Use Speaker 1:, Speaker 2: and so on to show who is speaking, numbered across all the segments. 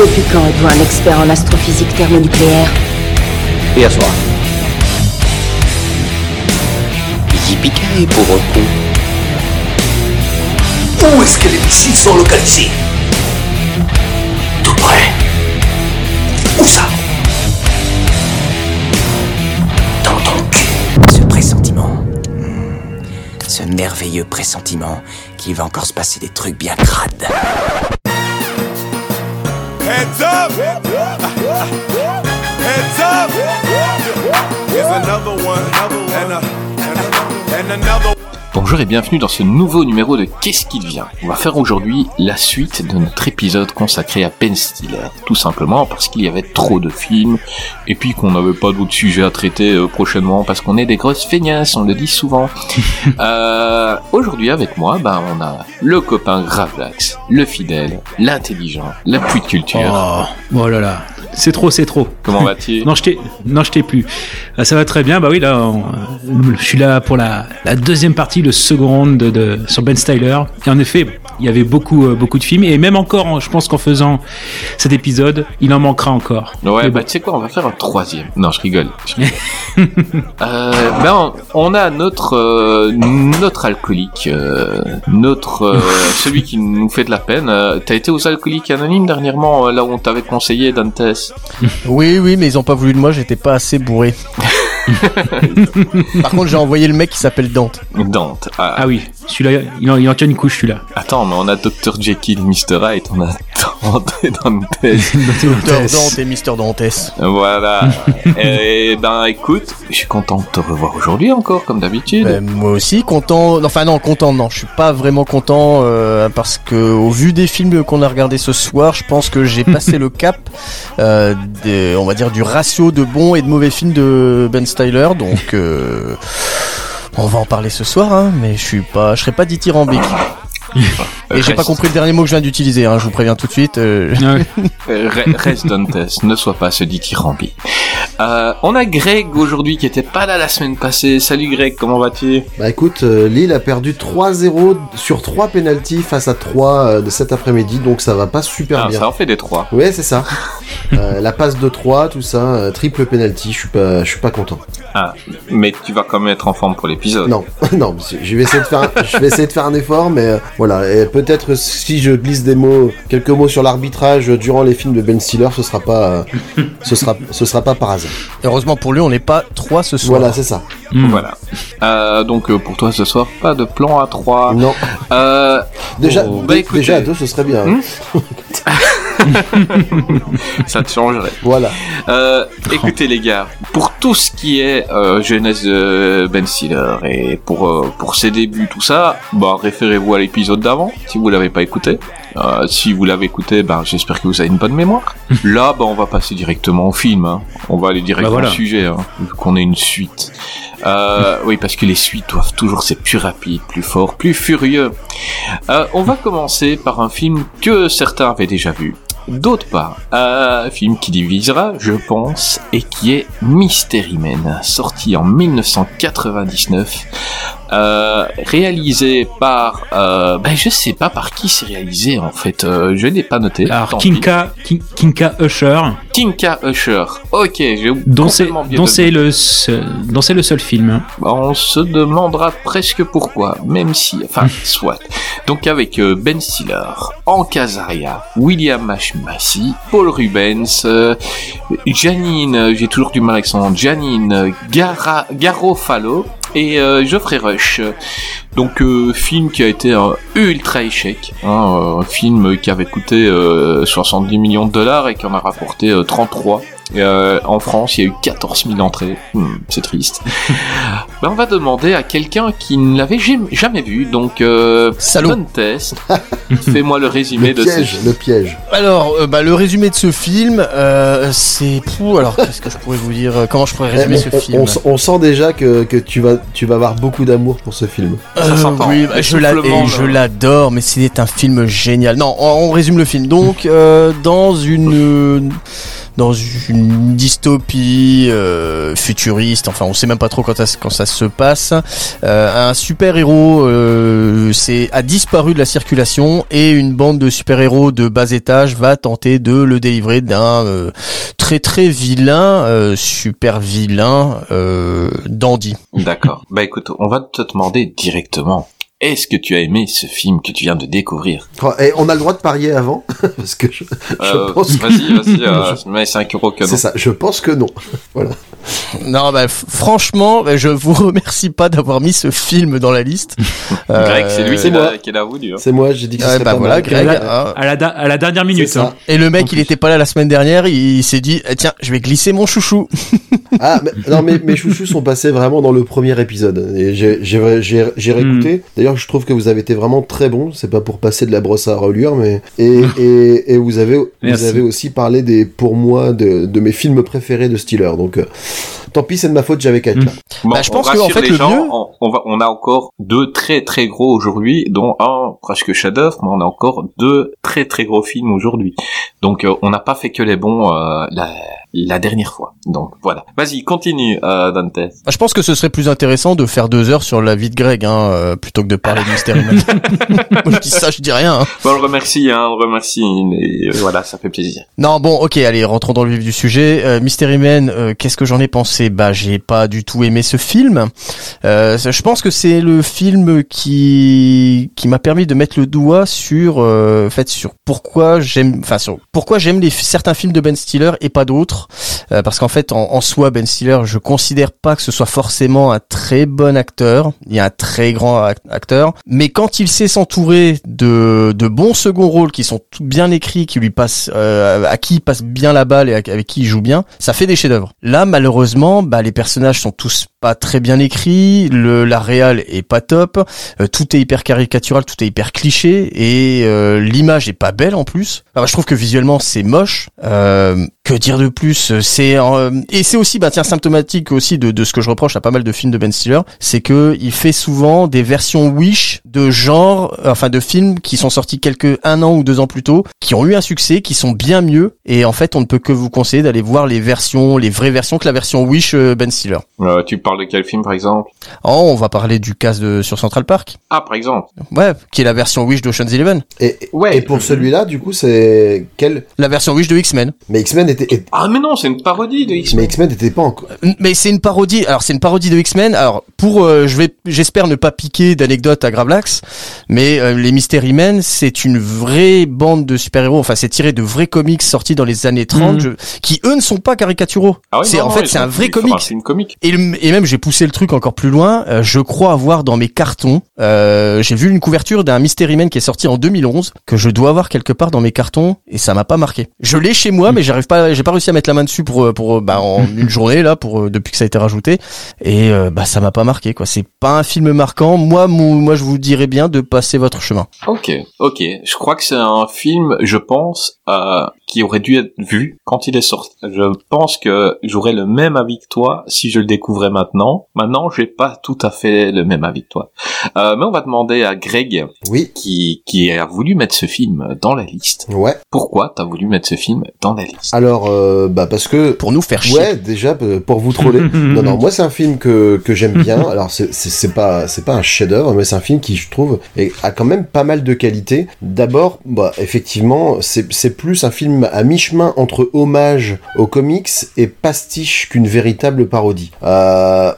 Speaker 1: Depuis quand êtes-vous un expert en astrophysique thermonucléaire
Speaker 2: Et à soir.
Speaker 3: Yippee pauvre con.
Speaker 4: Où est-ce que les missiles sont localisés? Tout près. Où ça? Dans ton cul.
Speaker 3: Ce pressentiment. Hmm. Ce merveilleux pressentiment qu'il va encore se passer des trucs bien crades.
Speaker 5: Heads up! Heads up! Here's another one. And, a, and another
Speaker 6: Bonjour et bienvenue dans ce nouveau numéro de Qu'est-ce qu'il vient? On va faire aujourd'hui la suite de notre épisode consacré à Ben Stiller. Tout simplement parce qu'il y avait trop de films et puis qu'on n'avait pas d'autres sujets à traiter euh, prochainement parce qu'on est des grosses feignasses, on le dit souvent. euh, aujourd'hui avec moi, ben, on a le copain Gravelax, le fidèle, l'intelligent, la pluie de culture.
Speaker 7: Oh, oh là là, c'est trop, c'est trop.
Speaker 6: Comment vas-tu?
Speaker 7: Non, je t'ai, plus. Ah, ça va très bien. Bah oui, là, on- euh, je suis là pour la, la deuxième partie, le second round de, de- sur Ben Styler. Et en effet, il y avait beaucoup, euh, beaucoup de films. Et même encore, je pense qu'en faisant cet épisode, il en manquera encore.
Speaker 6: Ouais,
Speaker 7: Mais
Speaker 6: bah
Speaker 7: bon.
Speaker 6: tu sais quoi, on va faire un troisième. Non, je rigole. je rigole. euh, ben, on a notre euh, notre alcoolique, euh, notre euh, celui qui nous fait de la peine. Euh, T'as été aux alcooliques anonymes dernièrement, euh, là où on t'avait conseillé Dantes?
Speaker 8: Oui, oui, mais ils ont pas voulu de moi, j'étais pas assez bourré. Par contre, j'ai envoyé le mec qui s'appelle Dante.
Speaker 6: Dante. Ah,
Speaker 7: Ah oui, celui-là, il en, il en tient une couche, celui-là.
Speaker 6: Attends, mais on a Dr Jekyll, Mr Hyde, on a Dante et Dantes.
Speaker 8: Dr Dante et Mister Dantes.
Speaker 6: voilà. et ben écoute, je suis content de te revoir aujourd'hui encore, comme d'habitude.
Speaker 8: Ben, moi aussi, content. Enfin non, content, non, je suis pas vraiment content euh, parce que au vu des films qu'on a regardés ce soir, je pense que j'ai passé le cap, euh, des, on va dire du ratio de bons et de mauvais films de Ben Styler. Donc, euh, on va en parler ce soir, hein, mais je suis pas, je serai pas dithyrambique. Et j'ai pas compris le dernier mot que je viens d'utiliser, hein, je vous préviens tout de suite. euh,
Speaker 7: Ouais.
Speaker 6: Euh, re- Reste Dantes, ne sois pas ce dithyrambique. Euh, on a Greg aujourd'hui qui était pas là la semaine passée. Salut Greg, comment vas-tu?
Speaker 2: Bah écoute, euh, Lille a perdu 3-0 sur 3 penalties face à 3 euh, de cet après-midi, donc ça va pas super
Speaker 6: ah,
Speaker 2: bien.
Speaker 6: Ça en fait des trois.
Speaker 2: Ouais, c'est ça. Euh, la passe de 3, tout ça, euh, triple penalty, je suis pas, je suis pas content.
Speaker 6: Ah, mais tu vas quand même être en forme pour l'épisode.
Speaker 2: Non, non, monsieur, je vais essayer de faire, un- je vais essayer de faire un effort, mais euh, voilà. Et peut-être si je glisse des mots, quelques mots sur l'arbitrage durant les films de Ben Stiller, ce sera pas, euh, ce sera, ce sera pas par hasard.
Speaker 8: Heureusement pour lui, on n'est pas trois ce soir.
Speaker 2: Voilà, c'est ça.
Speaker 7: Hmm.
Speaker 6: Voilà. Euh, donc euh, pour toi ce soir, pas de plan à 3.
Speaker 2: Non,
Speaker 6: Euh,
Speaker 2: déjà,
Speaker 6: oh,
Speaker 2: dé-
Speaker 6: bah, écoutez,
Speaker 2: déjà à deux, ce serait bien. hein.
Speaker 6: Ça te changerait.
Speaker 2: Voilà.
Speaker 6: Euh, écoutez les gars, pour tout ce qui est euh, jeunesse de Ben Stiller et pour euh, pour ses débuts tout ça, bah référez-vous à l'épisode d'avant si vous l'avez pas écouté. Euh, si vous l'avez écouté, ben j'espère que vous avez une bonne mémoire. Là, bah on va passer directement au film. hein. On va aller directement
Speaker 7: Bah voilà.
Speaker 6: au sujet, hein, vu qu'on est une suite. Euh, oui, parce que les suites doivent toujours c'est plus rapide, plus fort, plus furieux. Euh, on va commencer par un film que certains avaient déjà vu. D'autre part, un film qui divisera, je pense, et qui est Mystery Men, sorti en 1999, euh, réalisé par, euh, ben je sais pas par qui c'est réalisé en fait, euh, je n'ai pas noté.
Speaker 7: Alors. Kinka, Kin- Kinka Usher,
Speaker 6: Kinka Usher. Ok, j'ai
Speaker 7: dont c'est, dont c'est le, seul- dont c'est le seul film.
Speaker 6: on se demandera presque pourquoi, même si, enfin, soit. Donc avec euh, Ben Stiller, Hank Azaria, William H. Massey, Paul Rubens, euh, Janine, j'ai toujours du mal avec son Janine Garofalo et euh, Geoffrey Rush. Donc euh, film qui a été un ultra échec, hein, un film qui avait coûté euh, 70 millions de dollars et qui en a rapporté euh, 33. Euh, en France, il y a eu 14 000 entrées. Hmm, c'est triste. Ben, on va demander à quelqu'un qui ne l'avait jam- jamais vu. Donc, euh,
Speaker 8: Salaud.
Speaker 6: donne test. Fais-moi le résumé
Speaker 2: Le
Speaker 6: de
Speaker 2: piège,
Speaker 6: ce
Speaker 2: le piège.
Speaker 8: Alors, euh, bah, le résumé de ce film, euh, c'est... Alors, qu'est-ce que je pourrais vous dire euh, Comment je pourrais résumer
Speaker 2: Eh,
Speaker 8: ce
Speaker 2: on,
Speaker 8: film
Speaker 2: on- on sent déjà que, que tu, vas, tu vas avoir beaucoup d'amour pour ce film.
Speaker 6: Ça
Speaker 8: Euh, oui, bah,
Speaker 6: Le
Speaker 8: je l'adore, mais c'est un film génial. Non, on, on résume le film. Donc, euh, dans une dans une dystopie euh, futuriste, enfin, on sait même pas trop quand ça, quand ça se passe. euh, un super héros euh, a disparu de la circulation et une bande de super héros de bas étage va tenter de le délivrer d'un euh, très très vilain, super vilain dandy.
Speaker 6: D'accord. Bah écoute, on va te demander directement. Est-ce que tu as aimé ce film que tu viens de découvrir?
Speaker 2: Oh, Et on a le droit de parier avant Parce que je, je
Speaker 6: Euh,
Speaker 2: pense que...
Speaker 6: Vas-y, vas-y, euh, mets 5 euros que non.
Speaker 2: C'est ça, je pense que non.
Speaker 8: Non, bah, f- franchement, bah, je vous remercie pas d'avoir mis ce film dans la liste. Euh,
Speaker 6: Greg, c'est lui
Speaker 2: c'est
Speaker 6: qui l'a
Speaker 2: moi.
Speaker 6: qui l'a voulu. hein.
Speaker 2: C'est moi, j'ai dit que ce
Speaker 8: Ouais,
Speaker 2: serait
Speaker 8: bah
Speaker 2: pas
Speaker 8: voilà,
Speaker 2: mal.
Speaker 8: Greg.
Speaker 7: À la,
Speaker 8: ah.
Speaker 7: à la da- à la dernière minute.
Speaker 2: ça.
Speaker 7: hein.
Speaker 8: Et le mec, il était pas là la semaine dernière, il s'est dit, eh, tiens, je vais glisser mon chouchou.
Speaker 2: Ah, mais, non, mais mes chouchous sont passés vraiment dans le premier épisode. Et j'ai, j'ai, j'ai, j'ai réécouté. D'ailleurs, je trouve que vous avez été vraiment très bon. C'est pas pour passer de la brosse à relure, mais. Et, et, et vous avez, vous
Speaker 7: Merci.
Speaker 2: avez aussi parlé des, pour moi, de, de mes films préférés de Stiller. Donc, euh, tant pis, c'est de ma faute, j'avais qu'à être là.
Speaker 6: Bon,
Speaker 8: Bah, je
Speaker 6: on
Speaker 8: pense que,
Speaker 6: rassure
Speaker 8: en fait,
Speaker 6: les
Speaker 8: le
Speaker 6: gens,
Speaker 8: mieux-
Speaker 6: On, on va, on a encore deux très très gros aujourd'hui, dont un presque chef-d'œuvre, mais on a encore deux très très gros films aujourd'hui. Donc euh, on n'a pas fait que les bons euh, la, la dernière fois. Donc voilà. Vas-y, continue, euh, Dante.
Speaker 8: Bah, je pense que ce serait plus intéressant de faire deux heures sur la vie de Greg, hein, euh, plutôt que de parler de Mystery Man. Moi, je dis ça, je dis rien. hein.
Speaker 6: Bon, on le remercie, hein, on le remercie. Et, euh, voilà, ça fait plaisir.
Speaker 8: Non, bon, ok, allez, rentrons dans le vif du sujet. Euh, Mystery Man, euh, qu'est-ce que j'en ai pensé Bah, j'ai pas du tout aimé ce film. Euh, je pense que c'est le film qui qui m'a permis de mettre le doigt sur, euh, fait, sur pourquoi j'aime, enfin, sur pourquoi j'aime les certains films de Ben Stiller et pas d'autres. Euh, parce qu'en fait, en, soi, Ben Stiller, je considère pas que ce soit forcément un très bon acteur. Il y a un très grand ac- acteur, mais quand il sait s'entourer de de bons second rôles qui sont bien écrits, qui lui passent, à qui il passe bien la balle et avec qui il joue bien, ça fait des chefs-d'œuvre. Là, malheureusement, bah les personnages sont tous pas très bien écrits, le la réal est pas top, euh, tout est hyper caricatural, tout est hyper cliché et euh, l'image est pas belle en plus. Je trouve que visuellement c'est moche. Euh, que dire de plus C'est euh, et c'est aussi bah tiens symptomatique aussi de, de ce que je reproche à pas mal de films de Ben Stiller, c'est que il fait souvent des versions Wish de genre, euh, enfin de films qui sont sortis quelques un an ou deux ans plus tôt, qui ont eu un succès, qui sont bien mieux. Et en fait, on ne peut que vous conseiller d'aller voir les versions, les vraies versions que la version Wish euh, Ben Stiller.
Speaker 6: Euh, tu parles de quel film, par exemple?
Speaker 8: Oh, on va parler du cas de sur Central Park.
Speaker 6: Ah, par exemple.
Speaker 8: Ouais, qui est la version Wish d'Ocean's Eleven.
Speaker 2: Et,
Speaker 6: Ouais.
Speaker 2: et pour celui-là, du coup, c'est quel?
Speaker 8: La version Wish de X-Men.
Speaker 2: Mais X-Men était, est-
Speaker 6: Ah, mais non, c'est une parodie de
Speaker 2: mais
Speaker 6: X-Men.
Speaker 2: X-Men n'était pas encore.
Speaker 8: Mais c'est une parodie. Alors c'est une parodie de X-Men. Alors pour, euh, je vais, j'espère ne pas piquer d'anecdotes à Gravelax, mais euh, les Mystery Men, c'est une vraie bande de super-héros. Enfin, c'est tiré de vrais comics sortis dans les années 30,
Speaker 7: Mhm.
Speaker 8: je- qui eux ne sont pas caricaturaux.
Speaker 6: Ah oui,
Speaker 8: c'est
Speaker 6: non,
Speaker 8: en
Speaker 6: non,
Speaker 8: fait c'est un vrai
Speaker 6: voulu faire
Speaker 8: comics.
Speaker 6: Un film comique.
Speaker 8: Et, le- et même j'ai poussé le truc encore plus loin. euh, je crois avoir dans mes cartons, euh, j'ai vu une couverture d'un Mystery Man qui est sorti en 2011 que je dois avoir quelque part dans mes cartons et ça m'a pas marqué. Je l'ai chez moi, mais j'arrive pas, j'ai pas réussi à mettre la main dessus pour euh, pour euh, bah, en une journée là pour euh, depuis que ça a été rajouté et euh, bah ça m'a pas marqué quoi. C'est pas un film marquant. Moi mon- moi je vous dirais bien de passer votre chemin.
Speaker 6: Ok, ok. Je crois que c'est un film, je pense, euh, qui aurait dû être vu quand il est sorti. Je pense que j'aurais le même avis que toi si je le découvrais maintenant. Maintenant, j'ai pas tout à fait le même avis que toi. Euh, mais on va demander à Greg,
Speaker 2: Oui.
Speaker 6: qui, qui a voulu mettre ce film dans la liste.
Speaker 2: Ouais.
Speaker 6: Pourquoi t'as voulu mettre ce film dans la liste?
Speaker 2: Alors, euh, bah parce que
Speaker 8: Pour nous faire chier.
Speaker 2: Ouais, déjà pour vous troller. non, non, moi c'est un film que, que j'aime bien. Alors c'est pas c'est pas un chef-d'œuvre, mais c'est un film qui je trouve a quand même pas mal de qualités. D'abord, bah effectivement, c'est c'est plus un film à mi-chemin entre hommage aux comics et pastiche qu'une véritable parodie. Euh,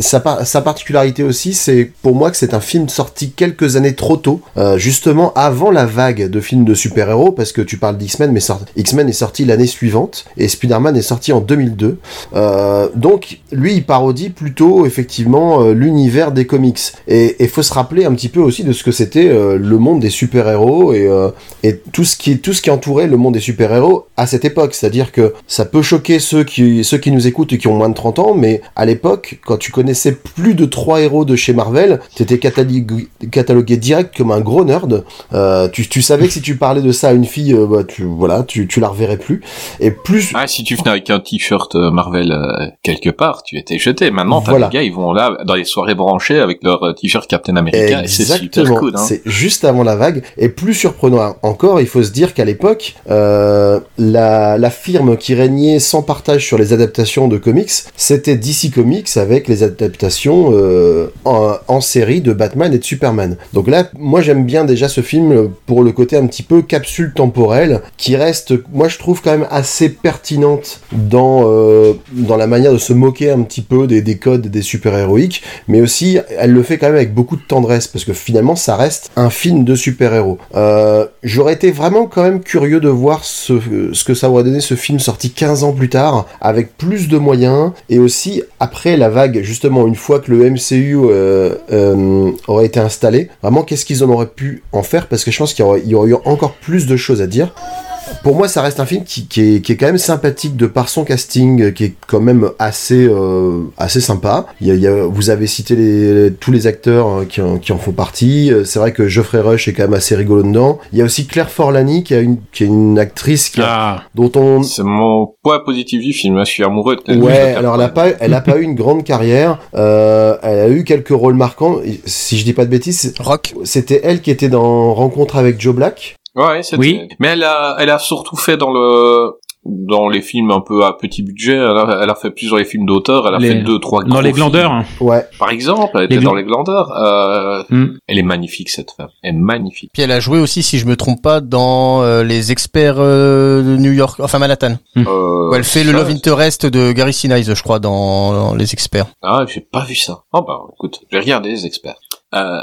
Speaker 2: sa, par- sa particularité aussi, c'est pour moi que c'est un film sorti quelques années trop tôt, euh, justement avant la vague de films de super-héros, parce que tu parles d'X-Men, mais X-Men est sorti l'année suivante et Spider-Man est sorti en 2002. Euh, donc lui, il parodie plutôt effectivement l'univers des comics. Et il faut se rappeler un petit peu aussi de ce que c'était le monde des super-héros et, et tout ce qui tout ce qui entourait le monde des super-héros à cette époque. C'est-à-dire que ça peut choquer ceux qui, ceux qui nous écoutent et qui ont moins de 30 ans, mais à l'époque, quand tu connaissais plus de trois héros de chez Marvel, t'étais catalogué, catalogué direct comme un gros nerd. Euh, tu, tu savais que si tu parlais de ça à une fille, euh, bah, tu, voilà, tu, tu la reverrais plus. Et plus...
Speaker 6: Ah, si tu venais avec un t-shirt euh, Marvel euh, quelque part, tu étais jeté. Maintenant, t'as
Speaker 2: Voilà.
Speaker 6: les gars, ils vont là, dans les soirées branchées avec leur t-shirt Captain America, et c'est super
Speaker 2: Exactement.
Speaker 6: cool, hein.
Speaker 2: C'est juste avant la vague. Et plus surprenant encore, il faut se dire qu'à l'époque, euh, la, la firme qui régnait sans partage sur les adaptations de comics, c'était DC Comics avec les adaptations euh, en, série de Batman et de Superman. Donc là, moi j'aime bien déjà ce film pour le côté un petit peu capsule temporelle qui reste, moi je trouve quand même assez pertinente dans, euh, dans la manière de se moquer un petit peu des, des codes des super-héroïques, mais aussi elle le fait quand même avec beaucoup de tendresse parce que finalement ça reste un film de super-héros. Euh, J'aurais été vraiment quand même curieux de voir ce, que ça aurait donné ce film sorti 15 ans plus tard avec plus de moyens et aussi après la vague justement une fois que le MCU euh, euh, aurait été installé, vraiment qu'est-ce qu'ils en auraient pu en faire? Parce que je pense qu'il y, y aurait eu encore plus de choses à dire. Pour moi, ça reste un film qui, qui est, qui est quand même sympathique de par son casting, euh, qui est quand même assez, euh, assez sympa. Il y a, il y a- vous avez cité les, tous les acteurs hein, qui, en, qui en font partie. Euh, C'est vrai que Geoffrey Rush est quand même assez rigolo dedans. Il y a aussi Claire Forlani, qui, a une, qui est une actrice qui a-
Speaker 7: Ah,
Speaker 2: dont on,
Speaker 6: C'est mon point positif du film, hein, je suis amoureux de
Speaker 2: Ouais, alors elle a pas, elle a pas eu une grande carrière. Euh, elle a eu quelques rôles marquants. Si je dis pas de bêtises,
Speaker 8: Rock.
Speaker 2: c'était elle qui était dans Rencontre avec Joe Black.
Speaker 6: Ouais,
Speaker 7: Oui.
Speaker 6: Mais elle a, elle a surtout fait dans le, dans les films un peu à petit budget. Elle a, elle a fait plusieurs les films d'auteur. Elle a
Speaker 7: Les-
Speaker 6: fait deux, trois.
Speaker 7: dans
Speaker 6: gros
Speaker 7: les glandeurs.
Speaker 6: films.
Speaker 7: hein.
Speaker 2: Ouais.
Speaker 6: Par exemple, elle
Speaker 7: Les
Speaker 6: était dans les glandeurs. Euh,
Speaker 7: Hmm.
Speaker 6: elle est magnifique cette femme. Elle est magnifique.
Speaker 8: Puis elle a joué aussi, si je me trompe pas, dans euh, les experts euh, de New York, enfin Manhattan.
Speaker 6: Euh,
Speaker 8: Où elle fait le love interest de Gary Sinise, je crois, dans, dans les experts.
Speaker 6: Ah, j'ai pas vu ça. Oh bah, écoute, je vais regarder les experts. Euh,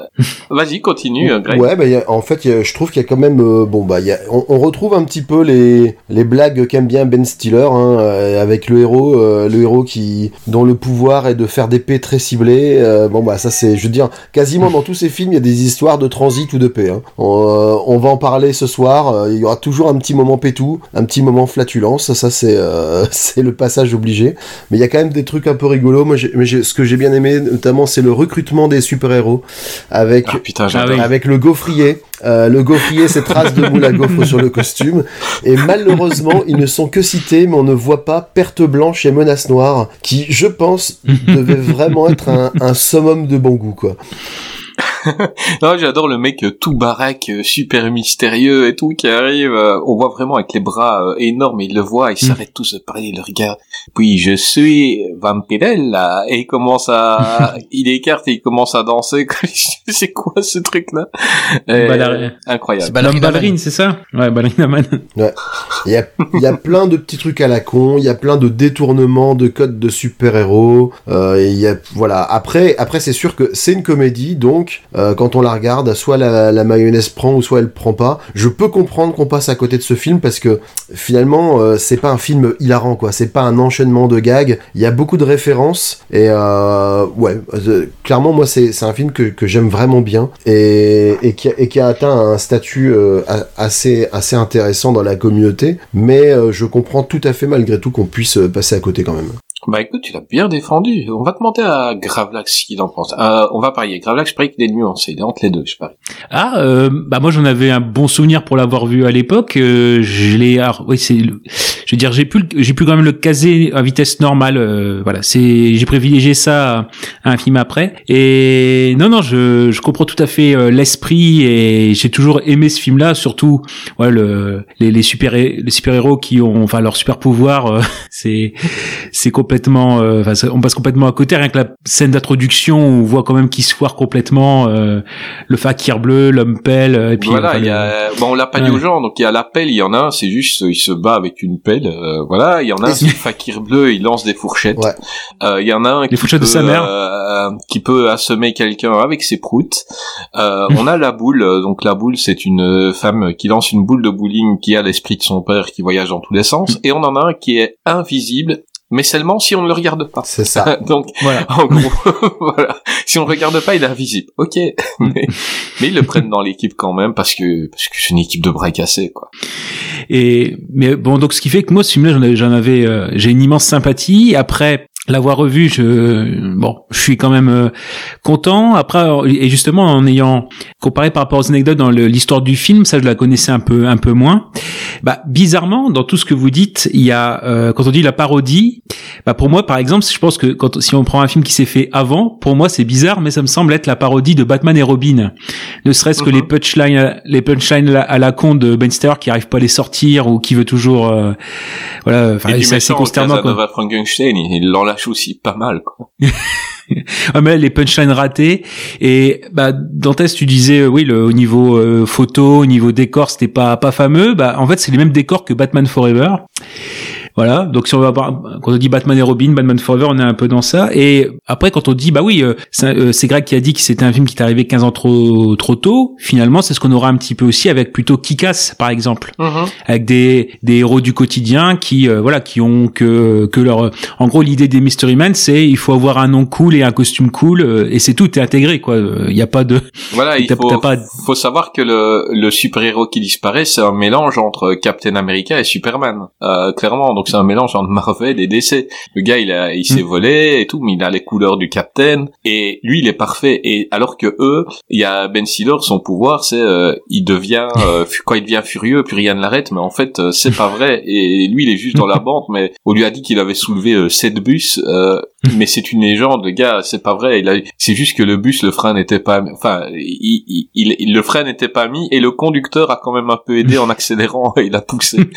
Speaker 6: vas-y, continue, euh, Greg.
Speaker 2: Ouais, bah, y a- en fait, je trouve qu'il y a quand même, euh, bon bah, y a- on, retrouve un petit peu les, les blagues qu'aime bien Ben Stiller, hein, euh, avec le héros, le héros qui, dont le pouvoir est de faire des paix très ciblées. bon bah, ça c'est, je veux dire, quasiment dans tous ces films, il y a des histoires de transit ou de paix. Hein. On, va en parler ce soir. il y aura toujours un petit moment pétou, un petit moment flatulence. Ça c'est, c'est le passage obligé. Mais il y a quand même des trucs un peu rigolos. Moi, mais ce que j'ai bien aimé, notamment, c'est le recrutement des super-héros avec
Speaker 6: Ah putain, j'adore.
Speaker 7: Oui.
Speaker 2: avec le gaufrier. Euh, le gaufrier, c'est trace de moule à gaufre sur le costume. Et malheureusement, ils ne sont que cités, mais on ne voit pas Perte Blanche et Menace Noire, qui, je pense, devait vraiment être un, un summum de bon goût, quoi.
Speaker 6: Non, j'adore le mec euh, tout baraque, euh, super mystérieux et tout qui arrive. euh, on voit vraiment avec les bras euh, énormes, il le voit, il s'arrête tous de parler, il le regarde. Puis je suis Vampirella et il commence à, il écarte et il commence à danser. c'est quoi ce truc là
Speaker 7: Ballerine.
Speaker 8: C'est
Speaker 6: Incroyable.
Speaker 7: L'homme
Speaker 8: Man.
Speaker 7: ballerine, c'est ça? Ouais, ballerina man.
Speaker 2: Il y a, il y a plein de petits trucs à la con, il y a plein de détournements de codes de super-héros. Euh, et il y a, voilà. Après, après c'est sûr que c'est une comédie, donc euh, quand on la regarde, soit la, mayonnaise prend ou soit elle prend pas. Je peux comprendre qu'on passe à côté de ce film parce que finalement, euh, c'est pas un film hilarant, quoi. C'est pas un enchaînement de gags. Il y a beaucoup de références et euh, ouais, euh, clairement, moi, c'est un film que, que j'aime vraiment bien et, qui a, et qui a atteint un statut euh, assez assez intéressant dans la communauté. Mais euh, je comprends tout à fait malgré tout qu'on puisse euh, passer à côté quand même.
Speaker 6: Bah écoute, tu l'as bien défendu. On va demander à Gravelax ce qu'il en pense. Euh, on va parier. Gravelax, je parie qu'il est nuancé. Il est entre les deux, je parie.
Speaker 7: Ah, euh, bah moi j'en avais un bon souvenir pour l'avoir vu à l'époque. Euh, je l'ai, oui c'est, je veux dire j'ai pu, j'ai pu quand même le caser à vitesse normale. euh, voilà, c'est, j'ai privilégié ça à, un film après. Et non non, je, je comprends tout à fait euh, l'esprit et j'ai toujours aimé ce film-là, surtout ouais, le, les, les super, les super héros qui ont, enfin leur super pouvoir, c'est, c'est complètement, euh, enfin on passe complètement à côté. Rien que la scène d'introduction, on voit quand même qu'ils se foire complètement. euh, le fakir bleu, l'homme pelle, euh, et puis
Speaker 6: voilà,
Speaker 7: enfin,
Speaker 6: il y a, bon, on l'a pas dit
Speaker 7: Ouais.
Speaker 6: aux gens, donc il y a la pelle, il y en a un, c'est juste, il se bat avec une pelle, euh, voilà, il y en a un, c'est le fakir bleu, il lance des fourchettes.
Speaker 2: Ouais.
Speaker 6: Euh, il y en a un qui
Speaker 7: fourchettes
Speaker 6: peut,
Speaker 7: de sa mère.
Speaker 6: euh, qui peut assommer quelqu'un avec ses proutes. Euh, on a la boule, donc la boule, c'est une femme qui lance une boule de bowling qui a l'esprit de son père qui voyage dans tous les sens, et on en a un qui est invisible mais seulement si on ne le regarde pas.
Speaker 2: C'est ça.
Speaker 6: Donc,
Speaker 7: Voilà.
Speaker 6: en gros, voilà. Si on ne regarde pas, il est invisible. Ok. mais, mais ils le prennent dans l'équipe quand même parce que parce que c'est une équipe de bras cassés, quoi.
Speaker 7: Et mais bon, donc ce qui fait que moi, ce film-là, j'en avais, j'en avais, euh, j'ai une immense sympathie. Après l'avoir revu, je bon, je suis quand même euh, content. Après, et justement en ayant comparé par rapport aux anecdotes dans l'histoire du film, ça je la connaissais un peu un peu moins. Bah bizarrement, dans tout ce que vous dites, il y a euh, quand on dit la parodie. Bah pour moi, par exemple, je pense que quand si on prend un film qui s'est fait avant, pour moi c'est bizarre, mais ça me semble être la parodie de Batman et Robin. Ne serait-ce que
Speaker 6: Mhm.
Speaker 7: les punchlines, les punchlines à la- con de Ben Stiller qui arrive pas à les sortir ou qui veut toujours, euh, voilà, enfin c'est assez consternant. Quoi.
Speaker 6: Frankenstein, il l'en lâche aussi pas mal, quoi.
Speaker 7: Ouais, mais les punchlines ratées. Et bah Dantès tu disais euh, oui le au niveau euh, photo au niveau décor c'était pas pas fameux. Bah en fait c'est les mêmes décors que Batman Forever voilà. Donc si on va quand on dit Batman et Robin Batman Forever on est un peu dans ça. Et après quand on dit bah oui euh, c'est euh, c'est Greg qui a dit que c'était un film qui est arrivé 15 ans trop trop tôt finalement c'est ce qu'on aura un petit peu aussi avec plutôt Kick-Ass par exemple. Avec des, des héros du quotidien qui euh, voilà qui ont que que leur en gros l'idée des Mystery Men c'est il faut avoir un nom cool et un costume cool et c'est tout est intégré quoi. Il y a pas de
Speaker 6: Voilà, il faut,
Speaker 7: pas-
Speaker 6: faut savoir que le, le super-héros qui disparaît, c'est un mélange entre Captain America et Superman. Euh, clairement, donc c'est un mélange entre Marvel et DC. Le gars, il a, il s'est
Speaker 7: Mm.
Speaker 6: volé et tout, mais il a les couleurs du Captain. Et lui, il est parfait. Et alors que eux, il y a Ben Stiller, son pouvoir, c'est, euh, il devient, euh, quand il devient furieux, puis rien ne l'arrête. Mais en fait, euh, c'est pas vrai. Et lui, il est juste dans la bande, mais on lui a dit qu'il avait soulevé euh, sept bus. mais c'est une légende, le gars, c'est pas vrai. Il a, c'est juste que le bus, le frein n'était pas, enfin, il, il, le frein n'était pas mis et le conducteur a quand même un peu aidé en accélérant et il a poussé.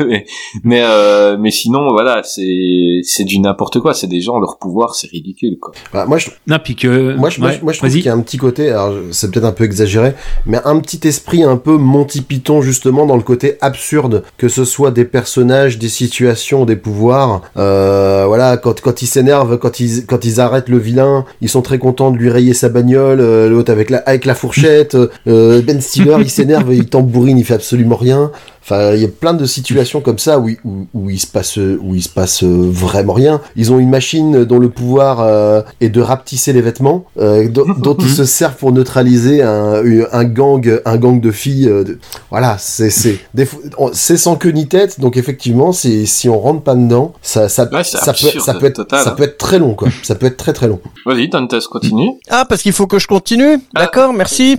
Speaker 6: mais, mais, euh, mais sinon, voilà, c'est, c'est du n'importe quoi. C'est des gens, leur pouvoir, c'est ridicule, quoi.
Speaker 2: Bah, moi, je,
Speaker 7: non puis que
Speaker 2: moi, je, moi,
Speaker 7: ouais,
Speaker 2: moi, je trouve qu'il y a un petit côté, alors c'est peut-être un peu exagéré, mais un petit esprit un peu Monty Python justement dans le côté absurde, que ce soit des personnages, des situations, des pouvoirs. Euh, voilà, quand quand ils s'énervent, quand ils quand ils arrêtent le vilain, ils sont très contents de lui rayer sa bagnole. euh, L'autre avec la avec la fourchette. euh, ben Stiller, il s'énerve, il tambourine, il fait absolument rien. Enfin, il y a plein de situations comme ça où, il- où, où il se passe où il se passe euh, vraiment rien. Ils ont une machine dont le pouvoir euh, est de rapetisser les vêtements, euh, dont, dont ils se servent pour neutraliser un, un gang un gang de filles. euh, de- Voilà, c'est c'est des fois- on- c'est sans queue ni tête. Donc effectivement, si on rentre pas dedans, ça ça
Speaker 6: Ouais, c'est
Speaker 2: ça peut ça peut être
Speaker 6: total,
Speaker 2: ça
Speaker 6: hein.
Speaker 2: peut être très long quoi. Ça peut être très très long.
Speaker 6: Vas-y, Dantes, continue.
Speaker 8: Ah, parce qu'il faut que je continue D'accord, merci.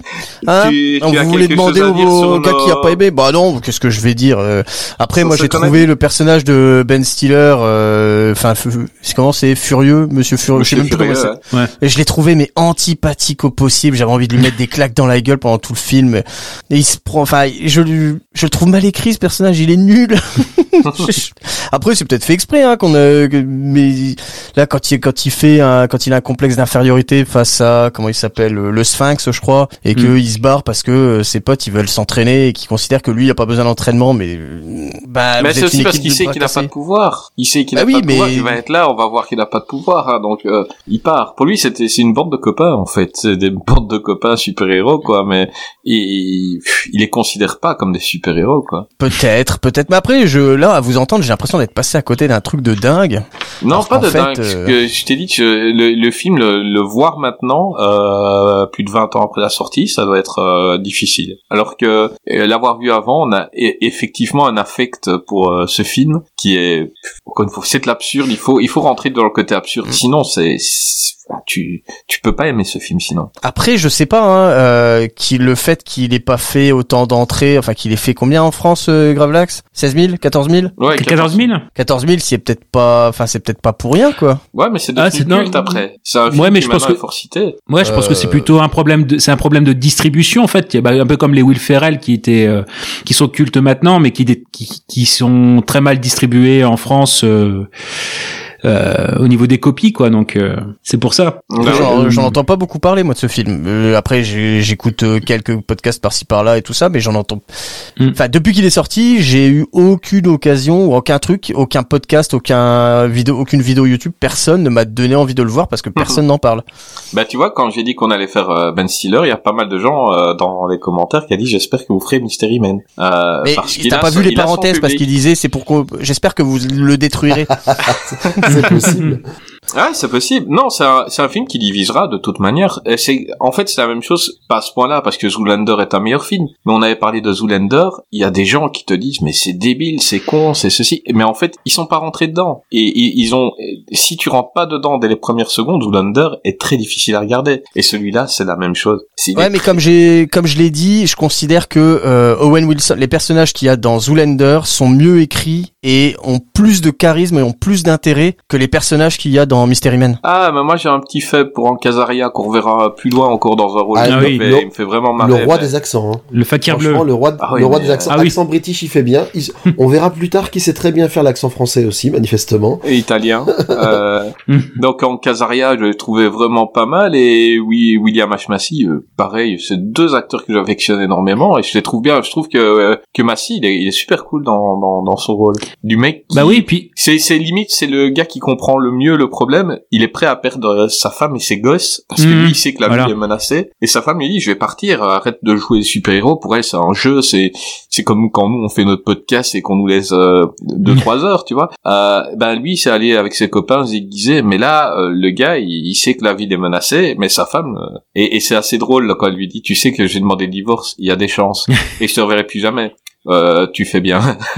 Speaker 8: Hein
Speaker 6: Tu- tu
Speaker 8: Donc,
Speaker 6: as
Speaker 8: vous voulez demander au, gars qui a pas aimé? Bah non, qu'est-ce que je vais dire euh, Après, moi, j'ai trouvé le personnage de Ben Stiller, euh, enfin, comment c'est Furieux, Monsieur Furieux, je sais
Speaker 6: Monsieur
Speaker 8: même plus comment c'est.
Speaker 6: ouais.
Speaker 8: Et je l'ai trouvé mais antipathique au possible. J'avais envie de lui mettre des claques dans la gueule pendant tout le film. Et il se prend, enfin, je lui, je le trouve mal écrit ce personnage. Il est nul. Après, c'est peut-être fait exprès, hein, qu'on a, mais là, quand il, quand il fait un, quand il a un complexe d'infériorité face à, comment il s'appelle, le Sphinx, je crois, et que
Speaker 7: Mm.
Speaker 8: il se barre parce que euh, ses potes, ils veulent s'entraîner et qu'ils considèrent que lui, il a pas besoin d'entraînement, mais, bah,
Speaker 6: mais c'est aussi parce qu'il sait qu'il n'a pas de pouvoir. Il sait qu'il
Speaker 8: Bah
Speaker 6: n'a
Speaker 8: oui,
Speaker 6: pas de pouvoir. Il va être là, on va voir qu'il n'a pas de pouvoir. hein, donc euh, il part. Pour lui, c'était c'est une bande de copains en fait. C'est des bandes de copains super héros quoi. Mais il, il les considère pas comme des super héros quoi.
Speaker 8: Peut-être, peut-être. Mais après, je, là, à vous entendre, j'ai l'impression d'être passé à côté d'un truc de dingue.
Speaker 6: Non, pas de
Speaker 8: fait,
Speaker 6: dingue.
Speaker 8: euh,
Speaker 6: que je t'ai dit le, le film, le, le voir maintenant, euh, plus de 20 ans après la sortie, ça doit être difficile. Alors que l'avoir vu avant, on a effectivement un affect pour euh, ce film qui est, encore une fois, c'est de l'absurde. Il faut, il faut rentrer dans le côté absurde.
Speaker 8: Mm.
Speaker 6: Sinon, c'est- tu, tu peux pas aimer ce film sinon.
Speaker 8: Après, je sais pas, hein, euh, qui, le fait qu'il ait pas fait autant d'entrées, enfin qu'il ait fait combien en France, euh, Gravelax? 16 000 14 000
Speaker 6: Ouais,
Speaker 7: 14 000
Speaker 8: 14 000, c'est peut-être pas, enfin c'est peut-être pas pour rien, quoi.
Speaker 6: Ouais, mais c'est
Speaker 7: Ah,
Speaker 6: devenu
Speaker 7: c'est- non.
Speaker 6: culte après. C'est un film
Speaker 7: Ouais, mais
Speaker 6: qui
Speaker 7: je pense que-
Speaker 6: est fort cité.
Speaker 7: Ouais, je pense que c'est
Speaker 8: Euh,
Speaker 7: plutôt un problème de, c'est un problème de distribution en fait. Il y a, bah, un peu comme les Will Ferrell qui étaient, euh, qui sont cultes maintenant, mais qui, dé- qui, qui sont très mal distribués en France. euh, euh, au niveau des copies, quoi. Donc euh, c'est pour ça.
Speaker 8: J'en j'en entends pas beaucoup parler moi de ce film. Euh, après j'écoute euh, quelques podcasts par-ci par-là et tout ça, mais j'en entends.
Speaker 7: Mm.
Speaker 8: Enfin depuis qu'il est sorti, j'ai eu aucune occasion ou aucun truc, aucun podcast, aucun vidéo, aucune vidéo YouTube. Personne ne m'a donné envie de le voir parce que personne n'en parle.
Speaker 6: Bah tu vois, quand j'ai dit qu'on allait faire euh, Ben Stiller, il y a pas mal de gens euh, dans les commentaires qui a dit j'espère que vous ferez Mystery Man. Euh,
Speaker 8: Mais
Speaker 6: parce qu'il
Speaker 8: t'as
Speaker 6: a
Speaker 8: pas vu les parenthèses parce qu'il disait c'est pour qu'on. J'espère que vous le détruirez.
Speaker 2: C'est possible.
Speaker 6: Ah, c'est possible. Non, c'est un, c'est un film qui divisera de toute manière. C'est, en fait, c'est la même chose, pas à ce point-là, parce que Zoolander est un meilleur film. Mais on avait parlé de Zoolander, il y a des gens qui te disent, mais c'est débile, c'est con, c'est ceci. Mais en fait, ils sont pas rentrés dedans. Et ils, ils ont, si tu rentres pas dedans dès les premières secondes, Zoolander est très difficile à regarder. Et celui-là, c'est la même chose. C'est-
Speaker 8: Ouais, mais comme j'ai, comme je l'ai dit, je considère que euh, Owen Wilson, les personnages qu'il y a dans Zoolander sont mieux écrits et ont plus de charisme et ont plus d'intérêt que les personnages qu'il y a dans Mystery Man.
Speaker 6: Ah, mais moi j'ai un petit faible pour Ancasaria qu'on reverra plus loin encore dans un rôle.
Speaker 2: Ah
Speaker 6: il, me
Speaker 7: oui,
Speaker 6: fait,
Speaker 2: le-
Speaker 6: il me fait vraiment marrer.
Speaker 2: Le roi
Speaker 6: mais-
Speaker 2: des accents. hein.
Speaker 7: Le fakir bleu.
Speaker 2: Franchement, le roi,
Speaker 6: Ah oui,
Speaker 2: le roi
Speaker 6: mais-
Speaker 2: des accents.
Speaker 7: Ah oui.
Speaker 2: Accent british, il fait bien. Il- on verra plus tard qu'il sait très bien faire l'accent français aussi, manifestement.
Speaker 6: et italien. Euh, donc en Casaria, je l'ai trouvé vraiment pas mal. Et oui, William H. Massey, euh, pareil, c'est deux acteurs que j'affectionne énormément et je les trouve bien. Je trouve que euh, que Massey, il est, il est super cool dans, dans, dans son rôle. Du mec. qui-
Speaker 7: Bah oui, puis
Speaker 6: C'est c'est limite, c'est le gars qui comprend le mieux le problème. Il est prêt à perdre euh, sa femme et ses gosses parce que
Speaker 7: Mhm.
Speaker 6: lui, il sait que la
Speaker 7: Voilà.
Speaker 6: vie est menacée. Et sa femme lui dit, je vais partir, arrête de jouer les super-héros. Pour elle, c'est un jeu. C'est c'est comme quand nous on fait notre podcast et qu'on nous laisse euh, deux
Speaker 7: Mhm.
Speaker 6: trois heures, tu vois. Euh, ben lui, c'est aller avec ses copains se déguiser. Mais là, euh, le gars, il, il sait que la vie est menacée, mais sa femme. et et c'est assez drôle là, quand elle lui dit, tu sais que j'ai demandé le divorce. Il y a des chances et je te reverrai plus jamais. Euh, tu fais bien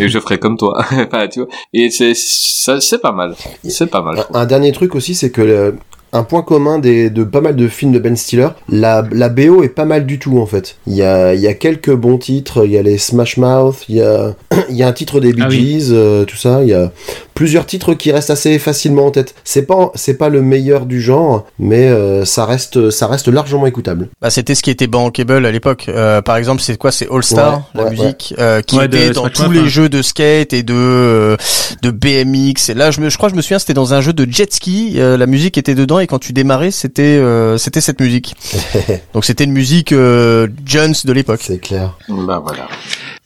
Speaker 6: et je ferai comme toi enfin, tu vois et c'est ça c'est pas mal c'est pas mal
Speaker 2: Un, un dernier truc aussi, c'est que le- un point commun des, de pas mal de films de Ben Stiller, la, la BO est pas mal du tout en fait. Il y a, il y a quelques bons titres, il y a les Smash Mouth, il y a, il y a un titre des Bee
Speaker 7: Ah oui.
Speaker 2: Gees, euh, tout ça. Il y a plusieurs titres qui restent assez facilement en tête. C'est pas, c'est pas le meilleur du genre, mais euh, ça reste, ça reste largement écoutable.
Speaker 8: Bah, c'était ce qui était bankable à l'époque. Euh, par exemple, c'est quoi? C'est All Star,
Speaker 2: Ouais,
Speaker 8: la
Speaker 2: ouais,
Speaker 8: musique, euh, qui
Speaker 7: Ouais, de
Speaker 8: était dans tous les jeux de skate et de euh, de BMX. Et là, je me, je crois, que je me souviens, c'était dans un jeu de jet ski. euh, la musique était dedans et quand tu démarrais, c'était euh, c'était cette musique. Donc c'était une musique euh, Jones de l'époque.
Speaker 2: C'est clair.
Speaker 6: bah voilà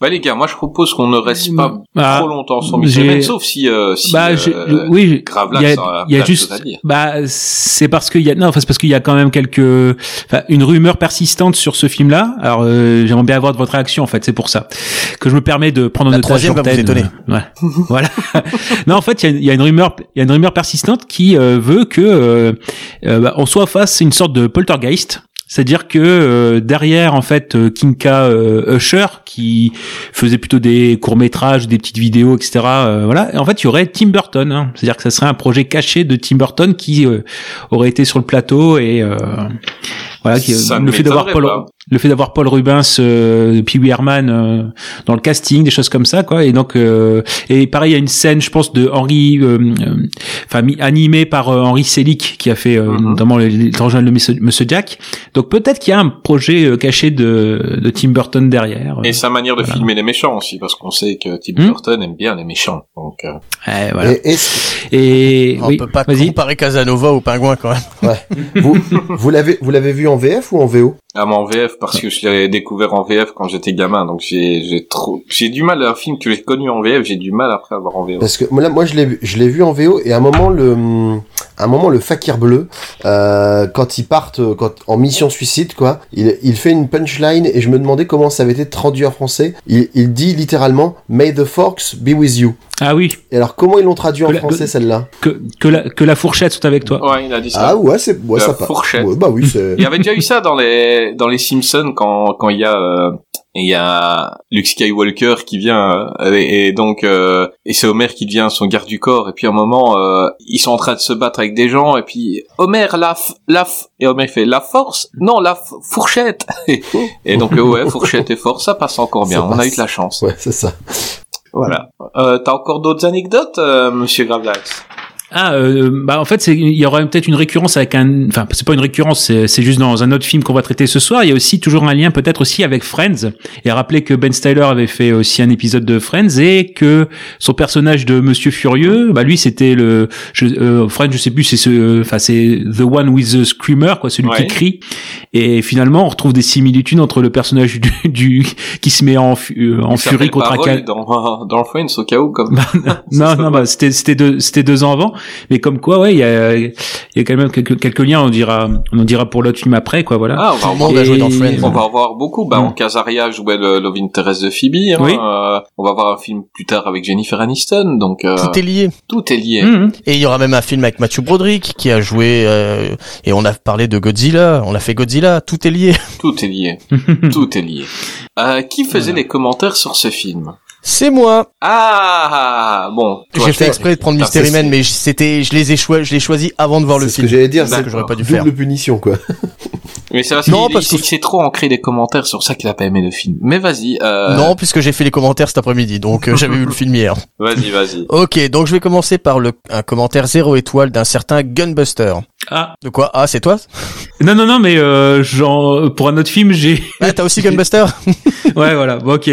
Speaker 6: bah les gars moi je propose qu'on ne reste pas
Speaker 7: Ah,
Speaker 6: trop longtemps sur Man, sauf si euh, si
Speaker 7: bah,
Speaker 6: euh,
Speaker 7: je- oui, j'ai-
Speaker 6: Gravelax
Speaker 7: il y a, il y a juste, bah, c'est parce qu'il y a, non, enfin, c'est parce qu'il y a quand même quelques, enfin, une rumeur persistante sur ce film-là. Alors, euh, j'aimerais bien avoir de votre réaction, en fait, c'est pour ça que je me permets de prendre otage
Speaker 8: troisième va vous étonner.
Speaker 7: Euh, ouais. voilà. non, en fait, il y y a une rumeur, il y a une rumeur persistante qui euh, veut que euh, euh, bah, on soit face à une sorte de poltergeist. C'est-à-dire que euh, derrière en fait euh, Kinka euh, Usher qui faisait plutôt des courts métrages, des petites vidéos, etc. voilà. En fait, il y aurait Tim Burton. hein. C'est-à-dire que ça serait un projet caché de Tim Burton qui aurait été sur le plateau et voilà. Qui, le fait d'avoir Paul,
Speaker 6: pas.
Speaker 7: le fait d'avoir Paul Rubens, euh, Pee Wee Herman euh, dans le casting, des choses comme ça, quoi. Et donc euh, et pareil, il y a une scène, je pense, de Henri, euh, euh, enfin animée par euh, Henri Selick qui a fait euh,
Speaker 6: Mhm.
Speaker 7: notamment les, Étrangers de Monsieur, Monsieur Jack. Donc peut-être qu'il y a un projet euh, caché de, de Tim Burton derrière.
Speaker 6: et sa manière de
Speaker 7: voilà.
Speaker 6: filmer les méchants aussi parce qu'on sait que Tim
Speaker 7: Hmm.
Speaker 6: Burton aime bien les méchants donc euh,
Speaker 7: Ouais, voilà.
Speaker 2: Et est-ce-
Speaker 7: Et,
Speaker 8: On
Speaker 7: oui,
Speaker 8: peut pas
Speaker 7: vas-y.
Speaker 8: comparer Casanova au pingouin quand même.
Speaker 2: vous, vous l'avez, vous l'avez vu en VF ou en VO
Speaker 6: Ah, mais en VF parce que je l'ai découvert en VF quand j'étais gamin, donc j'ai j'ai trop j'ai du mal un film que j'ai connu en VF, j'ai du mal après à voir en VO.
Speaker 2: Parce que moi, là, moi je l'ai vu, je l'ai vu en VO et à un moment le, à un moment le fakir bleu, euh, quand ils partent, euh, quand en mission suicide quoi, il, il fait une punchline et je me demandais comment ça avait été traduit en français. Il, il dit littéralement May the Forks be with you.
Speaker 7: Ah oui,
Speaker 2: Et alors comment ils l'ont traduit en
Speaker 7: la-
Speaker 2: français celle-là?
Speaker 7: que, que, la, que la fourchette soit avec toi.
Speaker 6: Ouais, il a dit ça.
Speaker 2: Ah ouais c'est ouais
Speaker 6: La
Speaker 2: ça passe.
Speaker 6: fourchette.
Speaker 2: Ouais, bah oui c'est.
Speaker 6: Il y avait déjà eu ça dans les dans les Simpsons quand quand il y a euh, il y a Luke Skywalker qui vient euh, et, et donc euh, et c'est Homer qui devient son garde du corps et puis à un moment ils sont en train de se battre avec des gens et puis Homer la la et Homer fait la force? Non la fourchette! Et, et donc ouais fourchette et force ça passe encore bien
Speaker 2: Ça
Speaker 6: on a eu de la chance.
Speaker 2: Ouais c'est ça.
Speaker 6: voilà. T'as encore d'autres anecdotes Monsieur Gravelax
Speaker 7: Ah, euh, bah en fait, il y aurait peut-être une récurrence avec un. Enfin, c'est pas une récurrence, c'est juste dans un autre film qu'on va traiter ce soir. Il y a aussi toujours un lien peut-être aussi avec Friends. Et rappeler que Ben Styler avait fait aussi un épisode de Friends et que son personnage de Monsieur Furieux, bah lui c'était le je, euh, Friends, je sais plus, c'est ce, enfin c'est the one with the screamer, quoi, celui
Speaker 6: Ouais.
Speaker 7: qui crie. Et finalement, on retrouve des similitudes entre le personnage du, du qui se met en, euh, en furie contre un cal-
Speaker 6: dans, dans Friends au cas où comme.
Speaker 7: non, non, bah, c'était c'était deux c'était deux ans avant, mais comme quoi, ouais, il y a il y a quand même quelques quelques liens. On dira on en dira pour l'autre film après, quoi, voilà.
Speaker 6: Ah, on va
Speaker 8: dans Friends.
Speaker 6: On va en voir beaucoup. Bah,
Speaker 7: Mm.
Speaker 6: en Casaria jouait le Love Interest de Phoebe. Hein.
Speaker 7: Oui.
Speaker 6: Euh, on va voir un film plus tard avec Jennifer Aniston. Donc euh,
Speaker 8: Tout est lié.
Speaker 6: tout est lié.
Speaker 7: Mhm.
Speaker 8: Et il y aura même un film avec Matthew Broderick qui a joué euh, et on a parlé de Godzilla, on a fait Godzilla, tout est lié.
Speaker 6: Tout est lié. tout est lié. Euh, qui faisait les commentaires sur ce film?
Speaker 8: C'est moi.
Speaker 6: Ah bon. toi,
Speaker 8: J'ai
Speaker 6: tu-
Speaker 8: fait exprès de prendre Mystery
Speaker 6: c'est-
Speaker 8: Man, mais c'était, je les ai choisi, je l'ai choisi avant de voir le
Speaker 2: C'est ce
Speaker 8: film.
Speaker 2: que j'allais dire,
Speaker 8: C'est ce
Speaker 2: c'est
Speaker 8: que j'aurais pas dû
Speaker 2: double
Speaker 8: faire.
Speaker 2: punition, quoi.
Speaker 6: Mais c'est parce
Speaker 8: Non, parce
Speaker 6: il-
Speaker 8: que-
Speaker 6: il s'est trop ancré des commentaires sur ça qu'il a pas aimé le film. Mais vas-y. Euh...
Speaker 8: Non, puisque j'ai fait les commentaires cet après-midi, donc euh, j'avais vu le film hier.
Speaker 6: Vas-y, vas-y.
Speaker 8: Ok, donc je vais commencer par le un commentaire zéro étoile d'un certain Gunbuster.
Speaker 7: Ah
Speaker 8: De quoi Ah, c'est toi
Speaker 7: non non non, mais euh, genre pour un autre film, j'ai
Speaker 8: Ah, t'as aussi Gunbuster
Speaker 7: ouais voilà, bon, ok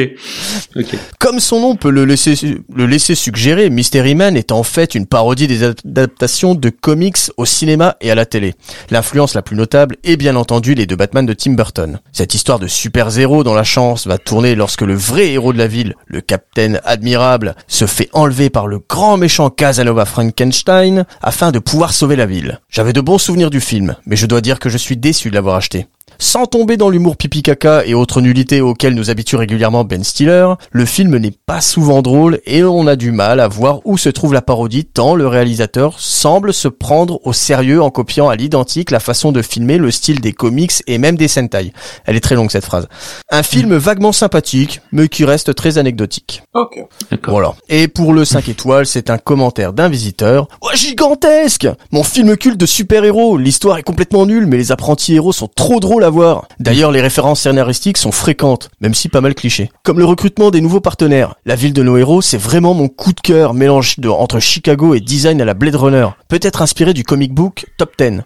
Speaker 7: ok.
Speaker 8: Comme son nom peut le laisser, le laisser suggérer, Mystery Man est en fait une parodie des adaptations de comics au cinéma et à la télé. L'influence la plus notable est bien entendu les deux Batman de Tim Burton. Cette histoire de super-héros dont la chance va tourner lorsque le vrai héros de la ville, le Capitaine Admirable, se fait enlever par le grand méchant Casanova Frankenstein afin de pouvoir sauver la ville. J'avais de bons souvenirs du film, mais je dois dire que je suis déçu de l'avoir acheté. Sans tomber dans l'humour pipi caca et autres nullités auxquelles nous habitue régulièrement Ben Stiller, le film n'est pas souvent drôle et on a du mal à voir où se trouve la parodie tant le réalisateur semble se prendre au sérieux en copiant à l'identique la façon de filmer le style des comics et même des Sentai. Elle est très longue cette phrase. Un film vaguement sympathique, mais qui reste très anecdotique.
Speaker 6: Ok.
Speaker 7: D'accord.
Speaker 8: Voilà. Et pour le 5 étoiles, c'est un commentaire d'un visiteur. Oh, gigantesque Mon film culte de super-héros. L'histoire est complètement nulle, mais les apprentis héros sont trop drôles à voir. D'ailleurs, les références scénaristiques sont fréquentes, même si pas mal clichés. Comme le recrutement des nouveaux partenaires. La ville de nos héros, c'est vraiment mon coup de cœur, mélange de, entre Chicago et design à la Blade Runner. Peut-être inspiré du comic book Top 10.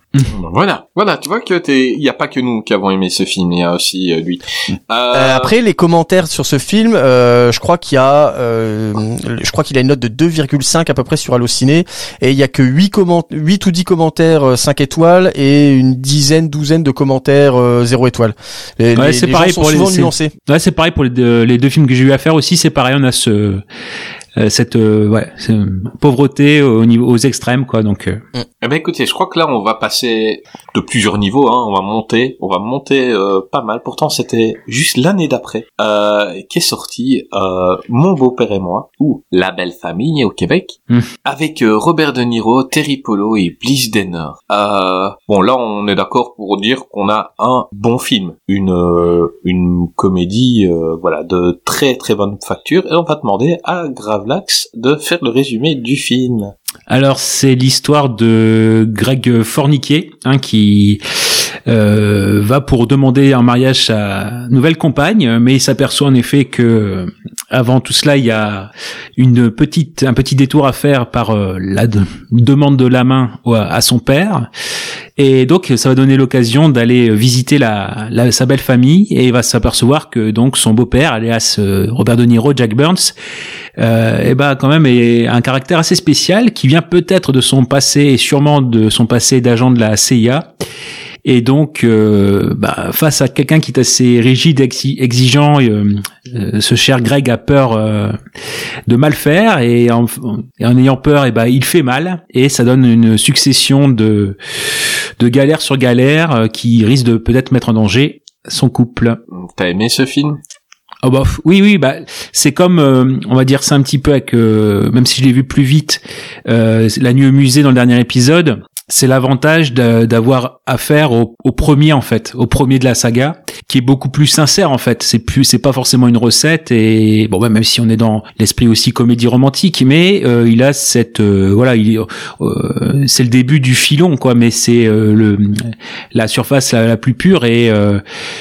Speaker 6: Voilà. Voilà. Tu vois que t'es. Il y a pas que nous qui avons aimé ce film. Il y a aussi euh, lui. Euh,
Speaker 8: Euh, après les commentaires sur ce film, euh, je crois qu'il y a, euh, je crois qu'il a une note de 2,5 à peu près sur Allociné et il y a que 8 comment 8 ou 10 commentaires euh, 5 étoiles et une dizaine, douzaine de commentaires euh, 0 étoiles. Les,
Speaker 7: Ouais,
Speaker 8: les-
Speaker 7: c'est
Speaker 8: les
Speaker 7: pareil
Speaker 8: gens sont
Speaker 7: pour les-
Speaker 8: souvent
Speaker 7: c'est-
Speaker 8: nuancés.
Speaker 7: Ouais, c'est pareil pour les deux, les deux films que j'ai eu à faire aussi. C'est pareil, on a ce cette euh, ouais ce- pauvreté au niveau aux extrêmes quoi. Donc euh,
Speaker 6: Eh ben écoutez, je crois que là on va passer de plusieurs niveaux. Hein. On va monter, on va monter euh, pas mal. Pourtant c'était juste l'année d'après euh, qu'est sorti euh, Mon beau-père et moi ou La belle famille au Québec
Speaker 7: Hmm.
Speaker 6: avec euh, Robert De Niro, Terry Polo et Bliss Denner. Euh, bon là on est d'accord pour dire qu'on a un bon film, une euh, une comédie euh, voilà de très très bonne facture et on va demander à De faire le résumé du film.
Speaker 7: Alors c'est l'histoire de Greg Forniquet hein, qui euh, va pour demander un mariage sa nouvelle compagne, mais il s'aperçoit en effet que avant tout cela il y a un petit détour à faire par euh, la de- demande de la main à son père. Et donc, ça va donner l'occasion d'aller visiter la, la- sa belle famille et il va s'apercevoir que donc son beau-père, alias euh, Robert De Niro, Jack Burns, euh, et ben quand même est un caractère assez spécial qui vient peut-être de son passé et sûrement de son passé d'agent de la CIA. Et donc, euh, bah, face à quelqu'un qui est assez rigide, exi- exigeant, euh, euh, ce cher Greg a peur de mal faire et en, ayant peur, et ben il fait mal et ça donne une succession de de galères sur galères euh, qui risquent de peut-être mettre en danger son couple.
Speaker 6: T'as aimé ce film?
Speaker 7: Oh bah oui oui bah c'est comme euh, on va dire ça un petit peu avec euh, même si je l'ai vu plus vite euh, la nuit au musée dans le dernier épisode c'est l'avantage d'avoir affaire au, au premier en fait, au premier de la saga, qui est beaucoup plus sincère en fait. C'est plus, c'est pas forcément une recette et bon, bah, même si on est dans l'esprit aussi comédie romantique, mais euh, il a cette, euh, voilà, il, euh, c'est le début du filon quoi, mais c'est euh, le la surface la, la plus pure et euh,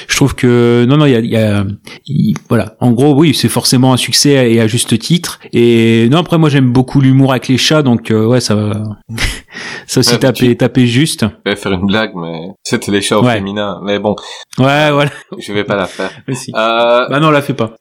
Speaker 7: je trouve que non non, il y a, y a il- voilà, en gros oui, c'est forcément un succès et à juste titre. Et non après moi j'aime beaucoup l'humour avec les chats, donc ouais ça. Ça aussi
Speaker 6: Ouais,
Speaker 7: taper, taper juste.
Speaker 6: Je vais faire une blague, mais c'était les chats
Speaker 7: Ouais.
Speaker 6: féminin. Mais bon,
Speaker 7: Ouais, voilà.
Speaker 6: je vais pas la faire.
Speaker 7: Mais si.
Speaker 6: Euh,
Speaker 7: Bah non, la fais pas.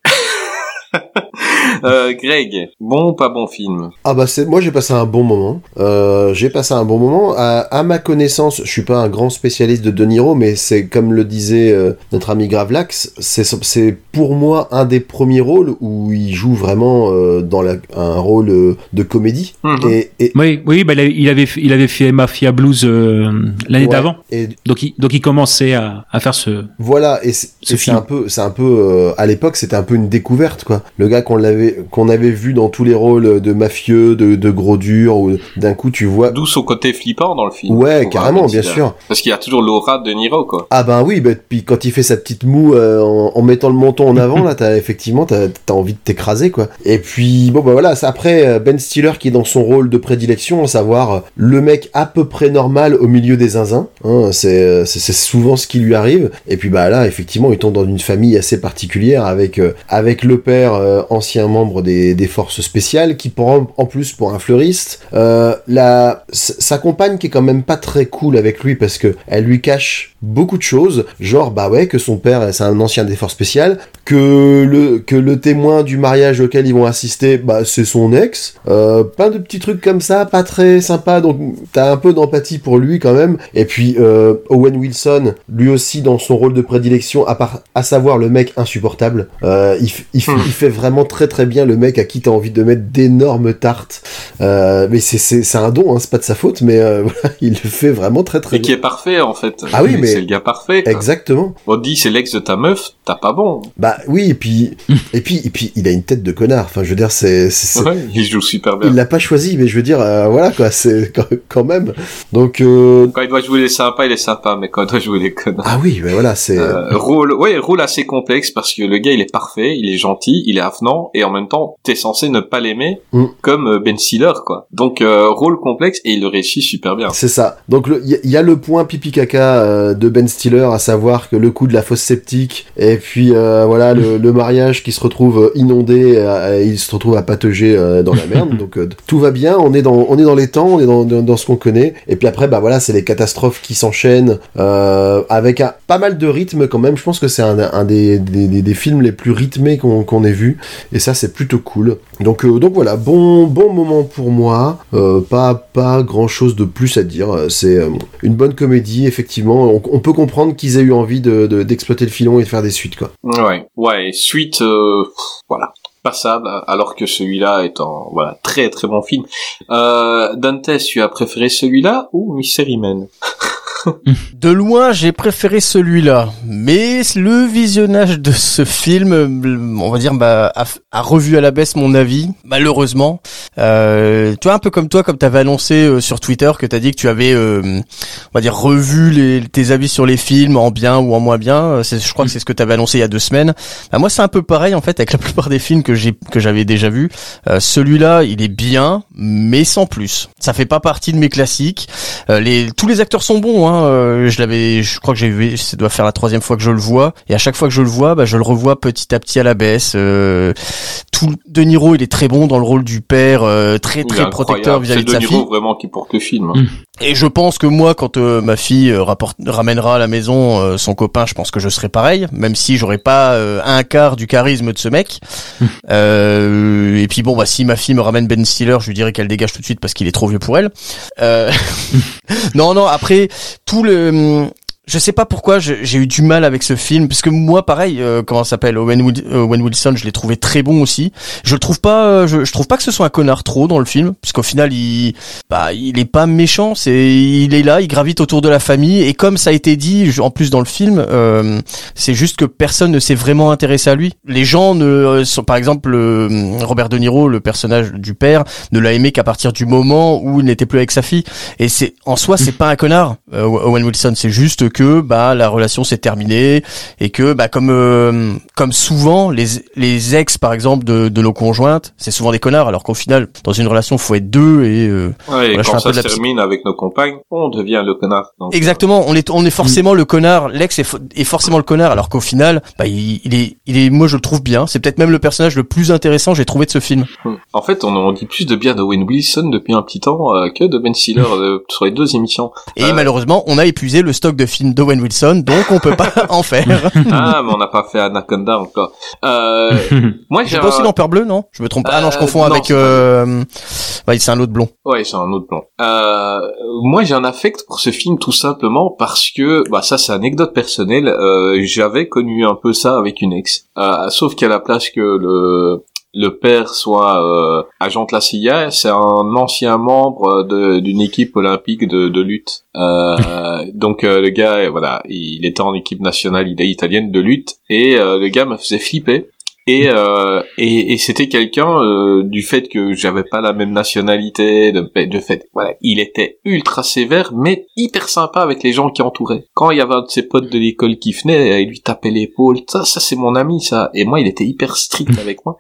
Speaker 6: euh, Greg, bon ou pas bon film?
Speaker 2: Ah bah c'est moi j'ai passé un bon moment. Euh, j'ai passé un bon moment. À, à ma connaissance, je suis pas un grand spécialiste de De Niro, mais c'est comme le disait euh, notre ami Gravelax, c'est c'est pour moi un des premiers rôles où il joue vraiment euh, dans la, un rôle euh, de comédie.
Speaker 6: Mhm.
Speaker 2: Et, et
Speaker 7: Oui, oui, bah il avait- il avait, fait- Mafia Blues euh, l'année
Speaker 2: ouais,
Speaker 7: d'avant.
Speaker 2: Et
Speaker 7: Donc il, donc il commençait à, à faire ce.
Speaker 2: Voilà, et c'est
Speaker 7: Ce
Speaker 2: et c'est
Speaker 7: film.
Speaker 2: un peu, c'est un peu, euh, à l'époque, c'était un peu une découverte, quoi. Le gars qu'on l'avait, qu'on avait vu dans tous les rôles de mafieux, de, de gros dur, ou d'un coup, tu vois.
Speaker 6: D'où son côté flippant dans le film.
Speaker 2: Ouais, carrément, bien sûr.
Speaker 6: Parce qu'il y a toujours l'aura de Niro, quoi.
Speaker 2: Ah ben oui, bah, puis quand il fait sa petite moue euh, en, en mettant le menton en avant, là, t'as effectivement, t'as as envie de t'écraser, quoi. Et puis, bon, bah voilà, après euh, Ben Stiller qui est dans son rôle de prédilection, à savoir euh, le mec à peu près normal au milieu des zinzins. Hein, c'est souvent ce qui lui arrive. Et puis, bah là, effectivement, il tombe dans une famille assez particulière avec, euh, avec le père, euh, ancien membre des, forces spéciales, qui prend en plus pour un fleuriste. Euh, la, sa compagne qui est quand même pas très cool avec lui parce que elle lui cache beaucoup de choses, genre bah ouais que son père c'est un ancien des forces spéciales, que le que le témoin du mariage auquel ils vont assister bah c'est son ex, euh, plein de petits trucs comme ça, pas très sympa donc t'as un peu d'empathie pour lui quand même. Et puis euh, Owen Wilson, lui aussi dans son rôle de prédilection, à part à savoir le mec insupportable, euh, il, il, fait vraiment très très bien le mec à qui t'as envie de mettre d'énormes tartes. Euh, mais c'est c'est c'est un don, hein, c'est pas de sa faute, mais euh, voilà, il le fait vraiment très très
Speaker 6: Et qui
Speaker 2: bien.
Speaker 6: est parfait, en fait.
Speaker 2: Ah oui, mais-
Speaker 6: C'est le gars parfait, quoi.
Speaker 2: Exactement.
Speaker 6: On dit, c'est l'ex de ta meuf, t'as pas bon.
Speaker 2: Bah oui, et puis et puis et puis il a une tête de connard. Enfin, je veux dire, c'est
Speaker 6: Ouais, il joue super bien.
Speaker 2: il l'a pas choisi, mais je veux dire, euh, voilà quoi, c'est quand, même. Donc euh,
Speaker 6: Quand il doit jouer les sympas, il est sympa, mais quand il doit jouer les connards.
Speaker 2: ah oui, mais voilà, c'est
Speaker 6: Euh, rôle, ouais, rôle assez complexe parce que le gars il est parfait, il est gentil, il est avenant et en même temps t'es censé ne pas l'aimer
Speaker 2: Mm.
Speaker 6: comme euh, Ben Stiller quoi. Donc euh, rôle complexe et il le réussit super bien.
Speaker 2: C'est ça. Donc il y, a- y a le point pipi caca euh, de Ben Stiller, à savoir que le coup de la fosse septique et puis euh, voilà le, mariage qui se retrouve euh, inondé, euh, et il se retrouve à patauger euh, dans la merde. Donc euh, tout va bien, on est dans on est dans les temps, on est dans, dans, ce qu'on connaît. Et puis après bah voilà c'est les catastrophes qui s'enchaînent euh, avec pas mal de rythme quand même. Je pense que c'est un, des, des, films les plus rythmés qu'on ait vu et ça c'est plutôt cool. Donc euh, donc voilà bon bon moment pour moi. Euh, pas pas grand chose de plus à dire. Euh, C'est euh, une bonne comédie effectivement. On, on peut comprendre qu'ils aient eu envie de de- d'exploiter le filon et de faire des suites quoi.
Speaker 6: Ouais, ouais. Suite, euh, voilà, passable. Alors que celui-là est un voilà très très bon film. Euh, Dante, tu as préféré celui-là ou Mystery Man
Speaker 8: De loin, j'ai préféré celui-là, mais le visionnage de ce film, on va dire, bah, a, revu à la baisse mon avis, malheureusement. Euh, tu vois, un peu comme toi, comme t'avais annoncé euh, sur Twitter, que t'as dit que tu avais, euh, on va dire, revu tes avis sur les films en bien ou en moins bien. Euh, Je crois que c'est ce que t'avais annoncé il y a deux semaines. Bah, moi, c'est un peu pareil en fait avec la plupart des films que j'ai que j'avais déjà vus. Euh, Celui-là, il est bien, mais sans plus. Ça fait pas partie de mes classiques. Les, tous les acteurs sont bons. Hein. Euh, je l'avais, je crois que j'ai vu, ça doit faire la troisième fois que je le vois. Et à chaque fois que je le vois, bah, je le revois petit à petit à la baisse. Euh, tout De Niro, il est très bon dans le rôle du père, euh, très très protecteur vis-à-vis de
Speaker 6: C'est
Speaker 8: sa
Speaker 6: De
Speaker 8: fille.
Speaker 6: Niro vraiment qui porte le film. hein.
Speaker 8: Et je pense que moi, quand euh, ma fille euh, rapporte, ramènera à la maison euh, son copain, je pense que je serai pareil, même si j'aurais pas un quart du charisme de ce mec. Euh, et puis bon, bah si ma fille me ramène Ben Stiller, je lui dirais qu'elle dégage tout de suite parce qu'il est trop vieux pour elle. Euh, non, non. Après tout le hum, je sais pas pourquoi j'ai eu du mal avec ce film parce que moi pareil euh, comment s'appelle euh, Owen Wilson je l'ai trouvé très bon aussi. Je le trouve pas euh, je, je trouve pas que ce soit un connard trop dans le film puisqu'au final il bah il est pas méchant c'est il est là il gravite autour de la famille et comme ça a été dit en plus dans le film euh, c'est juste que personne ne s'est vraiment intéressé à lui. Les gens ne euh, sont par exemple Robert De Niro le personnage du père ne l'a aimé qu'à partir du moment où il n'était plus avec sa fille. Et c'est en soi c'est pas un connard euh, Owen Wilson c'est juste que bah la relation s'est terminée et que bah comme euh, comme souvent les les ex par exemple de, de nos conjointes c'est souvent des connards alors qu'au final dans une relation faut être deux et euh,
Speaker 6: Ouais, et quand ça
Speaker 8: de
Speaker 6: se termine avec nos compagnes, on devient le connard. Donc,
Speaker 8: exactement on est on est forcément le connard l'ex est, fo- est forcément le connard alors qu'au final bah il, il est il est moi je le trouve bien c'est peut-être même le personnage le plus intéressant que j'ai trouvé de ce film
Speaker 6: euh, En fait, on, on dit plus de bien d'Owen Wilson depuis un petit temps euh, que de Ben Stiller sur les deux émissions.
Speaker 8: et malheureusement on a épuisé le stock de films d'Owen Wilson donc on peut pas en faire
Speaker 6: ah, mais on n'a pas fait Anaconda encore. Euh, moi, j'ai
Speaker 8: pas aussi
Speaker 6: un-
Speaker 8: dans Peur Bleue non? Je me trompe pas ah non je
Speaker 6: Euh,
Speaker 8: confonds
Speaker 6: non,
Speaker 8: avec euh... ouais, c'est un autre blond
Speaker 6: Ouais, c'est un autre plan. Euh, moi, j'ai un affect pour ce film tout simplement parce que, bah, ça, c'est anecdote personnelle. Euh, J'avais connu un peu ça avec une ex. Euh, sauf qu'à la place que le le père soit euh, agent de la CIA, c'est un ancien membre d'une équipe olympique de, de lutte. Euh, donc euh, le gars, voilà, il était en équipe nationale italienne de lutte et euh, le gars me faisait flipper. Et, euh, et, et c'était quelqu'un euh, du fait que j'avais pas la même nationalité, de, de fait, voilà, il était ultra sévère, mais hyper sympa avec les gens qui entouraient. Quand il y avait un de ses potes de l'école qui venait, il lui tapait l'épaule, ça, ça c'est mon ami, ça. Et moi, il était hyper strict avec moi.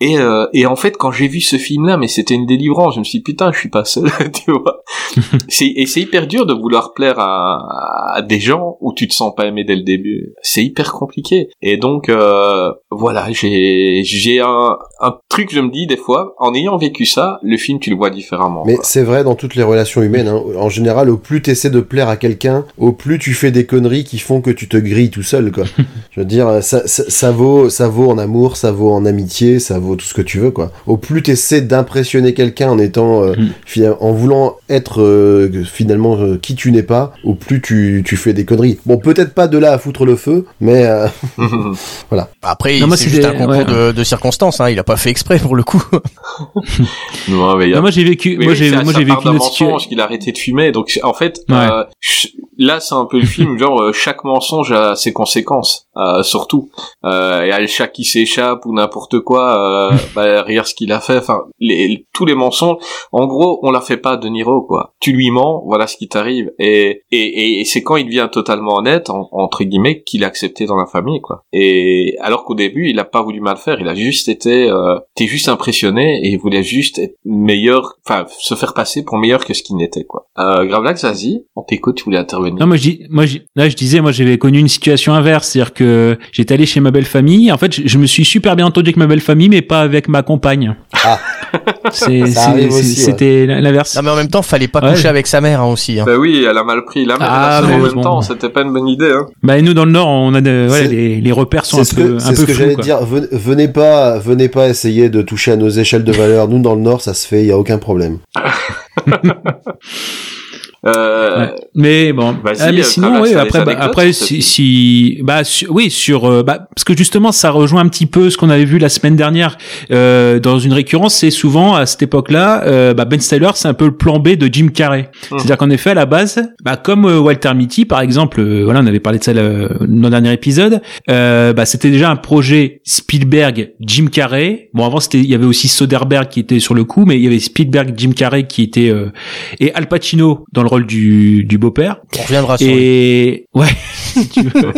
Speaker 6: Et, euh, et en fait, quand j'ai vu ce film-là, mais c'était une délivrance. Je me suis dit, putain, je suis pas seul, tu vois. c'est, et c'est hyper dur de vouloir plaire à, à des gens où tu te sens pas aimé dès le début. C'est hyper compliqué. Et donc, euh, voilà, j'ai, j'ai un, un truc, je me dis des fois, en ayant vécu ça, le film, tu le vois différemment.
Speaker 2: Mais c'est vrai dans toutes les relations humaines. hein. En général, au plus t'essaies de plaire à quelqu'un, au plus tu fais des conneries qui font que tu te grilles tout seul, quoi. Je veux dire, ça, ça, ça vaut, ça vaut en amour, ça vaut en amitié, ça vaut tout ce que tu veux, quoi. Au plus t'essaies d'impressionner quelqu'un en étant, euh,
Speaker 7: Mm.
Speaker 2: en voulant être euh, finalement euh, qui tu n'es pas, au plus tu, tu fais des conneries. Bon, peut-être pas de là à foutre le feu, mais euh,
Speaker 8: après
Speaker 7: Non, moi,
Speaker 8: c'est
Speaker 7: c'est
Speaker 8: juste
Speaker 7: des-
Speaker 8: un concours
Speaker 7: ouais.
Speaker 8: de, de circonstances hein il a pas fait exprès pour le coup
Speaker 6: Non, mais a-
Speaker 7: Non, moi j'ai vécu, moi
Speaker 6: oui,
Speaker 7: j'ai, moi j'ai vécu une
Speaker 6: mensonge
Speaker 7: situation.
Speaker 6: qu'il a arrêté de fumer. Donc en fait,
Speaker 7: Ouais.
Speaker 6: euh, là c'est un peu le film, genre euh, chaque mensonge a ses conséquences, euh, surtout. Euh, et chaque qui s'échappe ou n'importe quoi, euh, bah, regarde ce qu'il a fait. Enfin, les, tous les mensonges. En gros, on l'a fait pas De Niro, quoi. Tu lui mens, voilà ce qui t'arrive. Et et, et, et c'est quand il devient totalement honnête, en- entre guillemets, qu'il est accepté dans la famille, quoi. Et alors qu'au début, il a pas voulu mal faire. Il a juste été, euh, t'es juste impressionné et il voulait juste être meilleur, enfin se faire passer pour meilleur que ce qu'il n'était, quoi. Euh, Gravelax, vas-y, on t'écoute, tu voulais intervenir.
Speaker 7: Non, moi je dis, moi je, là je disais, moi j'avais connu une situation inverse, c'est-à-dire que j'étais allé chez ma belle famille. En fait, je, je me suis super bien entendu avec ma belle famille, mais pas avec ma compagne.
Speaker 2: Ah. Ouais.
Speaker 7: c'était l'inverse.
Speaker 8: non mais en même temps fallait pas
Speaker 7: Ouais.
Speaker 8: coucher avec sa mère hein, aussi hein.
Speaker 6: Bah oui, elle a mal pris la
Speaker 7: Ah,
Speaker 6: mère
Speaker 7: mais
Speaker 6: en même
Speaker 7: bon.
Speaker 6: temps, c'était pas une bonne idée, hein.
Speaker 7: Bah et nous dans le Nord, on a de, ouais, les, les repères sont
Speaker 2: c'est
Speaker 7: un
Speaker 2: ce
Speaker 7: peu,
Speaker 2: que,
Speaker 7: un
Speaker 2: c'est
Speaker 7: peu
Speaker 2: ce que j'allais dire. Venez, pas, venez pas essayer de toucher à nos échelles de valeur. Nous, dans le Nord, ça se fait, y a aucun problème.
Speaker 6: Euh,
Speaker 7: Ouais. Mais bon, Ah, mais
Speaker 6: euh,
Speaker 7: sinon,
Speaker 6: des
Speaker 7: après, bah, après, si, si, bah, su- oui, sur, euh, bah, parce que justement, ça rejoint un petit peu ce qu'on avait vu la semaine dernière euh, dans une récurrence. C'est souvent à cette époque-là, euh, bah, Ben Stiller, c'est un peu le plan B de Jim Carrey.
Speaker 6: Hum.
Speaker 7: C'est-à-dire qu'en effet, à la base, bah, comme Walter Mitty, par exemple, voilà, on avait parlé de ça le- dans le dernier épisode. Bah, c'était déjà un projet Spielberg, Jim Carrey. Bon, avant, c'était, il y avait aussi Soderbergh qui était sur le coup, mais il y avait Spielberg, Jim Carrey qui était et Al Pacino dans le rôle du, du beau-père.
Speaker 8: on reviendra sur lui.
Speaker 7: Et ouais, si tu veux.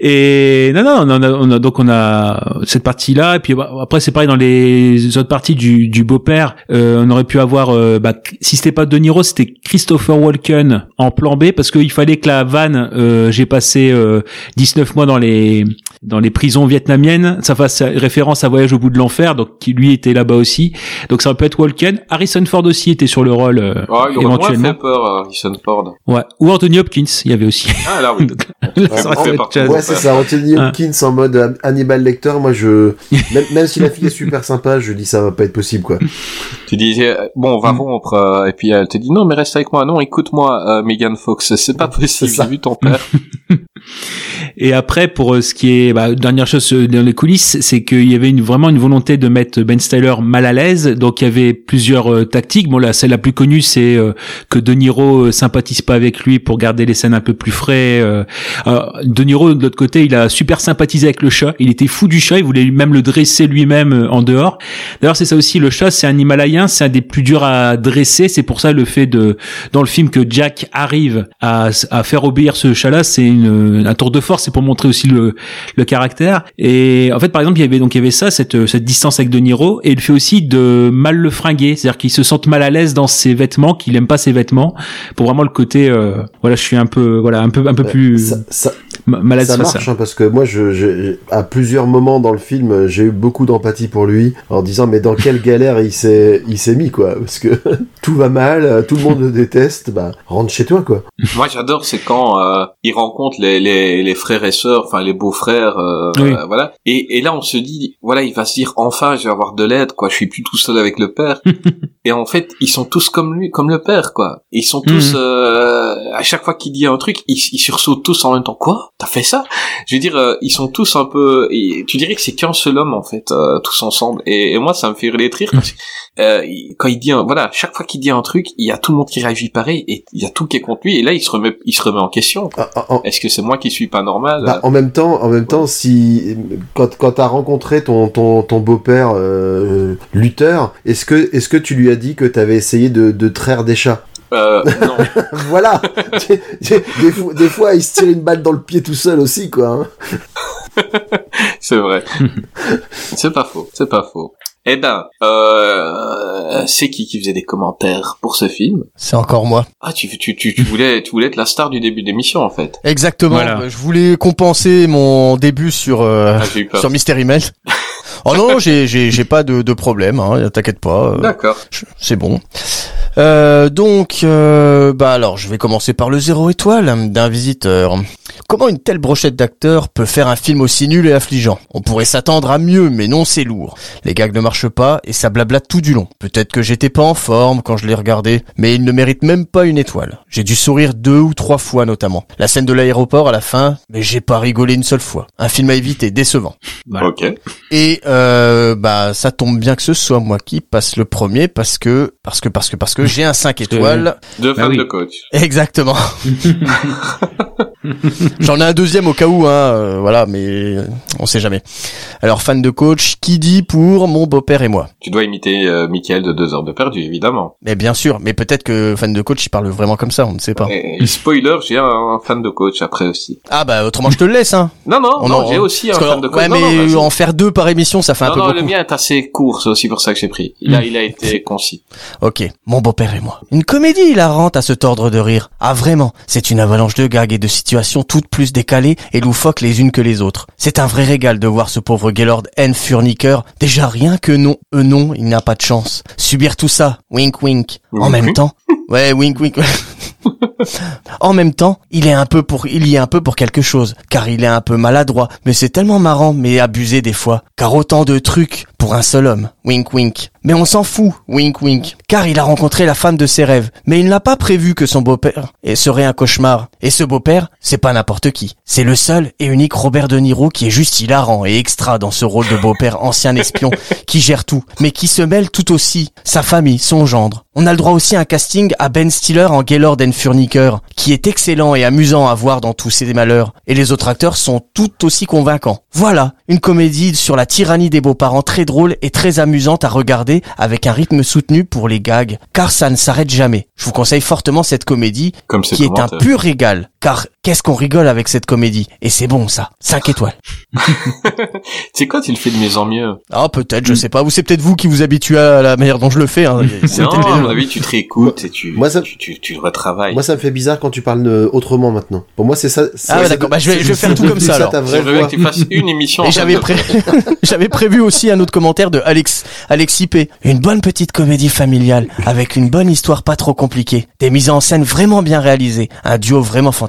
Speaker 7: et non, non, on a, on a- donc on a cette partie-là. Et puis bah, après, c'est pareil dans les autres parties du, du beau-père. Euh, on aurait pu avoir, euh, bah, si c'était pas De Niro, c'était Christopher Walken en plan B parce qu'il fallait que la vanne. euh, J'ai passé euh, 19 mois dans les dans les prisons vietnamiennes. Ça fasse référence à Voyage au bout de l'enfer, donc qui lui était là-bas aussi. Donc ça peut être Walken. Harrison Ford aussi était sur le rôle euh,
Speaker 6: Oh, il
Speaker 7: éventuellement.
Speaker 6: moins fait peur, euh, Harrison Ford.
Speaker 7: Ouais. Ou Anthony Hopkins, il y avait aussi.
Speaker 6: Ah, là, oui.
Speaker 7: Ça
Speaker 2: Ouais,
Speaker 6: fait
Speaker 2: c'est ça, Anthony. Hopkins en mode euh, Hannibal Lecter, moi je... Même, même si la fille est super sympa, je dis ça va pas être possible, quoi.
Speaker 6: Tu disais, euh, bon, on va
Speaker 7: Mm.
Speaker 6: rompre, euh, et puis elle te dit, non, mais reste avec moi. Non, écoute-moi, euh, Megan Fox, c'est pas possible, j'ai vu ton père.
Speaker 7: Et après, pour euh, ce qui est bah, dernière chose euh, dans les coulisses, c'est qu'il y avait une, vraiment une volonté de mettre Ben Styler mal à l'aise. Donc il y avait plusieurs euh, tactiques. Bon là, celle la plus connue, c'est que De Niro sympathise pas avec lui pour garder les scènes un peu plus frais. euh. De Niro de l'autre côté, il a super sympathisé avec le chat. Il était fou du chat. Il voulait même le dresser lui-même en dehors. D'ailleurs, c'est ça aussi. Le chat, c'est un Himalayen, c'est un des plus durs à dresser. C'est pour ça le fait de dans le film que Jack arrive à, à faire obéir ce chat-là, c'est une, un tour de force. C'est pour montrer aussi le, le caractère. Et en fait, par exemple, il y avait donc il y avait ça, cette, cette distance avec De Niro, et il fait aussi de mal le fringuer, c'est-à-dire qu'il se sente mal à l'aise dans ses vêtements, qu'il aime pas ses vêtements, pour vraiment le côté, euh, voilà, je suis un peu, voilà, un peu, un peu plus
Speaker 2: Ça, ça,
Speaker 7: ma- mal à l'aise
Speaker 2: ça marche, hein, parce que moi, je, je- à plusieurs moments dans le film, euh, j'ai eu beaucoup d'empathie pour lui, en disant, mais dans quelle galère il s'est, il s'est mis, quoi. Parce que tout va mal, euh, tout le monde le déteste, bah, rentre chez toi, quoi.
Speaker 6: Moi, j'adore, c'est quand euh, il rencontre les, les, les frères et sœurs, enfin les beaux-frères, euh,
Speaker 7: Oui.
Speaker 6: euh, voilà. Et, et là, on se dit, voilà, il va se dire, enfin, je vais avoir de l'aide, quoi. Je suis plus tout seul avec le père. et en fait, ils sont tous comme lui, comme le père, quoi. Ils sont tous,
Speaker 7: Mhm.
Speaker 6: euh, à chaque fois qu'il dit un truc, ils, ils sursautent tous en même temps. Quoi? T'as fait ça? Je veux dire, euh, ils sont tous un peu. et tu dirais que c'est qu'un seul homme, en fait, euh, tous ensemble. Et, et moi, ça me fait hurler de rire parce que euh, quand il dit, un, voilà, chaque fois qu'il dit un truc, il y a tout le monde qui réagit pareil et il y a tout qui est contre lui. Et là, il se remet, il se remet en question.
Speaker 2: En- en-
Speaker 6: Est-ce que c'est moi qui suis pas normal
Speaker 2: bah, en même temps, en même temps, si quand quand t'as rencontré ton ton, ton beau-père euh, Luther, est-ce que est-ce que tu lui as dit que t'avais essayé de, de traire des chats?
Speaker 6: Euh, Non.
Speaker 2: Voilà. des, fois, des fois, il se tire une balle dans le pied tout seul aussi, quoi. hein.
Speaker 6: c'est vrai. c'est pas faux. C'est pas faux. Eh ben, euh, c'est qui qui faisait des commentaires pour ce film?
Speaker 8: C'est encore moi.
Speaker 6: Ah, tu, tu, tu, tu voulais, tu voulais être la star du début d'émission en fait.
Speaker 8: Exactement.
Speaker 7: Voilà.
Speaker 8: Je voulais compenser mon début sur euh,
Speaker 6: Ah,
Speaker 8: sur Mystery Man. Oh non, non, j'ai j'ai j'ai pas de, de problème. Hein, T'inquiète pas. euh,
Speaker 6: D'accord.
Speaker 8: c'est bon. Euh, donc, euh, bah alors, je vais commencer par le zéro étoile d'un visiteur. Comment une telle brochette d'acteurs peut faire un film aussi nul et affligeant? On pourrait s'attendre à mieux, mais non, c'est lourd. Les gags ne marchent pas et ça blablate tout du long. Peut-être que j'étais pas en forme quand je l'ai regardé, mais il ne mérite même pas une étoile. J'ai dû sourire deux ou trois fois notamment. La scène de l'aéroport à la fin, mais j'ai pas rigolé une seule fois. Un film à éviter, décevant.
Speaker 7: Voilà.
Speaker 6: Ok.
Speaker 8: Et euh, bah ça tombe bien que ce soit moi qui passe le premier parce que parce que parce que parce que j'ai un 5 étoiles.
Speaker 6: Deux
Speaker 7: Bah oui.
Speaker 6: de coach.
Speaker 8: Exactement. J'en ai un deuxième au cas où, hein, euh, voilà, mais on sait jamais. Alors, fan de coach, qui dit pour mon beau-père et moi?
Speaker 6: Tu dois imiter euh, Michael de deux heures de perdu, évidemment.
Speaker 8: Mais bien sûr, mais peut-être que fan de coach, il parle vraiment comme ça, on ne sait pas.
Speaker 6: Et, spoiler, j'ai un fan de coach après aussi.
Speaker 8: Ah bah autrement je te le laisse, hein.
Speaker 6: Non, non,
Speaker 8: Oh,
Speaker 6: non,
Speaker 8: non,
Speaker 6: j'ai
Speaker 8: hein.
Speaker 6: aussi un fan de coach.
Speaker 8: Ouais,
Speaker 6: Non, non,
Speaker 8: mais
Speaker 6: vas-y.
Speaker 8: en faire deux par émission, ça fait un peu
Speaker 6: non,
Speaker 8: beaucoup.
Speaker 6: le mien est assez court, c'est aussi pour ça que j'ai pris. Il a, il a été concis.
Speaker 8: Ok, mon beau-père et moi. Une comédie hilarante à se tordre de rire. Ah vraiment, c'est une avalanche de gags et de situations toutes plus décalées et loufoques les unes que les autres. C'est un vrai régal de voir ce pauvre Gaylord N. Furnicker. Déjà rien que non, euh non, il n'a pas de chance. Subir tout ça, wink wink. En même temps, ouais, wink wink. en même temps, il est un peu pour, il y est un peu pour quelque chose, car il est un peu maladroit, mais c'est tellement marrant, mais abusé des fois, car autant de trucs pour un seul homme, wink wink. Mais on s'en fout, wink wink, car il a rencontré la femme de ses rêves, mais il n'a pas prévu que son beau-père serait un cauchemar. Et ce beau-père, c'est pas n'importe qui, c'est le seul et unique Robert De Niro qui est juste hilarant et extra dans ce rôle de beau-père ancien espion qui gère tout, mais qui se mêle tout aussi, sa famille, son gendre. On a le droit aussi à un casting à Ben Stiller en Gaylord and Furnicker, qui est excellent et amusant à voir dans tous ses malheurs. Et les autres acteurs sont tout aussi convaincants. Voilà, une comédie sur la tyrannie des beaux-parents très drôle et très amusante à regarder avec un rythme soutenu pour les gags, car ça ne s'arrête jamais. Je vous conseille fortement cette comédie
Speaker 6: Comme
Speaker 8: qui est un pur régal. Car qu'est-ce qu'on rigole avec cette comédie? Et c'est bon ça, 5 étoiles.
Speaker 6: C'est quoi, tu le fais de mieux en mieux?
Speaker 8: Ah peut-être, je sais pas, ou c'est peut-être vous qui vous habituez à la manière dont je le fais. Hein. C'est
Speaker 6: Non, à mon avis, tu te réécoutes et tu,
Speaker 2: Moi, ça-
Speaker 6: tu, tu, tu le retravailles.
Speaker 2: Moi, ça me fait bizarre quand tu parles euh, autrement maintenant. Pour moi, c'est ça.
Speaker 8: Ah ouais, d'accord, bah, je vais- je vais faire tout comme ça, alors.
Speaker 2: ta vraie
Speaker 6: J'aimerais
Speaker 2: voix.
Speaker 6: que tu fasses une émission.
Speaker 8: Et
Speaker 6: en
Speaker 8: j'avais
Speaker 6: fait.
Speaker 8: pré... j'avais prévu aussi un autre commentaire de Alex Alexis P. Une bonne petite comédie familiale avec une bonne histoire pas trop compliquée, des mises en scène vraiment bien réalisées, un duo vraiment fantastique,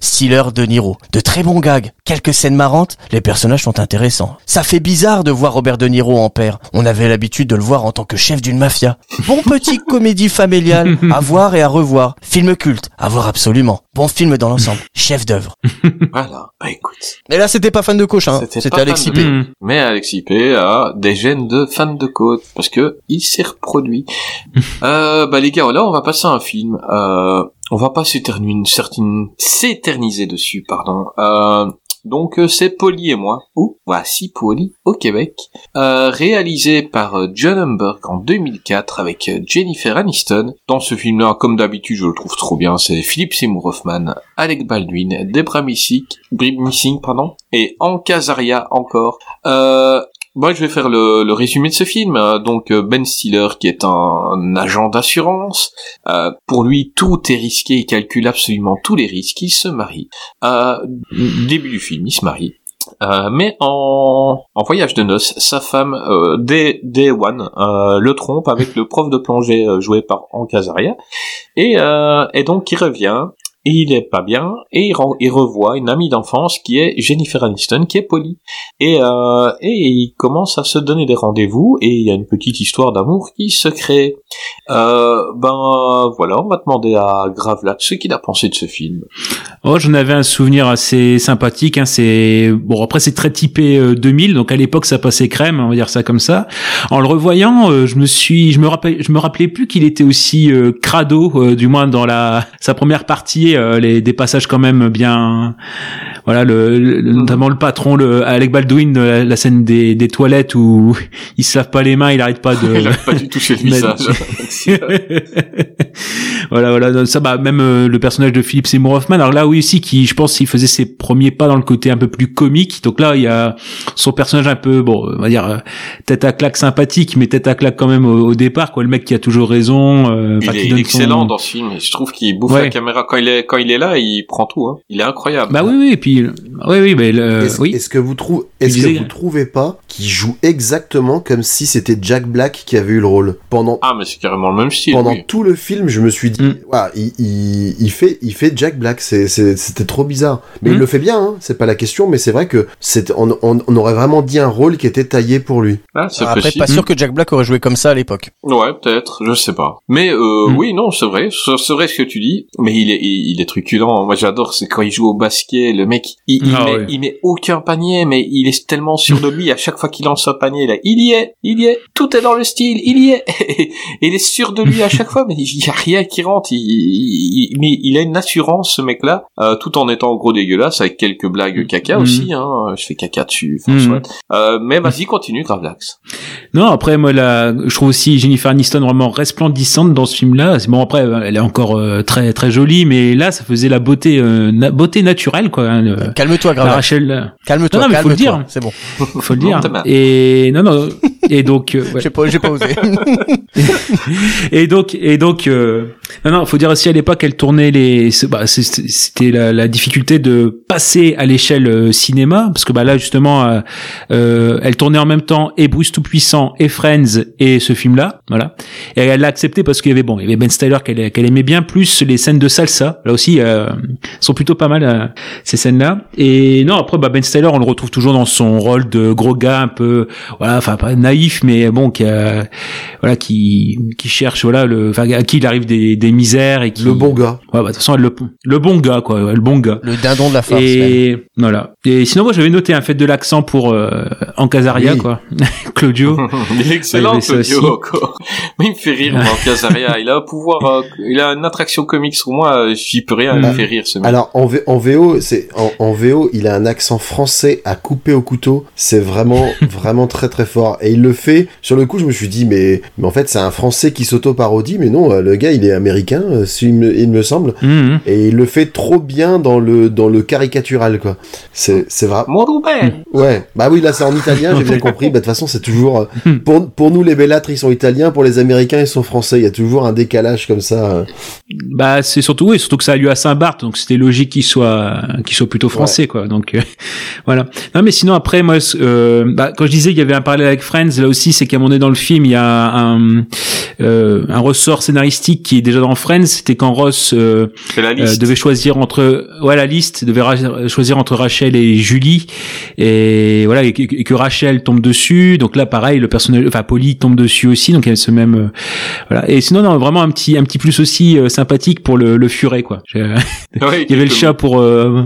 Speaker 8: Stiller de Niro, de très bons gags, quelques scènes marrantes, les personnages sont intéressants. Ça fait bizarre de voir Robert De Niro en père. On avait l'habitude de le voir en tant que chef d'une mafia. Bon petit comédie familiale, à voir et à revoir. Film culte, à voir absolument. Bon film dans l'ensemble. Chef d'œuvre.
Speaker 6: Voilà, bah écoute.
Speaker 8: Mais là, c'était pas fan de coach, hein.
Speaker 6: C'était
Speaker 8: Alexis
Speaker 6: fan
Speaker 8: P.
Speaker 6: de-
Speaker 7: Hmm.
Speaker 6: Mais Alexis P a des gènes de fan de côte parce que il s'est reproduit. euh, bah les gars, là on va passer à un film. Euh, on va pas s'éterniser dessus, pardon. Euh, donc euh, c'est Polly et moi, ou voici Polly au Québec, euh, réalisé par euh, John Humberg en 2004 avec euh, Jennifer Aniston. Dans ce film-là, comme d'habitude, je le trouve trop bien. C'est Philip Seymour Hoffman, Alec Baldwin, Debra Missing, pardon, et Hank Azaria encore. Euh, moi, je vais faire le, le résumé de ce film. Euh, Donc, euh, Ben Stiller, qui est un, agent d'assurance, euh, pour lui, tout est risqué. Il calcule absolument tous les risques. Il se marie. Euh, début du film, il se marie. Mais en, en voyage de noces, sa femme, euh, Day, One, le trompe avec le prof de plongée joué par Hank Azaria. Et, et donc, il revient. Il est pas bien, et il, revoit une amie d'enfance qui est Jennifer Aniston, qui est Polly. Et, euh, et il commence à se donner des rendez-vous, et il y a une petite histoire d'amour qui se crée. Euh, ben voilà, on va demander à Gravelax ce qu'il a pensé de ce film.
Speaker 7: Oh, j'en avais un souvenir assez sympathique. Hein, c'est bon. Après, c'est très typé euh, 2000, donc à l'époque, ça passait crème, on va dire ça comme ça. En le revoyant, euh, je me suis, je me rappelais, je me rappelais plus qu'il était aussi euh, crado, euh, du moins dans la sa première partie, euh, les des passages quand même bien. Voilà, le, le- notamment le patron, le Alec Baldwin, de la, la scène des, des toilettes où il se lave pas les mains, il arrête pas de.
Speaker 6: il a pas du touché le visage.
Speaker 7: voilà, voilà, ça, bah, même euh, le personnage de Philippe Seymour Hoffman. Alors là, oui, aussi, qui, je pense, il faisait ses premiers pas dans le côté un peu plus comique. Donc là, il y a son personnage un peu, bon, on va dire, euh, tête à claque sympathique, mais tête à claque quand même au, au départ, quoi. Le mec qui a toujours raison. euh,
Speaker 6: il est, il excellent
Speaker 7: son-
Speaker 6: dans ce film, je trouve qu'il bouffe
Speaker 7: Ouais.
Speaker 6: la caméra. Quand il est, quand il est là, il prend tout, hein. Il est incroyable.
Speaker 7: Bah oui, oui, et puis, oui, oui, mais le,
Speaker 2: Est-ce
Speaker 7: oui.
Speaker 2: est-ce que vous trouvez, est-ce
Speaker 7: disais-
Speaker 2: que vous trouvez pas qu'il joue exactement comme si c'était Jack Black qui avait eu le rôle? Pendant
Speaker 6: Ah, mais c'est carrément le même style.
Speaker 2: pendant
Speaker 6: oui.
Speaker 2: tout le film, je me suis dit,
Speaker 7: Mm.
Speaker 2: Il, il, il fait, il fait Jack Black. C'est, c'est- c'était trop bizarre. Mais il
Speaker 7: Mm.
Speaker 2: le fait bien, hein, c'est pas la question. Mais c'est vrai que c'est, on, on, on aurait vraiment dit un rôle qui était taillé pour lui.
Speaker 6: Ah, c'est
Speaker 8: Après,
Speaker 6: possible.
Speaker 8: pas sûr que Jack Black aurait joué comme ça à l'époque.
Speaker 6: Ouais, peut-être, je sais pas. Mais euh,
Speaker 7: Mm.
Speaker 6: oui, non, c'est vrai, c'est c'est vrai ce que tu dis. Mais il est, il, il est truculent. Moi, j'adore, c'est quand il joue au basket, le mec, il, il
Speaker 7: Ah
Speaker 6: met, il met aucun panier, mais il est tellement sûr de lui. À chaque fois qu'il lance un panier, là, il y est, il y est, tout est dans le style, il y est. Et il est sûr de lui à chaque fois, mais il y a rien qui rentre. Il, mais il a une assurance, ce mec-là, euh, tout en étant gros dégueulasse avec quelques blagues caca
Speaker 7: Mm.
Speaker 6: aussi. Hein, je fais caca dessus.
Speaker 7: Mm.
Speaker 6: Euh, mais vas-y, continue, Gravelax.
Speaker 7: Non, après moi là, je trouve aussi Jennifer Aniston vraiment resplendissante dans ce film-là. Bon après, elle est encore euh, très très jolie, mais là, ça faisait la beauté beauté naturelle quoi. Hein, le-
Speaker 8: Calme-toi,
Speaker 7: la
Speaker 8: grave.
Speaker 7: Rachel, euh,
Speaker 8: Calme-toi,
Speaker 7: Non, non, mais faut le
Speaker 8: calme-toi.
Speaker 7: dire.
Speaker 8: C'est bon.
Speaker 7: faut le dire. Et non non. Et donc euh, ouais.
Speaker 8: J'ai pas, j'ai pas osé.
Speaker 7: et donc et donc euh, non non, faut dire aussi à l'époque elle tournait les bah, c'était la, la difficulté de passer à l'échelle euh, cinéma parce que bah là justement euh, euh, elle tournait en même temps et Bruce tout puissant et Friends et ce film là voilà. Et elle l'a accepté parce qu'il y avait bon il y avait Ben Stiller qu'elle qu'elle aimait bien plus les scènes de salsa. Là aussi euh, sont plutôt pas mal euh, ces scènes là et non après bah Ben Stiller on le retrouve toujours dans son rôle de gros gars un peu voilà enfin pas naïf mais bon qui a voilà qui qui cherche voilà le à qui il arrive des, des misères et qui
Speaker 2: Le bon gars.
Speaker 7: ouais bah, de toute façon le le bon gars quoi ouais, le bon gars
Speaker 8: Le dindon de la farce. même.
Speaker 7: et voilà et sinon moi j'avais noté un fait de l'accent pour euh, en Casaria
Speaker 2: Oui.
Speaker 7: quoi Claudio
Speaker 6: Il est excellent, Claudio. Mais il me fait rire, moi, Casaria. Il a un pouvoir, euh, il a une attraction comique sur moi, euh, j'y peux rien, il me
Speaker 7: Mm.
Speaker 6: fait rire, ce mec.
Speaker 2: Alors en, V- en VO, c'est en, VO, il a un accent français à couper au couteau. C'est vraiment, vraiment très très fort. Et il le fait. Sur le coup, je me suis dit, mais, mais en fait, c'est un français qui s'auto-parodie. Mais non, euh, le gars, il est américain, euh, si il me, il me semble.
Speaker 7: Mhm.
Speaker 2: Et il le fait trop bien dans le, dans le caricatural, quoi. C'est, c'est vrai.
Speaker 6: Mon Roubaix
Speaker 2: Ouais, bah oui, là c'est en italien, j'ai bien compris. Bah, de toute façon, c'est toujours. euh, pour, pour nous, les Bellâtres, ils sont italiens. Pour les Américains, ils sont français. Il y a toujours un décalage comme ça. euh.
Speaker 7: Bah c'est surtout oui, surtout que ça a lieu à Saint-Barth, donc c'était logique qu'il soit qu'il soit plutôt français quoi. Donc euh, voilà. Non mais sinon après moi euh, bah, quand je disais qu'il y avait un parallèle avec Friends, là aussi c'est qu'à un moment donné dans le film il y a un euh, un ressort scénaristique qui est déjà dans Friends, c'était quand Ross euh, euh, devait choisir entre ouais la liste devait choisir entre Rachel et Julie. Et voilà et que, et que Rachel tombe dessus. Donc là pareil le personnage enfin Polly tombe dessus aussi. Donc il y a ce même euh, voilà. Et sinon non vraiment un petit un petit plus aussi euh, sympathique pour le, le furet quoi.
Speaker 6: Ouais,
Speaker 7: il y avait le chat pour euh,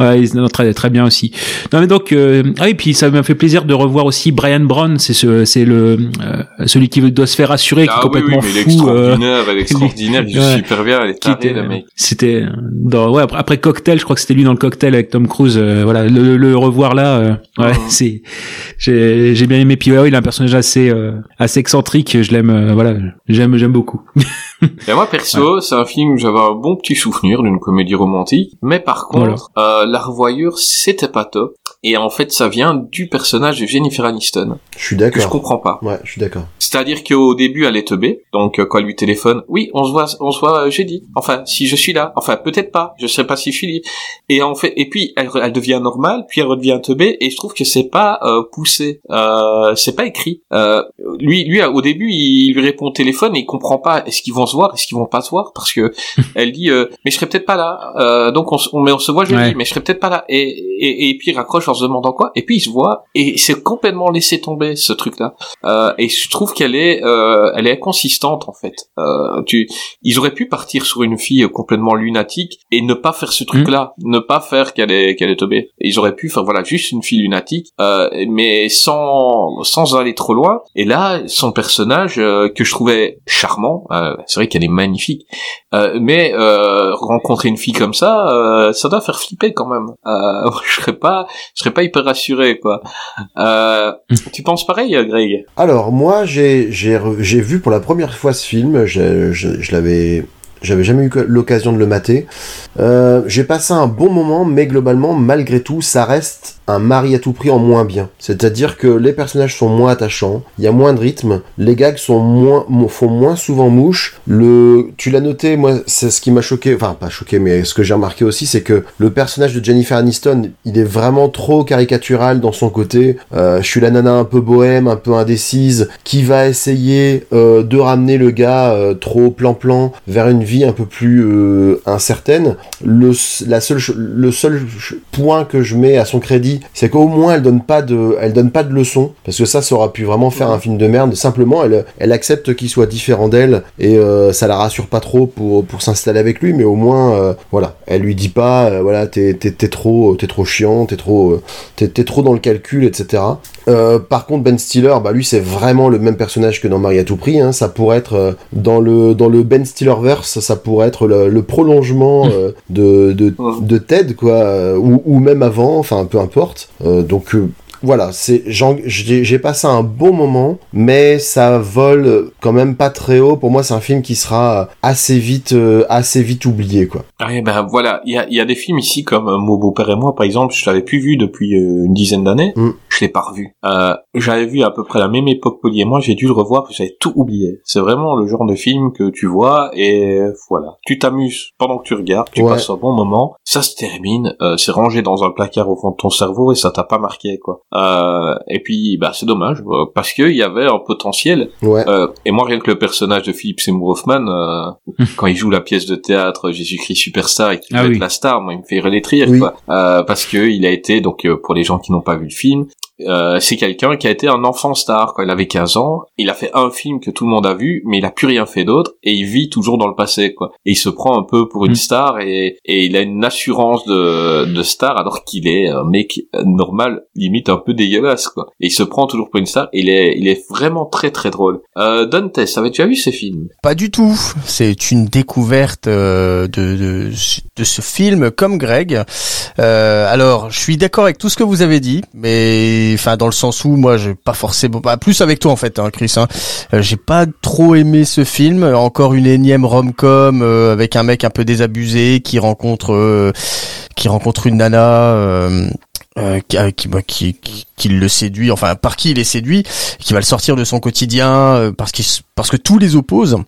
Speaker 7: ouais, non, très très bien aussi. Non mais donc euh, ah oui puis ça m'a fait plaisir de revoir aussi Brian Brown. C'est ce c'est le euh, celui qui doit se faire assurer qui est
Speaker 6: Ah oui, oui,
Speaker 7: complètement
Speaker 6: mais est
Speaker 7: fou
Speaker 6: extraordinaire, elle est extraordinaire,
Speaker 7: Ouais.
Speaker 6: super bien, elle est tarée,
Speaker 7: était,
Speaker 6: le mec.
Speaker 7: c'était dans ouais après, après cocktail je crois que c'était lui dans le cocktail avec Tom Cruise euh, voilà le, le revoir là euh, ouais c'est j'ai j'ai bien aimé puis ouais, il a un personnage assez euh, assez excentrique je l'aime euh, voilà j'aime j'aime beaucoup
Speaker 6: Et moi, perso, c'est un film où j'avais un bon petit souvenir d'une comédie romantique, mais par
Speaker 7: Voilà.
Speaker 6: contre, euh, la revoyure, c'était pas top. Et en fait, ça vient du personnage de Jennifer Aniston,
Speaker 2: Je suis
Speaker 6: que je
Speaker 2: d'accord.
Speaker 6: comprends pas.
Speaker 2: Ouais, je suis d'accord.
Speaker 6: C'est-à-dire qu'au début, elle est teubée, donc euh, quand elle lui téléphone, oui, on se voit, on se voit jeudi. Enfin, si je suis là. Enfin, peut-être pas. Je sais pas si je suis libre. Et en fait, et puis elle, elle devient normale, puis elle redevient teubée, et je trouve que c'est pas euh, poussé, euh, c'est pas écrit. Euh, lui, lui, au début, il lui répond au téléphone et il comprend pas. Est-ce qu'ils vont se voir, est-ce qu'ils vont pas se voir Parce que elle dit, euh, mais je serai peut-être pas là. Euh, donc on, mais on se voit jeudi,
Speaker 7: Ouais.
Speaker 6: mais je serai peut-être pas là. Et, et, et puis il raccroche en se demandant quoi. Et puis il se voit, et c'est complètement laissé tomber ce truc-là. Euh, et je trouve qu'elle est, euh, elle est inconsistante en fait. Euh, tu, ils auraient pu partir sur une fille complètement lunatique et ne pas faire ce truc-là, ne pas faire qu'elle est, qu'elle est teubée. Ils auraient pu faire voilà juste une fille lunatique, mais sans, sans aller trop loin. Et là, son personnage que je trouvais charmant, c'est vrai qu'elle est magnifique, mais rencontrer une fille comme ça, ça doit faire flipper quand même. Je serais pas, je serais pas hyper rassuré quoi. Tu penses pareil, euh, Greg?
Speaker 2: Alors moi j'ai vu pour la première fois ce film, je, je, j'avais jamais eu l'occasion de le mater. Euh, j'ai passé un bon moment, mais globalement, malgré tout, ça reste un mari à tout prix en moins bien. C'est-à-dire que les personnages sont moins attachants, il y a moins de rythme, les gags sont moins, mo- font moins souvent mouche. Le, tu l'as noté, moi, c'est ce qui m'a choqué, enfin pas choqué, mais ce que j'ai remarqué aussi, c'est que le personnage de Jennifer Aniston, il est vraiment trop caricatural dans son côté. Euh, je suis la nana un peu bohème, un peu indécise, qui va essayer euh, de ramener le gars euh, trop plan-plan vers une vie un peu plus incertaine. Le, la seule, le seul point que je mets à son crédit, c'est qu'au moins elle donne pas de, elle donne pas de leçons, parce que ça, ça aurait pu vraiment faire un film de merde. Simplement, elle, elle accepte qu'il soit différent d'elle et euh, ça la rassure pas trop pour, pour s'installer avec lui, mais au moins, euh, voilà, elle lui dit pas, euh, voilà, t'es, t'es, t'es trop, t'es trop chiant, t'es trop, euh, t'es, t'es trop dans le calcul, etc. Euh, par contre, Ben Stiller, bah lui, c'est vraiment le même personnage que dans Marie à tout prix. Hein. Ça pourrait être dans le dans le Ben Stiller verse, ça pourrait être le, le prolongement de, de de Ted, quoi, ou, ou même avant, enfin peu importe. Euh, donc euh, voilà, c'est j'ai passé un bon moment, mais ça vole quand même pas très haut. Pour moi, c'est un film qui sera assez vite, euh, assez vite oublié, quoi.
Speaker 6: Ah, eh ben voilà, il y a, y a des films ici comme euh, Mon beau-père et moi, par exemple, je l'avais plus vu depuis euh, une dizaine d'années,
Speaker 2: Mm.
Speaker 6: je l'ai pas revu. Euh, j'avais vu à peu près la même époque Polly et moi, j'ai dû le revoir, parce que j'avais tout oublié. C'est vraiment le genre de film que tu vois et voilà, tu t'amuses pendant que tu regardes, tu
Speaker 2: Ouais.
Speaker 6: passes un bon moment, ça se termine, euh, c'est rangé dans un placard au fond de ton cerveau et ça t'a pas marqué quoi. Euh, et puis bah c'est dommage euh, parce qu'il y avait un potentiel
Speaker 2: Ouais.
Speaker 6: euh, et moi, rien que le personnage de Philip Seymour Hoffman, euh, quand il joue la pièce de théâtre Jésus-Christ Superstar et qu'il
Speaker 7: Ah
Speaker 6: veut
Speaker 7: oui.
Speaker 6: être la star, moi, il me fait rire,
Speaker 2: Oui.
Speaker 6: quoi. Euh, parce que il a été, donc, euh, pour les gens qui n'ont pas vu le film, euh, c'est quelqu'un qui a été un enfant star quand il avait 15 ans. Il a fait un film que tout le monde a vu, mais il a plus rien fait d'autre et il vit toujours dans le passé, quoi. Et il se prend un peu pour une
Speaker 7: Mm.
Speaker 6: star et, et il a une assurance de, de star alors qu'il est un mec normal, limite un peu dégueulasse, quoi. Et il se prend toujours pour une star. Il est, il est vraiment très très drôle. Euh, Dante, déjà vu ces films?
Speaker 8: Pas du tout. C'est une découverte euh, de, de, de ce film comme Greg. Euh, alors, je suis d'accord avec tout ce que vous avez dit, mais enfin dans le sens où moi j'ai pas forcément, bah, plus avec toi en fait, hein, Chris. Hein, Euh, j'ai pas trop aimé ce film. Encore une énième rom-com euh, avec un mec un peu désabusé qui rencontre euh, qui rencontre une nana. Euh, qui, euh, qui, bah, qui, qui, qui le séduit, enfin par qui il est séduit, qui va le sortir de son quotidien euh, parce qu'il s- parce que tout les oppose.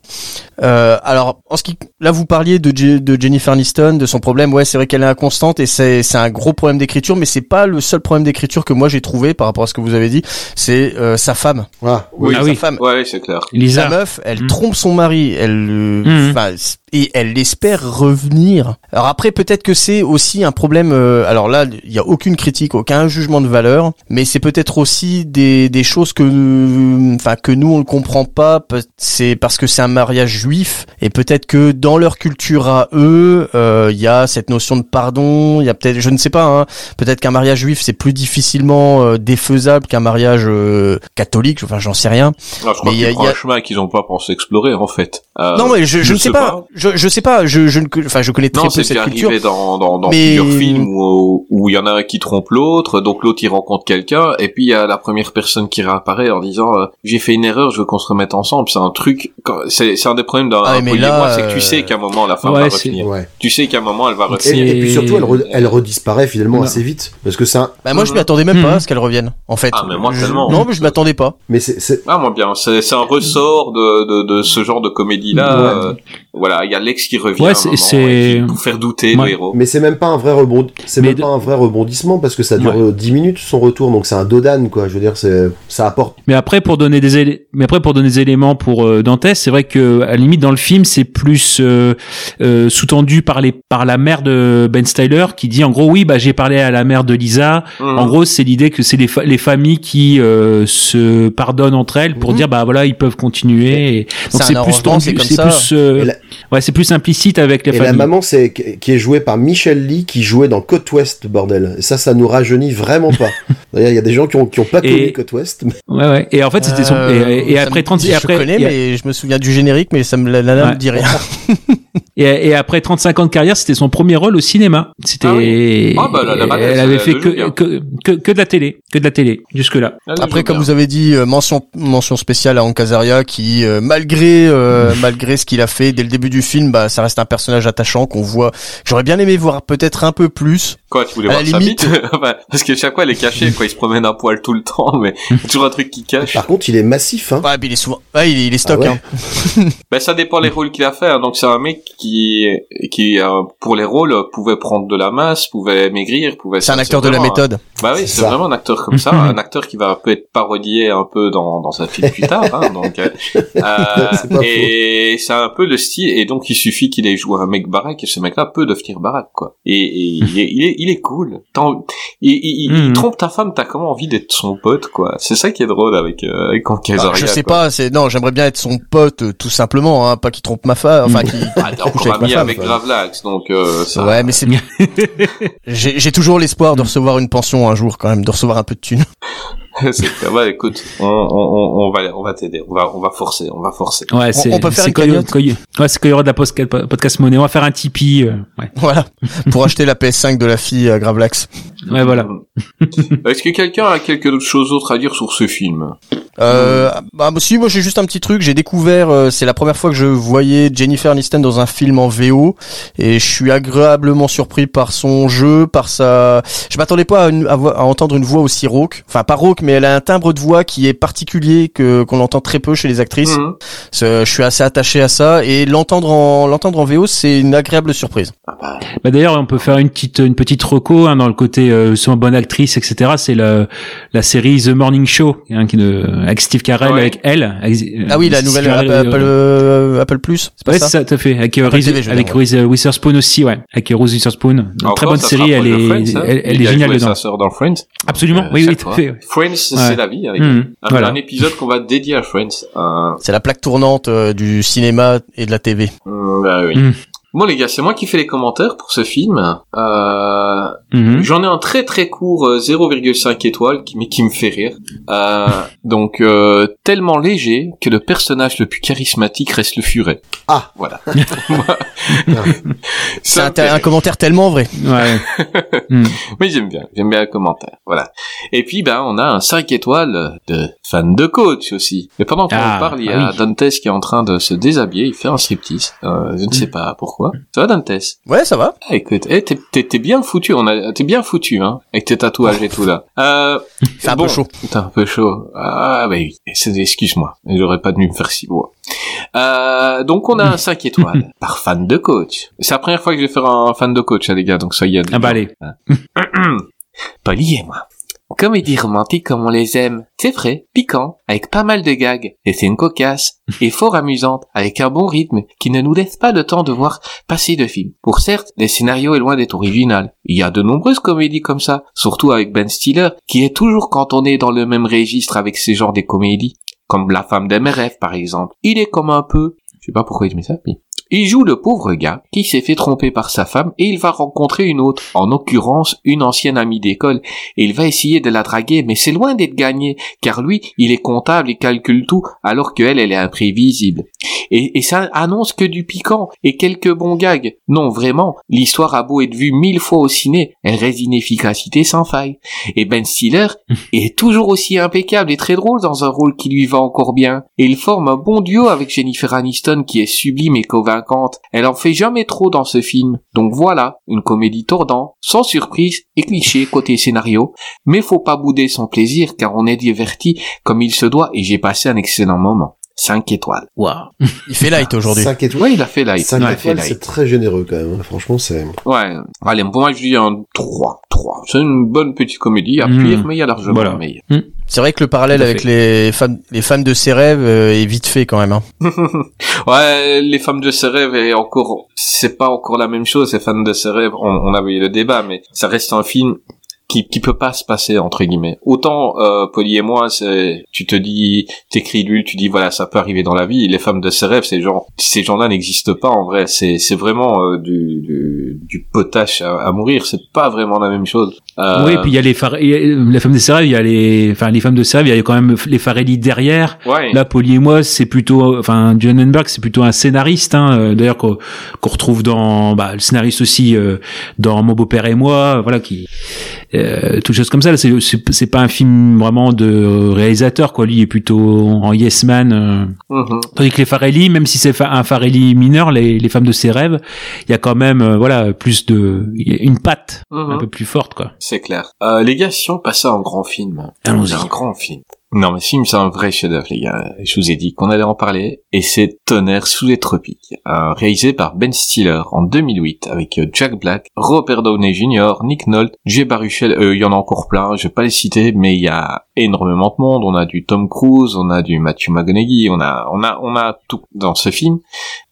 Speaker 8: Euh, alors en ce qui là vous parliez de, de Jennifer Aniston, de son problème, ouais c'est vrai qu'elle est inconstante et c'est c'est un gros problème d'écriture, mais c'est pas le seul problème d'écriture que moi j'ai trouvé par rapport à ce que vous avez dit, c'est euh, sa femme.
Speaker 2: Ah,
Speaker 6: Oui,
Speaker 7: Ah
Speaker 8: sa
Speaker 7: oui.
Speaker 8: femme.
Speaker 6: Ouais, c'est clair.
Speaker 8: Sa
Speaker 7: Lisa.
Speaker 8: meuf, elle
Speaker 7: Mm.
Speaker 8: trompe son mari, elle, enfin, c- et elle espère revenir. Alors après, peut-être que c'est aussi un problème. euh, alors là, il y a aucune critique, aucun jugement de valeur, mais c'est peut-être aussi des, des choses que, euh, enfin, que nous on ne comprend pas. C'est parce que c'est un mariage juif, et peut-être que dans leur culture à eux, euh, il y a cette notion de pardon. Il y a peut-être, je ne sais pas, hein, peut-être qu'un mariage juif c'est plus difficilement euh, défaisable qu'un mariage euh, catholique. Enfin, j'en sais rien.
Speaker 6: Alors, je crois
Speaker 8: Mais
Speaker 6: qu'il
Speaker 8: y a-
Speaker 6: prend
Speaker 8: y a-
Speaker 6: un chemin qu'ils ont pas pensé explorer, en fait. Euh,
Speaker 8: non mais je, je, ne sais pas, Je, je sais pas je, je ne enfin je connais très
Speaker 6: Non,
Speaker 8: peu cette culture
Speaker 6: dans, dans, dans
Speaker 8: Mais-
Speaker 6: plusieurs films où il y en a un qui trompe l'autre, donc l'autre il rencontre quelqu'un, et puis il y a la première personne qui réapparaît en disant euh, j'ai fait une erreur, je veux qu'on se remette ensemble. C'est un truc, quand- c'est c'est un des problèmes d'un
Speaker 8: Ah, là,
Speaker 6: c'est que tu sais
Speaker 8: euh,
Speaker 6: qu'à un moment la femme
Speaker 7: ouais,
Speaker 6: va revenir.
Speaker 2: ouais.
Speaker 6: Tu sais qu'à un moment elle va
Speaker 2: Et,
Speaker 6: revenir.
Speaker 2: et puis surtout, elle, re- elle redisparaît finalement
Speaker 7: Non.
Speaker 2: assez vite. Parce que c'est un.
Speaker 8: bah moi je m'y attendais même
Speaker 7: Mhm.
Speaker 8: pas à ce qu'elle revienne en fait
Speaker 6: Ah, mais moi,
Speaker 8: Je-
Speaker 6: tellement.
Speaker 8: non mais je m'attendais pas
Speaker 2: Mais c'est. c'est-
Speaker 6: Ah moi bien, c'est c'est un ressort de, de, de ce genre de comédie là.
Speaker 2: Ouais.
Speaker 6: Voilà, il y a l'ex qui revient
Speaker 7: Ouais,
Speaker 6: à un
Speaker 7: c'est-
Speaker 6: pour faire douter
Speaker 7: Ouais.
Speaker 6: le héros.
Speaker 2: Mais c'est même pas un vrai rebond, c'est même
Speaker 7: de-
Speaker 2: pas un vrai rebondissement parce que ça dure
Speaker 7: Ouais.
Speaker 2: euh, 10 minutes son retour, donc c'est un dodan quoi. Je veux dire, c'est ça apporte.
Speaker 7: Mais après pour donner des élé- mais après pour donner des éléments pour euh, Dantès, c'est vrai que à la limite dans le film c'est plus euh, euh, sous-tendu par les par la mère de Ben Styler qui dit en gros oui bah j'ai parlé à la mère de Lisa.
Speaker 6: Mhm.
Speaker 7: En gros c'est l'idée que c'est les, fa- les familles qui euh, se pardonnent entre elles pour
Speaker 8: Mhm.
Speaker 7: dire bah voilà ils peuvent continuer. Et... Donc c'est plus tendu, c'est plus euh, ouais c'est plus implicite avec les
Speaker 2: Et la
Speaker 7: familles.
Speaker 2: maman, c'est qui est jouée par Michelle Lee, qui jouait dans Côte Ouest, bordel. Et ça, ça nous rajeunit vraiment pas. D'ailleurs, il y a des gens qui ont, qui ont pas connu
Speaker 7: Et-
Speaker 2: Côte Ouest. mais-
Speaker 7: Ouais ouais. Et en fait c'était son
Speaker 8: Euh,
Speaker 7: et, et
Speaker 8: ça
Speaker 7: après
Speaker 8: me
Speaker 7: 30
Speaker 8: dit-
Speaker 7: et après
Speaker 8: je connais mais je me souviens du générique mais ça me la, la, la
Speaker 7: Ouais.
Speaker 8: me dit rien
Speaker 7: Et, et après 35 ans de carrière, c'était son premier rôle au cinéma. C'était,
Speaker 6: Ah oui. Ah bah, la-
Speaker 7: elle avait
Speaker 6: elle
Speaker 7: fait que, que, que, que de la télé, que de la télé, jusque là.
Speaker 8: Après comme
Speaker 6: bien.
Speaker 8: vous avez dit euh, mention mention spéciale à Hank Azaria qui euh, malgré euh, malgré ce qu'il a fait dès le début du film bah ça reste un personnage attachant qu'on voit j'aurais bien aimé voir peut-être un peu plus
Speaker 6: Quoi, tu voulais
Speaker 8: À
Speaker 6: voir
Speaker 8: la
Speaker 6: sa
Speaker 8: limite-
Speaker 6: Parce que chaque fois, elle est cachée, quoi. Il se promène à poil tout le temps, mais il y a toujours un truc qui cache.
Speaker 2: Par contre, il est massif, hein.
Speaker 8: ouais il est souvent ouais il est, il est stock
Speaker 2: Ah ouais.
Speaker 8: hein.
Speaker 6: Ben, ça dépend les rôles qu'il a fait. hein. Donc, c'est un mec qui, qui, euh, pour les rôles, pouvait prendre de la masse, pouvait maigrir, pouvait...
Speaker 8: c'est un acteur de la
Speaker 6: un-
Speaker 8: méthode
Speaker 6: Bah oui,
Speaker 2: C'est
Speaker 6: vraiment un acteur comme ça, un acteur qui va peut être parodié un peu dans, dans un film plus tard, hein, donc, euh,
Speaker 2: pas
Speaker 6: et c'est un peu le style, et donc il suffit qu'il ait joué un mec baraque, et ce mec-là peut devenir baraque, quoi. Et, et il, est, il, est, il est cool. T'en- il, il, il- il
Speaker 7: Mhm.
Speaker 6: trompe ta femme, t'as comment envie d'être son pote, quoi. C'est ça qui est drôle avec, euh, avec
Speaker 8: Ah, je sais
Speaker 6: quoi.
Speaker 8: pas, c'est non, j'aimerais bien être son pote euh, tout simplement, hein, pas qu'il trompe ma femme, enfin qu'il
Speaker 6: Ah, t'es encore
Speaker 8: avec ma
Speaker 6: ami
Speaker 8: femme.
Speaker 6: avec Gravelax, donc euh, ça...
Speaker 8: Ouais, mais c'est j'ai j'ai toujours l'espoir de recevoir une pension un jour quand même, de recevoir un peu de thunes.
Speaker 6: Ouais, écoute, on, on, on, on va, on va t'aider, on va, on va forcer, on va forcer.
Speaker 7: Ouais, c'est,
Speaker 8: on peut faire
Speaker 7: c'est
Speaker 8: une
Speaker 7: quand, quand ouais, c'est quand il y aura de la podcast, podcast monnaie. On va faire un Tipeee, euh, ouais.
Speaker 8: Voilà, pour acheter la PS5 de la fille à Gravelax.
Speaker 7: Ouais, voilà.
Speaker 6: Est-ce que quelqu'un a quelque chose d'autre à dire sur ce film?
Speaker 8: Euh, bah si, moi j'ai juste un petit truc. J'ai découvert, euh, c'est la première fois que je voyais Jennifer Aniston dans un film en VO, et je suis agréablement surpris par son jeu, par sa. Je m'attendais pas à, une- à à entendre une voix aussi rauque, enfin pas rauque, mais elle a un timbre de voix qui est particulier que qu'on entend très peu chez les actrices.
Speaker 6: Mhm.
Speaker 8: Je suis assez attaché à ça et l'entendre en l'entendre en VO, c'est une agréable surprise.
Speaker 7: Bah d'ailleurs, on peut faire une petite une petite reco hein, dans le côté euh, son bonne actrice, etc. C'est la la série The Morning Show, hein, qui de, avec Steve Carell,
Speaker 6: Ouais.
Speaker 7: avec elle. avec- euh,
Speaker 8: Ah oui, la
Speaker 7: Steve
Speaker 8: nouvelle
Speaker 7: Carell,
Speaker 8: Apple, Apple,
Speaker 7: euh,
Speaker 8: euh, Apple Plus, c'est pas
Speaker 7: Ouais,
Speaker 8: ça
Speaker 7: ça, tout à fait. Avec, euh,
Speaker 8: Apple TV,
Speaker 7: avec
Speaker 8: dire,
Speaker 7: Witherspoon aussi, ouais. Avec Rose Witherspoon.
Speaker 6: Encore,
Speaker 7: très bonne série, elle est,
Speaker 6: Friends, hein.
Speaker 7: elle, est géniale dedans.
Speaker 6: sa sœur dans Friends.
Speaker 7: Absolument,
Speaker 6: Euh,
Speaker 7: oui, oui, tout à fait.
Speaker 6: Friends, c'est
Speaker 7: Ouais.
Speaker 6: la vie. Avec
Speaker 7: Mhm,
Speaker 6: un,
Speaker 7: voilà.
Speaker 6: un épisode qu'on va dédier à Friends. Euh,
Speaker 8: C'est la plaque tournante euh, du cinéma et de la TV.
Speaker 6: euh, bah oui.
Speaker 7: Mhm.
Speaker 6: Bon les gars, c'est moi qui fais les commentaires pour ce film. Euh,
Speaker 7: Mhm.
Speaker 6: J'en ai un très très court euh, 0,5 étoiles, qui, mais qui me fait rire. Euh, donc euh, tellement léger que le personnage le plus charismatique reste le furet.
Speaker 2: Ah.
Speaker 6: voilà.
Speaker 8: C'est un, un commentaire tellement vrai.
Speaker 7: Ouais. Mhm.
Speaker 6: Oui, j'aime bien, j'aime bien le commentaire. Voilà. Et puis, ben, on a un 5 étoiles de fan de coach aussi. Mais pendant qu'on
Speaker 7: Ah,
Speaker 6: en parle, il y
Speaker 7: ah
Speaker 6: a
Speaker 7: oui.
Speaker 6: Dantes qui est en train de se déshabiller, il fait un striptease. Euh, je ne sais pas pourquoi. Ça va, Dantes?
Speaker 8: Ouais, ça va.
Speaker 6: ah, Écoute, eh, t'es, t'es, t'es bien foutu, on a, t'es bien foutu, hein, avec tes tatouages et tout là. Euh,
Speaker 8: C'est un
Speaker 6: bon,
Speaker 8: peu chaud.
Speaker 6: T'es un peu chaud. Ah, bah oui. C'est- Excuse-moi. J'aurais pas dû me faire si beau. Euh, donc on a un 5 étoiles par fan de coach. C'est la première fois que je vais faire un fan de coach, hein, les gars, donc soyez
Speaker 7: Ah bah allez.
Speaker 6: Polly et moi. Comédie romantique comme on les aime. C'est vrai, piquant, avec pas mal de gags, et c'est une cocasse, et fort amusante, avec un bon rythme, qui ne nous laisse pas le temps de voir passer de films. Pour certes, le scénario est loin d'être original. Il y a de nombreuses comédies comme ça, surtout avec Ben Stiller, qui est toujours cantonné dans le même registre avec ces genres des comédies, comme La femme des mes rêves par exemple. Il est comme un peu, je sais pas pourquoi il met ça, mais il joue le pauvre gars qui s'est fait tromper par sa femme et il va rencontrer une autre, en l'occurrence une ancienne amie d'école, et il va essayer de la draguer, mais c'est loin d'être gagné, car lui, il est comptable et calcule tout, alors qu'elle, elle est imprévisible. Et, et ça annonce que du piquant et quelques bons gags. Non, vraiment, l'histoire a beau être vue mille fois au ciné, elle reste d'une efficacité sans faille. Et Ben Stiller est toujours aussi impeccable et très drôle dans un rôle qui lui va encore bien. Et il forme un bon duo avec Jennifer Aniston qui est sublime et convaincante. Elle en fait jamais trop dans ce film. Donc voilà, une comédie tordant, sans surprise et cliché côté scénario. Mais faut pas bouder son plaisir car on est diverti comme il se doit et j'ai passé un excellent moment. 5 étoiles.
Speaker 7: Waouh.
Speaker 8: Il fait light aujourd'hui.
Speaker 2: 5 étoiles.
Speaker 6: Ouais, il a fait light.
Speaker 2: 5
Speaker 6: Ouais, il a fait
Speaker 2: étoiles, c'est très généreux quand même. hein. Franchement, c'est.
Speaker 6: Ouais. Allez, pour moi, je dis un 3. 3. C'est une bonne petite comédie. À
Speaker 7: Mm.
Speaker 6: pire, mais il y a largement
Speaker 7: Voilà.
Speaker 6: meilleur.
Speaker 8: C'est vrai que le parallèle avec les femmes, les femmes de ses rêves euh, est vite fait quand même. Hein.
Speaker 6: Ouais, les femmes de ses rêves et encore, c'est pas encore la même chose. Les femmes de ses rêves, on, on avait eu le débat, mais ça reste un film qui, qui peut pas se passer entre guillemets. Autant euh, Polly et moi, c'est, tu te dis, t'écris lui, tu dis voilà, ça peut arriver dans la vie. Les femmes de ses rêves, ces gens, ces gens-là n'existent pas en vrai. C'est, c'est vraiment euh, du, du, du potache à, à mourir. C'est pas vraiment la même chose. Euh,
Speaker 7: Oui, et puis il y a les phare- il y a- la femme de ses rêves, il y a les, enfin les femmes de ses rêves, il y a quand même les Farelli derrière.
Speaker 6: ouais.
Speaker 7: Là, Polly et moi, c'est plutôt, enfin, John Enberg, c'est plutôt un scénariste, hein, euh, d'ailleurs qu'on qu'on retrouve dans, bah, le scénariste aussi euh, dans Mon beau-père et moi, voilà, qui, euh, toutes choses comme ça. C'est c'est pas un film vraiment de réalisateur, quoi. Lui il est plutôt en yes man. euh.
Speaker 6: Mhm.
Speaker 7: Tandis que les Farelli, même si c'est un Farelli mineur, les, les femmes de ses rêves, il y a quand même, euh, voilà, plus de, une patte un peu plus forte, quoi.
Speaker 6: C'est clair. Euh, les gars, si on passait à un grand film.
Speaker 7: Allons-y.
Speaker 6: Un grand film. Non, mais ce film, c'est un vrai chef-d'œuvre, les gars. Je vous ai dit qu'on allait en parler. Et c'est Tonnerre sous les tropiques. Euh, réalisé par Ben Stiller en 2008 avec euh, Jack Black, Robert Downey Jr., Nick Nolte, Jay Baruchel. Euh, Il y en a encore plein. Je vais pas les citer, mais il y a énormément de monde. On a du Tom Cruise, on a du Matthew McConaughey, on a, on a, on a tout dans ce film.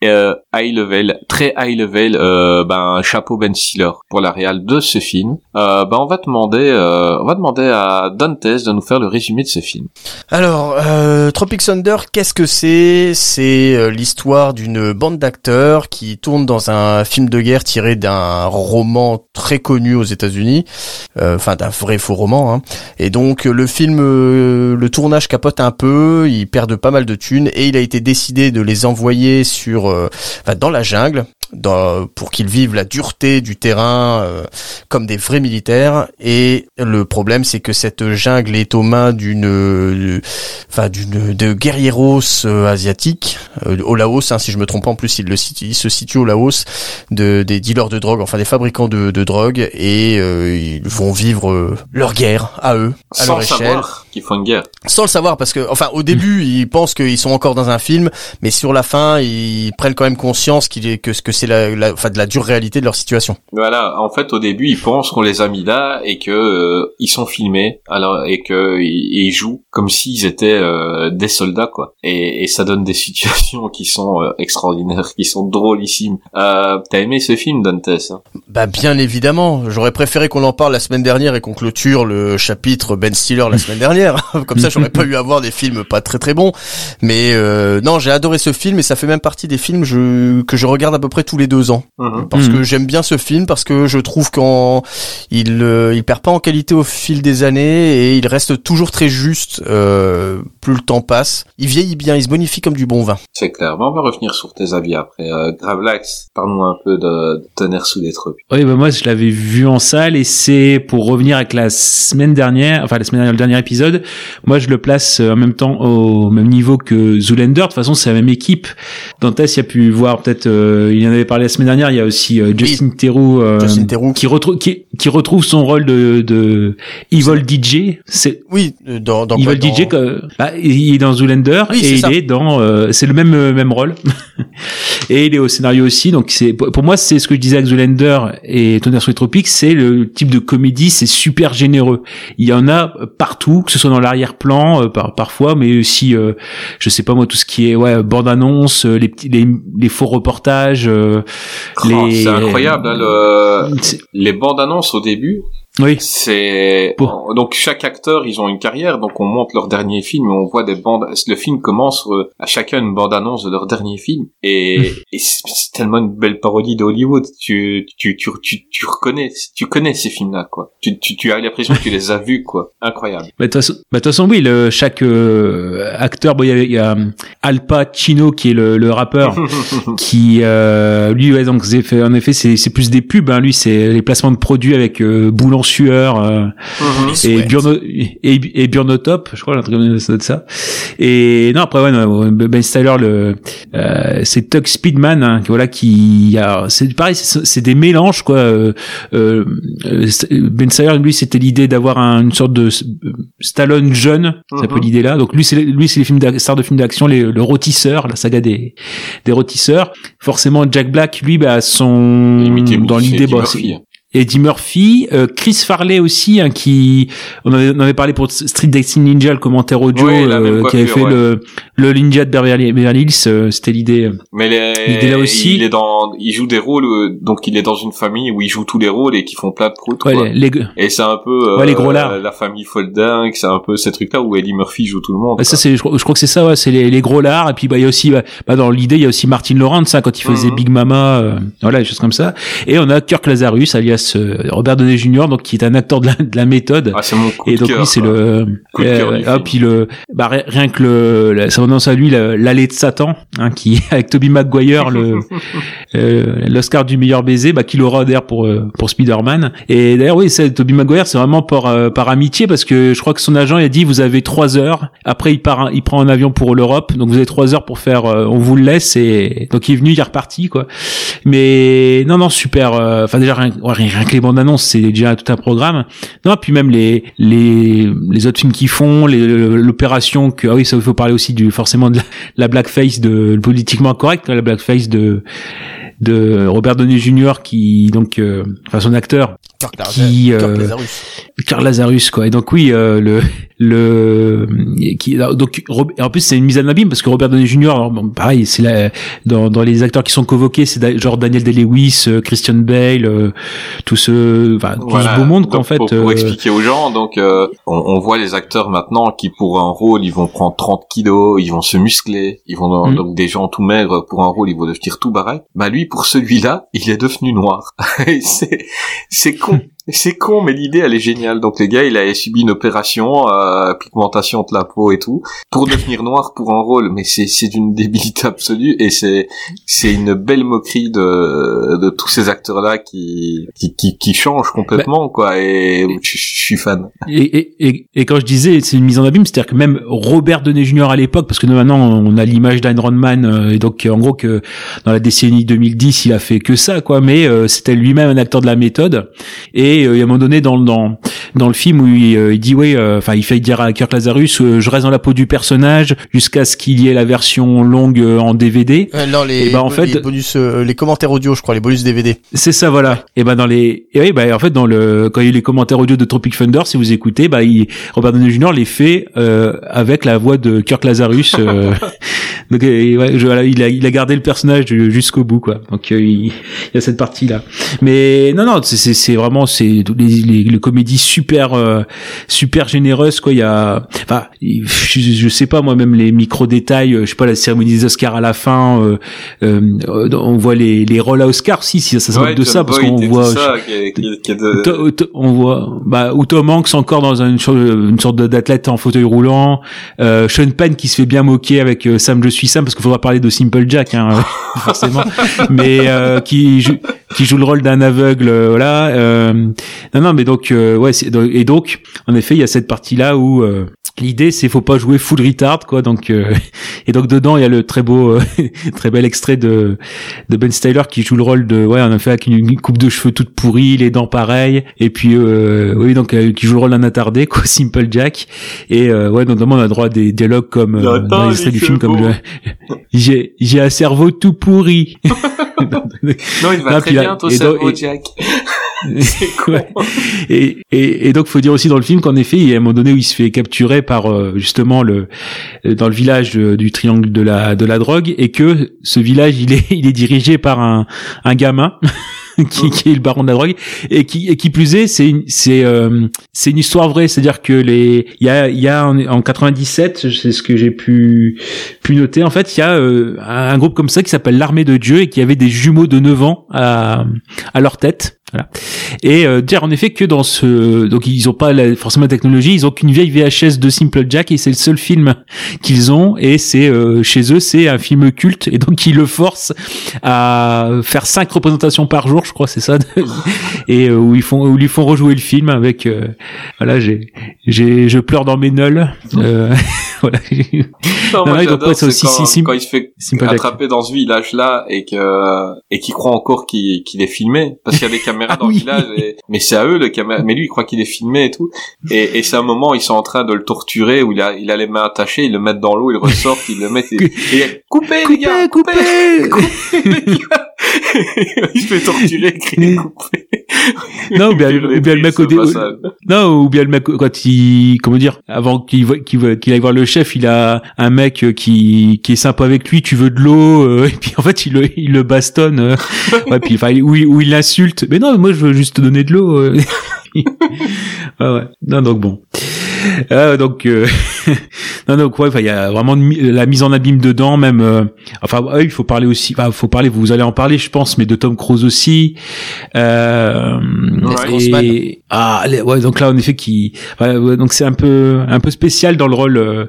Speaker 6: Euh, high level, très high level. Ben chapeau Ben Stiller pour la réal de ce film. Ben on va demander, on va demander à Dantes de nous faire le résumé de ce film.
Speaker 8: Alors, euh, Tropic Thunder, qu'est-ce que c'est? C'est euh, l'histoire d'une bande d'acteurs qui tourne dans un film de guerre tiré d'un roman très connu aux États-Unis, euh, enfin d'un vrai faux roman. Hein. Et donc le film, euh, le tournage capote un peu, ils perdent pas mal de thunes et il a été décidé de les envoyer sur, euh, dans la jungle. Dans, pour qu'ils vivent la dureté du terrain euh, comme des vrais militaires. Et le problème c'est que cette jungle est aux mains d'une enfin d'une de guerrieros euh, asiatiques. Euh, au Laos hein, si je me trompe pas en plus il, le, il se situe au Laos de des dealers de drogue enfin des fabricants de, de drogue et euh, ils vont vivre euh, leur guerre à eux à
Speaker 6: Sans
Speaker 8: leur échelle.
Speaker 6: savoir. Qu'ils font une guerre.
Speaker 8: Sans le savoir, parce que, enfin, au début, ils pensent qu'ils sont encore dans un film, mais sur la fin, ils prennent quand même conscience qu'il est, que, que c'est la, la, enfin, de la dure réalité de leur situation.
Speaker 6: Voilà, en fait, au début, ils pensent qu'on les a mis là et que euh, ils sont filmés, alors et que ils, ils jouent comme s'ils étaient euh, des soldats, quoi. Et, et ça donne des situations qui sont euh, extraordinaires, qui sont drôlissimes. Euh, T'as aimé ce film, Dantes hein?
Speaker 8: Bah, bien évidemment. J'aurais préféré qu'on en parle la semaine dernière et qu'on clôture le chapitre Ben Stiller la semaine dernière. Comme ça, j'aurais pas eu à voir des films pas très très bons. Mais euh, non, j'ai adoré ce film et ça fait même partie des films je, que je regarde à peu près tous les deux ans.
Speaker 6: Mhm.
Speaker 8: Parce
Speaker 7: Mhm.
Speaker 8: que j'aime bien ce film, parce que je trouve qu'en il euh, il perd pas en qualité au fil des années et il reste toujours très juste euh, plus le temps passe. Il vieillit bien, il se bonifie comme du bon vin.
Speaker 6: C'est clair. Mais on va revenir sur tes avis après. Euh, Gravelax, parle-nous un peu de, de Tonnerre sous les tropiques.
Speaker 7: Oui, bah moi je l'avais vu en salle et c'est pour revenir avec la semaine dernière, enfin la semaine dernière, le dernier épisode. Moi je le place euh, en même temps au même niveau que Zoolander. De toute façon c'est la même équipe. Dantes il a pu voir peut-être, euh, il en avait parlé la semaine dernière. Il y a aussi euh, Justin Theroux, euh,
Speaker 8: Justin Theroux.
Speaker 7: qui retrouve qui, qui retrouve son rôle de, de Evil DJ. C'est
Speaker 8: Oui, dans, dans
Speaker 7: Evil
Speaker 8: quoi,
Speaker 7: DJ, bah, il est dans Zoolander
Speaker 8: Oui,
Speaker 7: et il
Speaker 8: ça.
Speaker 7: est dans, c'est le même même rôle et il est au scénario aussi. Donc c'est pour moi c'est ce que je disais avec Zoolander et les tropiques, c'est le type de comédie, c'est super généreux. Il y en a partout, que ce soit dans l'arrière-plan euh, par, parfois, mais aussi euh, je sais pas moi tout ce qui est ouais bande annonce, les petits les, les faux reportages, euh,
Speaker 6: Oh,
Speaker 7: les
Speaker 6: c'est incroyable, hein, le...
Speaker 7: C'est-
Speaker 6: les bandes annonces au début.
Speaker 7: Oui.
Speaker 6: C'est
Speaker 7: Bon.
Speaker 6: donc chaque acteur, ils ont une carrière, donc on monte leur dernier film, et on voit des bandes. Le film commence euh, à chacun une bande annonce de leur dernier film, et, et c'est tellement une belle parodie de Hollywood. Tu tu tu tu, tu reconnais, tu connais ces films-là, quoi. Tu tu, tu as l'impression que tu les as vus, quoi. Incroyable.
Speaker 7: Bah, de toute façon, oui, le, chaque euh, acteur, bon, il y a, y a euh, Al Pacino qui est le, le rappeur, qui euh, lui, ouais, donc en effet, c'est c'est plus des pubs. Hein, lui, c'est les placements de produits avec euh, boule en sueur euh, et. Burno et, et Burnotop, je crois, un truc de ça. Et non, après, ouais, non, Ben Styler, le euh, c'est Tug Speedman, hein, qui, voilà, qui a, c'est pareil, c'est des mélanges, quoi. Euh, euh, Ben Styler, lui, c'était l'idée d'avoir un- une sorte de Stallone jeune, c'est un peu
Speaker 6: Mhm.
Speaker 7: l'idée là. Donc lui, c'est lui, c'est les films stars de films d'action, les- le rôtisseur, la saga des des rôtisseurs. Forcément, Jack Black, lui, bah, son dans l'idée, bah, Eddie Murphy, euh, Chris Farley aussi, hein, qui on avait, on avait parlé pour Street Dancing Ninja, le commentaire audio,
Speaker 6: Oui,
Speaker 7: euh, qui avait fait le le Ninja de Beverly, Beverly Hills, euh, c'était l'idée.
Speaker 6: Mais les,
Speaker 7: Il est là aussi.
Speaker 6: il est dans, il joue des rôles, euh, donc il est dans une famille où il joue tous les rôles et qui font plein de proutes,
Speaker 7: Ouais, les, les-
Speaker 6: Et c'est un peu euh,
Speaker 7: Ouais, les gros lards.
Speaker 6: la famille Folding, c'est un peu ces trucs-là où Eddie Murphy joue tout le monde.
Speaker 7: ça
Speaker 6: quoi.
Speaker 7: c'est, je, crois- je crois que c'est ça, ouais, c'est les, les gros lards. Et puis bah il y a aussi, bah, bah, dans l'idée, il y a aussi Martin Lawrence, hein, quand il faisait
Speaker 6: Mhm.
Speaker 7: Big Mama, euh, voilà, des choses comme ça. Et on a Kirk Lazarus, alias euh, Robert Downey Jr., donc qui est un acteur de la, de la méthode.
Speaker 6: Ah, c'est mon coup
Speaker 7: Et
Speaker 6: de
Speaker 7: donc lui c'est le
Speaker 6: Coup de cœur
Speaker 7: euh, ah, puis le bah ri- rien que le la- ça annonce à lui la- l'allée de Satan hein, qui avec Toby Maguire le euh, l'Oscar du meilleur baiser bah qui l'aura d'ailleurs pour pour Spider-Man. Et d'ailleurs oui c'est Toby Maguire c'est vraiment par par amitié parce que je crois que son agent il a dit vous avez trois heures. Après il part il prend un avion pour l'Europe. Donc vous avez trois heures pour faire euh, on vous le laisse et donc il est venu il est reparti quoi. Mais non non super euh, enfin déjà rien, rien, rien que les bandes annonces c'est déjà tout un programme. Non puis même les les les autres films qu'ils font l'opération que ah oui ça il faut parler aussi du forcément de la, la blackface de politiquement correct la blackface de de Robert Downey Jr. qui donc euh, enfin son acteur
Speaker 8: Kirk Lazarus.
Speaker 7: qui
Speaker 8: Kirk
Speaker 7: euh,
Speaker 8: Lazarus.
Speaker 7: Karl Lazarus quoi et donc oui euh, le le qui donc en plus c'est une mise en abîme parce que Robert Downey Jr. alors, pareil c'est la dans dans les acteurs qui sont convoqués c'est da- genre Daniel Day-Lewis euh, Christian Bale euh, tout ce enfin tout
Speaker 6: Voilà.
Speaker 7: ce beau monde quoi, en
Speaker 6: Donc,
Speaker 7: fait
Speaker 6: Pour, pour
Speaker 7: euh,
Speaker 6: expliquer aux gens, donc euh, on, on voit les acteurs maintenant qui pour un rôle ils vont prendre 30 kilos, ils vont se muscler, ils vont
Speaker 7: Mm.
Speaker 6: donc des gens tout maigres pour un rôle ils vont devenir tout baraque. Bah lui pour celui-là il est devenu noir. C'est c'est con. C'est con, mais l'idée elle est géniale. Donc le gars, il a subi une opération, euh, pigmentation de la peau et tout, pour devenir noir pour un rôle. Mais c'est c'est d'une débilité absolue et c'est c'est une belle moquerie de de tous ces acteurs là qui qui qui, qui changent complètement quoi. Et je, je suis fan.
Speaker 7: Et, et, et, et quand je disais c'est une mise en abîme, c'est-à-dire que même Robert Downey Jr. à l'époque, parce que nous maintenant on a l'image d'Iron Man, euh, et donc en gros que dans la décennie 2010 il a fait que ça, quoi. Mais euh, c'était lui-même un acteur de la méthode. Et Et euh, il y a un moment donné dans dans dans le film où il, euh, il dit oui, euh, enfin il fait dire à Kirk Lazarus, je reste dans la peau du personnage jusqu'à ce qu'il y ait la version longue en DVD.
Speaker 8: Non, les,
Speaker 7: Et ben, en
Speaker 8: les
Speaker 7: fait-
Speaker 8: bonus, euh, les commentaires audio, je crois, les bonus DVD.
Speaker 7: C'est ça, voilà. Et ben dans les, et oui, bah en fait dans le, quand il y a eu les commentaires audio de Tropic Thunder, si vous écoutez, bah il, Robert Downey Jr. les fait euh, avec la voix de Kirk Lazarus. euh, donc et ouais, je- voilà, il a, il a gardé le personnage jusqu'au bout, quoi. Donc euh, il, il y a cette partie là. Mais non, non, c'est- c'est c'est vraiment c'est les, les, les comédies super euh, super généreuses, quoi. Il y a, enfin, je, je sais pas moi même les micro détails, je sais pas la cérémonie des Oscars à la fin, euh, euh, on voit les les rôles à Oscar. Aussi, si ça s'appelle
Speaker 6: Ouais,
Speaker 7: de ça parce qu'on voit
Speaker 6: ça, qui est- qui est- qui est de-
Speaker 7: To- to- on voit bah ou Tom Hanks encore dans une, sorte- une sorte d'athlète en fauteuil roulant. Euh, Sean Penn qui se fait bien moquer avec euh, Sam je suis Sam parce qu'il faudra parler de Simple Jack hein, forcément. Mais euh, qui joue qui joue le rôle d'un aveugle euh, voilà euh, non non mais donc euh, ouais et donc en effet il y a cette partie là où euh, L'idée, c'est faut pas jouer full retard, quoi. Donc, euh, et donc dedans, il y a le très beau, euh, très bel extrait de de Ben Stiller qui joue le rôle de, ouais, en effet, avec une, une coupe de cheveux toute pourrie, les dents pareilles, et puis, euh, oui, donc euh, qui joue le rôle d'un attardé, quoi, Simple Jack. Et euh, ouais, notamment, on a droit à des dialogues comme euh, dans les du film, comme j'ai j'ai un cerveau tout pourri.
Speaker 6: Non, il va
Speaker 7: Non,
Speaker 6: très bien ton cerveau,
Speaker 7: et-
Speaker 6: Jack.
Speaker 7: Et, et, et donc faut dire aussi dans le film qu'en effet il y a un moment donné où il se fait capturer par euh, justement le euh, dans le village de- du triangle de la de la drogue et que ce village il est il est dirigé par un un gamin qui, est le baron de la drogue et qui et qui plus est c'est c'est euh, c'est une histoire vraie. C'est-à-dire que les il y a il y a en, en 97 c'est ce que j'ai pu pu noter en fait il y a euh, un groupe comme ça qui s'appelle l'armée de Dieu et qui avait des jumeaux de 9 ans à à leur tête voilà. Et euh, dire en effet que dans ce donc ils ont pas la, forcément la technologie, ils ont qu'une vieille VHS de Simple Jack et c'est le seul film qu'ils ont et c'est euh, chez eux c'est un film culte et donc ils le forcent à faire cinq représentations par jour, je crois c'est ça et euh, où ils font où ils font rejouer le film avec euh, voilà j'ai j'ai je pleure dans mes nulles euh, voilà
Speaker 6: Non, moi,
Speaker 7: Non, donc, ouais, aussi
Speaker 6: quand,
Speaker 7: Sim-
Speaker 6: quand il se fait
Speaker 7: Simple Jack.
Speaker 6: attraper dans ce village-là et que et qu'il croit encore qu'il qu'il est filmé parce qu'il y a des caméras
Speaker 7: Ah
Speaker 6: dans le village. Et, mais c'est à eux le caméra. Mais lui, il croit qu'il est filmé et tout. Et, et c'est un moment ils sont en train de le torturer où il a il a les mains attachées, ils le mettent dans l'eau, ils ressortent, ils le mettent. Et, et coupez les gars,
Speaker 7: coupé
Speaker 6: coupez les gars. il se fait torturer, crier coupez.
Speaker 7: non ou bien,
Speaker 6: Hurler
Speaker 7: ou bien le mec au dé-. Non, ou bien le mec quand il comment dire avant qu'il voit- qu'il qu'il aille voir le chef, il a un mec euh, qui qui est sympa avec lui, tu veux de l'eau euh, et puis en fait il le il le bastonne euh, ouais puis enfin où il, où il l'insulte. Mais non, moi je veux juste te donner de l'eau. euh. ah ouais. Non donc bon. Euh, donc euh, non donc ouais, il y a vraiment de la mise en abîme dedans même euh, enfin ouais, il faut parler aussi enfin faut parler vous allez en parler je pense mais de Tom Cruise aussi euh,
Speaker 8: Ouais.
Speaker 7: et ah ouais donc là en effet qui ouais, donc c'est un peu un peu spécial dans le rôle euh,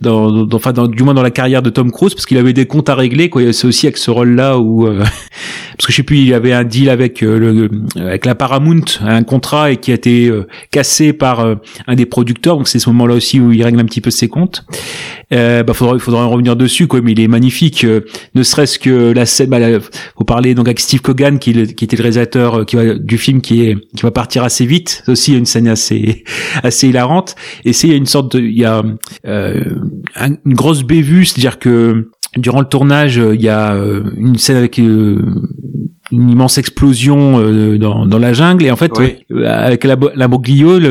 Speaker 7: dans, dans enfin dans, du moins dans la carrière de Tom Cruise parce qu'il avait des comptes à régler quoi c'est aussi avec ce rôle là où euh, parce que je sais plus il avait un deal avec euh, le avec la Paramount un contrat et qui a été euh, cassé par euh, un des producteurs. Donc c'est ce moment là aussi où il règle un petit peu ses comptes. Euh, bah faudra faudra en revenir dessus quoi mais il est magnifique euh, ne serait-ce que la scène bah, la- faut parler donc avec Steve Cogan qui, qui était le réalisateur euh, qui va, du film qui est qui va partir assez vite. C'est aussi une scène assez assez hilarante. Et c'est il y a une sorte de il y a euh, un- une grosse bévue c'est-à-dire que durant le tournage euh, il y a euh, une scène avec euh, une immense explosion euh, dans, dans la jungle. Et en fait
Speaker 6: Oui.
Speaker 7: euh, avec la, la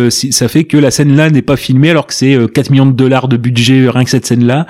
Speaker 7: ça fait que la scène là n'est pas filmée alors que c'est euh, 4 millions de dollars de budget euh, rien que cette scène là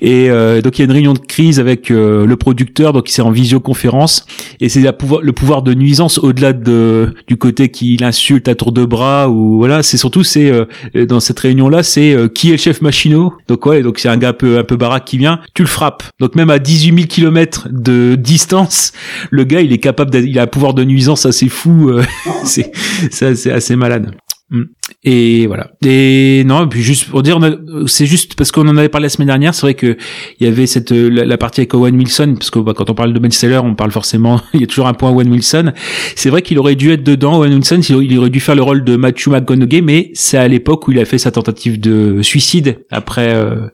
Speaker 7: et euh, donc il y a une réunion de crise avec euh, le producteur donc c'est en visioconférence. Et c'est pouvoir, le pouvoir de nuisance au-delà de du côté qui l'insulte à tour de bras ou voilà. C'est surtout c'est euh, dans cette réunion là c'est euh, qui est le chef machino. Donc ouais donc c'est un gars un peu un peu baraque qui vient. Tu le frappes. Donc même à 18 000 kilomètres de distance le gars il est capable d'être- il a un pouvoir de nuisance assez fou euh, c'est c'est assez, assez malade Mm. Et voilà. Et non, puis juste pour dire, c'est juste parce qu'on en avait parlé la semaine dernière. C'est vrai que il y avait cette euh, la, partie avec Owen Wilson, parce que bah, quand on parle de Stiller, on parle forcément. Il y a toujours un point Owen Wilson. C'est vrai qu'il aurait dû être dedans. Owen Wilson, il aurait dû faire le rôle de Matthew McConaughey, mais c'est à l'époque où il a fait sa tentative de suicide après euh,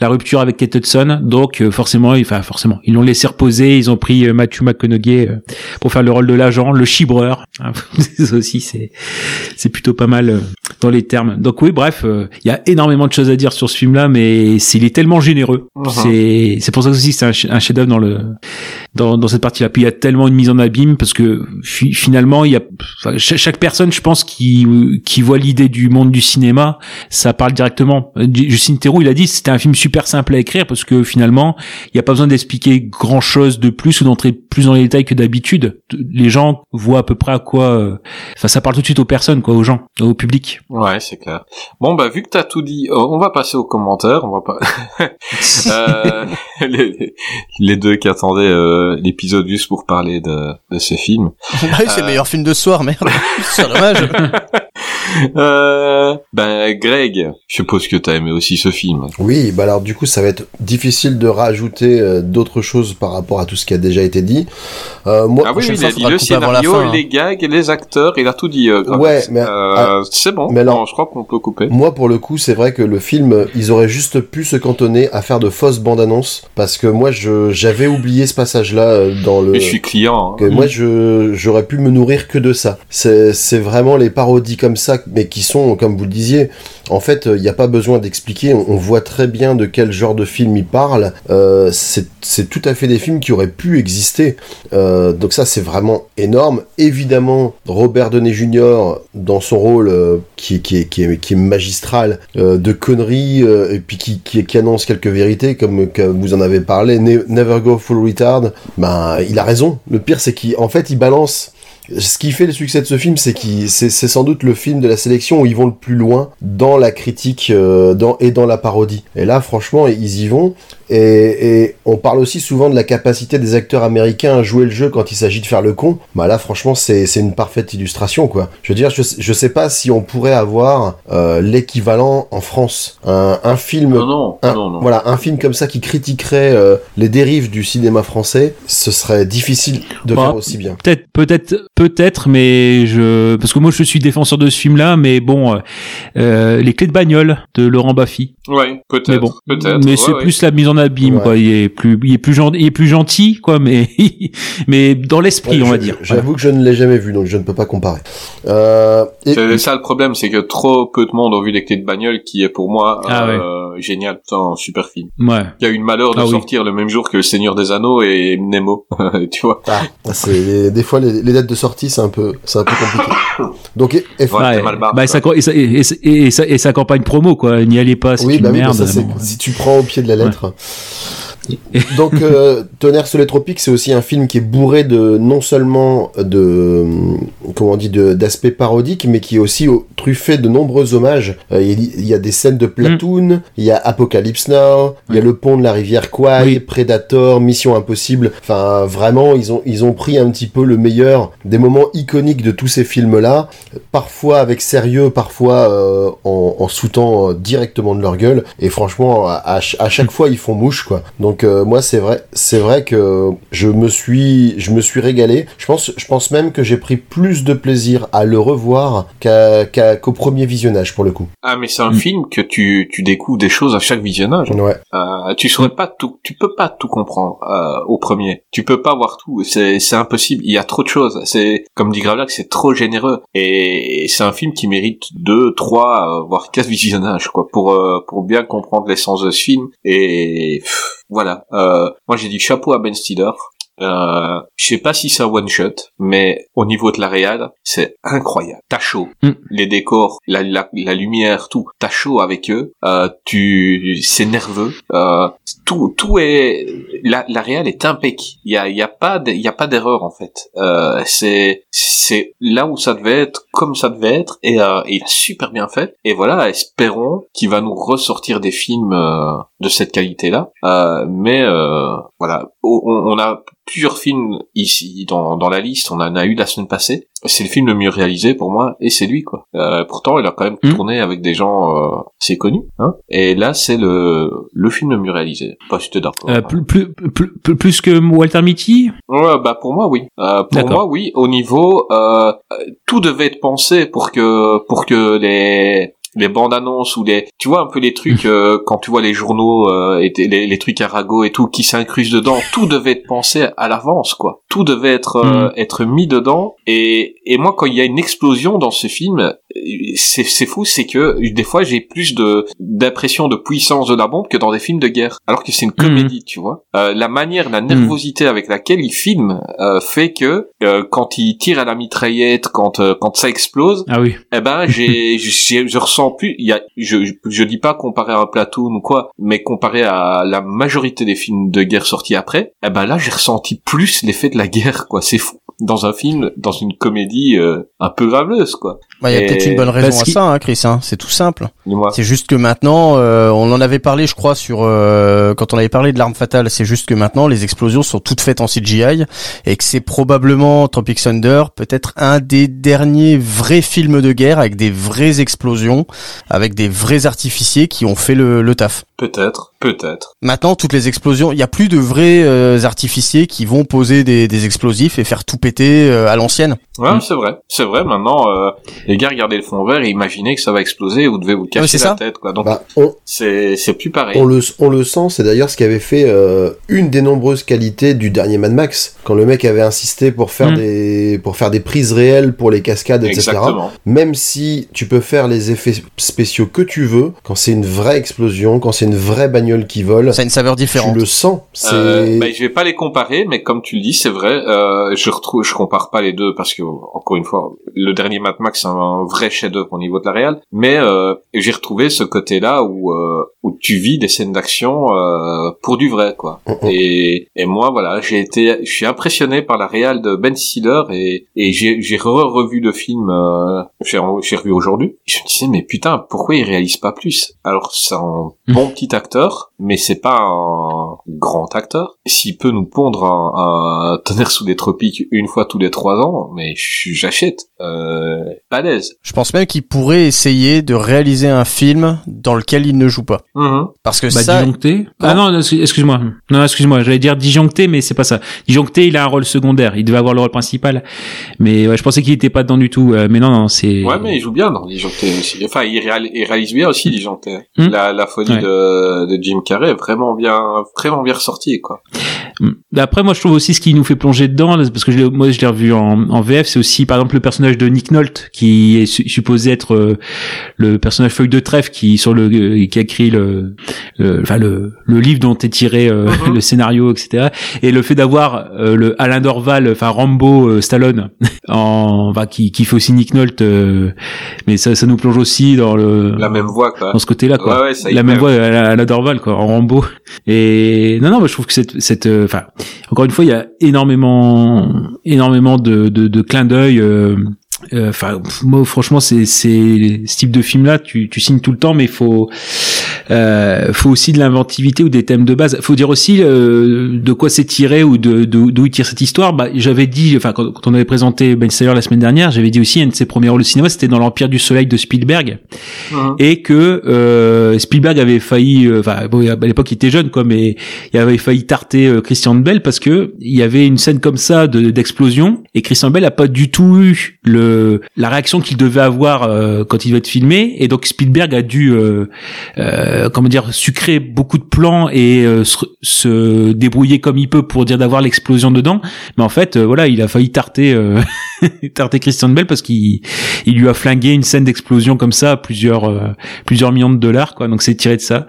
Speaker 7: la rupture avec Kate Hudson. Donc euh, forcément, enfin forcément, ils l'ont laissé reposer. Ils ont pris Matthew McConaughey pour faire le rôle de l'agent, le chibreur. Hein, aussi, c'est c'est plutôt pas mal dans les termes. Donc oui, bref, euh, il y a énormément de choses à dire sur ce film-là, mais il est tellement généreux.
Speaker 6: Mhm.
Speaker 7: C'est c'est pour ça aussi que c'est un, un chef-d'œuvre dans le dans, dans cette partie-là. Puis il y a tellement une mise en abîme parce que fi- finalement, il y a enfin, chaque personne, je pense, qui qui voit l'idée du monde du cinéma, ça parle directement. Justine Theroux, il a dit, c'était un film super simple à écrire parce que finalement, il n'y a pas besoin d'expliquer grand-chose de plus ou d'entrer plus dans les détails que d'habitude. Les gens voient à peu près à quoi. euh, Enfin, ça parle tout de suite aux personnes, quoi, aux gens, au public.
Speaker 6: Ouais, c'est clair. Bon, bah, vu que t'as tout dit, euh, on va passer aux commentaires. On va pas. Euh, les, les deux qui attendaient euh, l'épisode juste pour parler de, de ce film.
Speaker 8: Bah oui, c'est le meilleur film de ce soir, merde. c'est dommage.
Speaker 6: Euh, ben, Greg, je suppose que t'as aimé aussi ce film.
Speaker 2: Oui, bah alors du coup, ça va être difficile de rajouter euh, d'autres choses par rapport à tout ce qui a déjà été dit. Euh, moi,
Speaker 6: Ah oui, il a dit le scénario,
Speaker 8: fin, hein.
Speaker 6: les gags, les acteurs, il a tout dit. Euh.
Speaker 2: Ouais, mais-
Speaker 6: Euh,
Speaker 2: ah,
Speaker 6: c'est bon.
Speaker 2: mais alors-
Speaker 6: Non, je crois qu'on peut couper.
Speaker 2: Moi, pour le coup, c'est vrai que le film, ils auraient juste pu se cantonner à faire de fausses bandes annonces, parce que moi, je j'avais oublié ce passage-là euh, dans le.
Speaker 6: Mais je suis client. hein.
Speaker 2: que moi, je j'aurais pu me nourrir que de ça. C'est c'est vraiment les parodies comme ça, mais qui sont, comme vous le disiez, en fait, il n'y a pas besoin d'expliquer. On, on voit très bien de quel genre de film il parle. Euh, c'est c'est tout à fait des films qui auraient pu exister. Euh, donc ça, c'est vraiment énorme. Évidemment, Robert Downey Jr. dans son rôle euh, qui, qui, est, qui, est, qui est magistral euh, de conneries euh, et puis qui, qui, annonce quelques vérités comme, vous en avez parlé. Ne- Never go full retard. Ben, il a raison. Le pire, c'est qu'en fait, il balance ce qui fait le succès de ce film, c'est qu'il, c'est, c'est sans doute le film de la sélection où ils vont le plus loin dans la critique euh, dans, et dans la parodie. Et là, franchement, ils y vont. Et, et on parle aussi souvent de la capacité des acteurs américains à jouer le jeu quand il s'agit de faire le con. Bah là, franchement, c'est, c'est une parfaite illustration, quoi. Je veux dire, je, je sais pas si on pourrait avoir euh, l'équivalent en France. Un, un film
Speaker 6: Non, non,
Speaker 2: un-
Speaker 6: non, non.
Speaker 2: Voilà, un film comme ça qui critiquerait euh, les dérives du cinéma français, ce serait difficile de
Speaker 7: Bah,
Speaker 2: faire aussi bien.
Speaker 7: Peut-être, peut-être, peut-être, mais je, parce que moi je suis défenseur de ce film-là, mais bon, euh, euh, les clés de bagnole de Laurent Baffy.
Speaker 6: Ouais, peut-être.
Speaker 7: Mais bon,
Speaker 6: peut-être.
Speaker 7: mais
Speaker 6: ouais,
Speaker 7: c'est
Speaker 6: ouais.
Speaker 7: plus la mise en abîme,
Speaker 2: Ouais.
Speaker 7: quoi. Il est plus, il est plus gentil, il est plus gentil, quoi, mais, mais dans l'esprit,
Speaker 2: Ouais,
Speaker 7: on va dire.
Speaker 2: J'avoue que je ne l'ai jamais vu, donc je ne peux pas comparer. Euh, et-
Speaker 6: C'est ça le problème, c'est que trop peu de monde ont vu les clés de bagnole, qui est pour moi
Speaker 7: Ah
Speaker 6: euh, génial, un super film.
Speaker 7: Ouais.
Speaker 6: Il y a eu le malheur de
Speaker 7: Ah oui.
Speaker 6: sortir le même jour que Le Seigneur des Anneaux et Nemo, tu vois.
Speaker 2: Ah, c'est des fois les, les dates de sortie, c'est un peu, c'est un peu compliqué. Donc, et, et-
Speaker 6: Ouais,
Speaker 7: Ouais.
Speaker 6: t'es mal barré,
Speaker 7: bah, et, sa, et, sa, et, et, et sa, et sa campagne promo, quoi. N'y allez pas, c'est
Speaker 2: oui,
Speaker 7: une
Speaker 2: bah oui,
Speaker 7: merde.
Speaker 2: ça, c'est-
Speaker 7: bon.
Speaker 2: si tu prends au pied de la lettre. Donc, euh, Tonnerre sous les tropiques, c'est aussi un film qui est bourré de non seulement de comment on dit d'aspects parodiques, mais qui est aussi au- truffé de nombreux hommages. Euh, il y- a des scènes de Platoon, il y a Apocalypse Now, il y a le pont de la rivière Kwai,
Speaker 7: Oui.
Speaker 2: Predator, Mission Impossible. Enfin, vraiment, ils ont ils ont pris un petit peu le meilleur des moments iconiques de tous ces films-là, parfois avec sérieux, parfois euh, en, en sautant euh, directement de leur gueule. Et franchement, à, à ch- à chaque fois, ils font mouche, quoi. Donc euh, moi, c'est vrai, c'est vrai que je me suis, je me suis régalé. Je pense, je pense même que j'ai pris plus de plaisir à le revoir qu'à- qu'à- qu'au premier visionnage, pour le coup.
Speaker 6: Ah, mais c'est un
Speaker 7: Mm.
Speaker 6: film que tu, tu découvres des choses à chaque visionnage.
Speaker 2: Ouais.
Speaker 6: Euh, tu saurais pas tout, tu peux pas tout comprendre euh, au premier. Tu peux pas voir tout. C'est, c'est impossible. Il y a trop de choses. C'est comme dit Gravelax, c'est trop généreux. Et, c'est un film qui mérite deux, trois, euh, voire quatre visionnages quoi, pour euh, pour bien comprendre l'essence de ce film. Et pff, voilà. Euh, moi, j'ai dit chapeau à Ben Stiller. Euh, je sais pas si c'est un one shot, mais au niveau de la réal, c'est incroyable. T'as chaud,
Speaker 7: Mm.
Speaker 6: les décors, la, la, la lumière, tout. T'as chaud avec eux. Euh, tu, c'est nerveux. Euh, tout, tout est, la, la réal est impeccable. Il y a, y a pas, de- il y a pas d'erreur en fait. Euh, c'est, c'est là où ça devait être, comme ça devait être, et, euh, et il a super bien fait. Et voilà, espérons qu'il va nous ressortir des films euh, de cette qualité-là. Euh, mais euh, voilà, on, on a plusieurs films ici dans, dans la liste, on en a eu la semaine passée. C'est le film le mieux réalisé pour moi, et c'est lui quoi. Euh, pourtant, il a quand même
Speaker 7: Hmm.
Speaker 6: tourné avec des gens euh, assez connus, hein. Et là, c'est le le film le mieux réalisé. Pas si d'accord.
Speaker 7: Euh, plus, plus, plus, plus- que Walter Mitty?
Speaker 6: Ouais, bah pour moi oui. Euh, pour moi oui. Au niveau, euh, tout devait être pensé pour que pour que les les bandes annonces ou les tu vois un peu les trucs euh, quand tu vois les journaux euh, et les, les trucs Arago et tout qui s'incrustent dedans tout devait être pensé à l'avance quoi. Tout devait être euh, être mis dedans. Et et moi quand il y a une explosion dans ce film euh, c'est c'est fou c'est que des fois j'ai plus de d'impression de puissance de la bombe que dans des films de guerre. Alors que c'est une comédie tu vois. Euh, la manière la nervosité avec laquelle il filme euh, fait que euh, quand il tire à la mitraillette quand euh, quand ça explose
Speaker 7: Ah oui.
Speaker 6: eh ben j'ai- je ressens plus il y a je, je dis pas comparé à un Platoon ou quoi mais comparé à la majorité des films de guerre sortis après eh ben là j'ai ressenti plus l'effet de la guerre quoi. C'est fou dans un film dans une comédie euh, un peu graveleuse quoi
Speaker 8: Bah, il y a
Speaker 6: Et-
Speaker 8: peut-être une bonne raison à ça, hein, Chris. Hein. C'est tout simple. C'est juste que maintenant, euh, on en avait parlé, je crois, sur euh, quand on avait parlé de l'arme fatale. C'est juste que maintenant, les explosions sont toutes faites en CGI et que c'est probablement Tropic Thunder, peut-être un des derniers vrais films de guerre avec des vraies explosions, avec des vrais artificiers qui ont fait le, le taf.
Speaker 6: peut-être peut-être
Speaker 8: Maintenant, toutes les explosions, il y a plus de vrais euh, artificiers qui vont poser des, des explosifs et faire tout péter euh, à l'ancienne.
Speaker 6: Ouais
Speaker 7: Mm.
Speaker 6: c'est vrai c'est vrai maintenant euh, les gars regardez le fond vert et imaginez que ça va exploser vous devez vous
Speaker 8: c'est
Speaker 6: la
Speaker 8: ça.
Speaker 6: tête quoi donc
Speaker 2: Bah, on,
Speaker 6: c'est c'est plus pareil
Speaker 2: on le, on le sent, c'est d'ailleurs ce qui avait fait euh, une des nombreuses qualités du dernier Mad Max, quand le mec avait insisté pour faire
Speaker 7: Mm.
Speaker 2: des pour faire des prises réelles pour les cascades, etc.
Speaker 6: exactement
Speaker 2: Même si tu peux faire les effets spéciaux que tu veux, quand c'est une vraie explosion, quand c'est une vraie bagnole qui vole,
Speaker 8: Ça a une saveur
Speaker 2: tu
Speaker 8: différente.
Speaker 2: le sens. C'est
Speaker 6: Euh, bah, je vais pas les comparer, mais comme tu le dis, c'est vrai. Euh, je retrouve, je compare pas les deux parce que encore une fois, le dernier Mad Max c'est un vrai chef-d'œuvre au niveau de la réal. Mais euh, j'ai retrouvé ce côté-là où euh, où tu vis des scènes d'action euh, pour du vrai, quoi. Et et moi, voilà, j'ai été, je suis impressionné par la réal de Ben Stiller et et j'ai re- revu le film, euh, j'ai revu aujourd'hui. Je me disais mais putain, pourquoi il réalise pas plus? Alors c'est un bon petit acteur, mais c'est pas un grand acteur. S'il peut nous pondre un, un tonnerre sous les tropiques une fois tous les trois ans, mais j'achète. Euh, pas l'aise.
Speaker 8: Je pense même qu'il pourrait essayer de réaliser un film dans lequel il ne joue pas.
Speaker 6: Mhm.
Speaker 8: Parce que
Speaker 7: Bah,
Speaker 8: ça,
Speaker 7: disjoncté. Ah non, excuse- excuse-moi. Non, excuse-moi. J'allais dire disjoncté, mais c'est pas ça. Disjoncté, il a un rôle secondaire. Il devait avoir le rôle principal. Mais ouais, je pensais qu'il était pas dedans du tout. Euh, mais non, non, c'est.
Speaker 6: Ouais, mais il joue bien dans Disjoncté aussi. Enfin, il, réal- il réalise bien aussi Disjoncté.
Speaker 7: Mhm.
Speaker 6: La, la folie
Speaker 7: Ouais.
Speaker 6: de, de Jim Carrey est vraiment bien, vraiment bien ressortie, quoi.
Speaker 7: Mm. Après, moi, je trouve aussi ce qui nous fait plonger dedans, parce que je moi, je l'ai revu en, en VF, c'est aussi, par exemple, le personnage de Nick Nolte, qui est su- supposé être euh, le personnage feuille de trèfle qui sur le euh, qui a écrit le, enfin le, le livre dont est tiré euh,
Speaker 6: Mhm.
Speaker 7: le scénario, etc. Et le fait d'avoir le Alain Dorval, enfin Rambo Stallone, en, enfin, qui, qui fait aussi Nick Nolte, mais ça, ça nous plonge aussi dans le
Speaker 6: La même voix, quoi.
Speaker 7: dans ce côté-là, quoi
Speaker 6: Ouais, ouais, ça
Speaker 7: la même voix à la, à la Dorval quoi en Rambo et non non moi je trouve que cette cette enfin encore une fois il y a énormément énormément de de, de clins d'œil euh, Enfin, pff, moi, franchement, c'est c'est ce type de film-là, tu, tu signes tout le temps, mais faut euh, faut aussi de l'inventivité ou des thèmes de base. Faut dire aussi euh, de quoi c'est tiré ou de de- d'où il tire cette histoire. Bah, j'avais dit, enfin, quand, quand on avait présenté Ben Stiller la semaine dernière, j'avais dit aussi un de ses premiers rôles au cinéma, c'était dans l'Empire du Soleil de Spielberg,
Speaker 6: Mhm.
Speaker 7: et que euh, Spielberg avait failli, euh, enfin, bon, à l'époque il était jeune, quoi, mais il avait failli tarter euh, Christian Bell parce que il y avait une scène comme ça de d'explosion et Christian Bell a pas du tout eu le la réaction qu'il devait avoir euh, quand il devait être filmé et donc Spielberg a dû euh, euh, comment dire sucrer beaucoup de plans et euh, se, se débrouiller comme il peut pour dire d'avoir l'explosion dedans mais en fait euh, voilà il a failli tarter euh, tarter Christian Bell parce qu'il il lui a flingué une scène d'explosion comme ça à plusieurs euh, plusieurs millions de dollars quoi donc c'est tiré de ça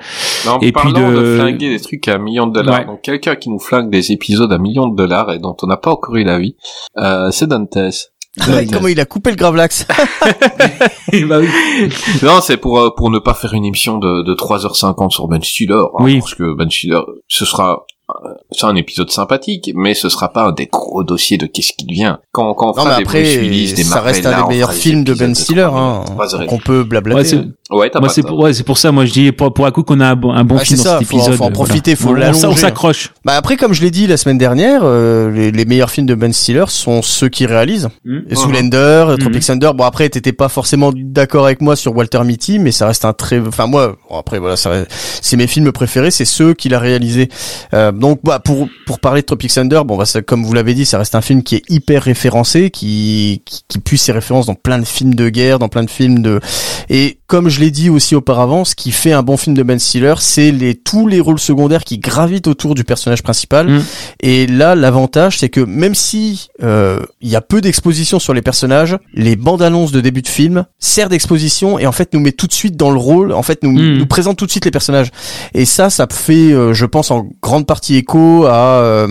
Speaker 6: En
Speaker 7: Et puis
Speaker 6: de...
Speaker 7: de-
Speaker 6: flinguer des trucs à un million de dollars,
Speaker 7: Ouais.
Speaker 6: donc quelqu'un qui nous flingue des épisodes à millions de dollars et dont on n'a pas encore eu l'avis, euh, c'est Dantes.
Speaker 8: Ouais, Comment il a coupé le gravelax
Speaker 7: bah oui
Speaker 6: Non, c'est pour euh, pour ne pas faire une émission de, de 3h50 sur Ben Stiller, hein,
Speaker 7: Oui.
Speaker 6: parce que Ben Stiller, ce sera c'est un épisode sympathique, mais ce sera pas un des gros dossiers de qu'est-ce qui devient. Quand, quand on
Speaker 8: Non,
Speaker 6: fera
Speaker 8: mais
Speaker 6: des Bruce
Speaker 8: après,
Speaker 6: Willis, des
Speaker 8: ça
Speaker 6: Marvel,
Speaker 8: reste un des meilleurs
Speaker 6: des
Speaker 8: films de Ben Stiller, hein, qu'on peut blablater.
Speaker 7: Ouais, c'est-
Speaker 6: Ouais, t'as
Speaker 7: Moi,
Speaker 6: pas
Speaker 7: c'est pour, ouais, c'est pour ça, moi, je dis pour, pour un coup qu'on a un bon, un bon
Speaker 8: Ouais,
Speaker 7: film
Speaker 8: c'est
Speaker 7: dans
Speaker 8: ça,
Speaker 7: cet
Speaker 8: faut en-
Speaker 7: épisode.
Speaker 8: faut en profiter, faut
Speaker 7: On- on s-
Speaker 8: l'allonger.
Speaker 7: On s'accroche.
Speaker 8: Bah après, comme je l'ai dit la semaine dernière, euh, les, les meilleurs films de Ben Stiller sont ceux qui réalisent.
Speaker 7: Mhm.
Speaker 8: Et Zoolander,
Speaker 7: Mhm.
Speaker 8: Tropic Thunder. Bon après, t'étais pas forcément d'accord avec moi sur Walter Mitty, mais ça reste un très, enfin moi, bon, après voilà, c'est mes films préférés, c'est ceux qu'il a réalisés. Euh, donc bah pour pour parler de Tropic Thunder, bon bah ça, comme vous l'avez dit, ça reste un film qui est hyper référencé, qui qui, qui puise ses références dans plein de films de guerre, dans plein de films de et comme je l'ai dit aussi auparavant, ce qui fait un bon film de Ben Stiller, c'est les tous les rôles secondaires qui gravitent autour du personnage principal.
Speaker 7: Mm.
Speaker 8: Et là, l'avantage, c'est que même si euh, il y a peu d'exposition sur les personnages, les bandes annonces de début de film servent d'exposition et en fait nous met tout de suite dans le rôle, en fait nous
Speaker 7: Mm.
Speaker 8: nous présente tout de suite les personnages. Et ça, ça fait, euh, je pense, en grande partie écho à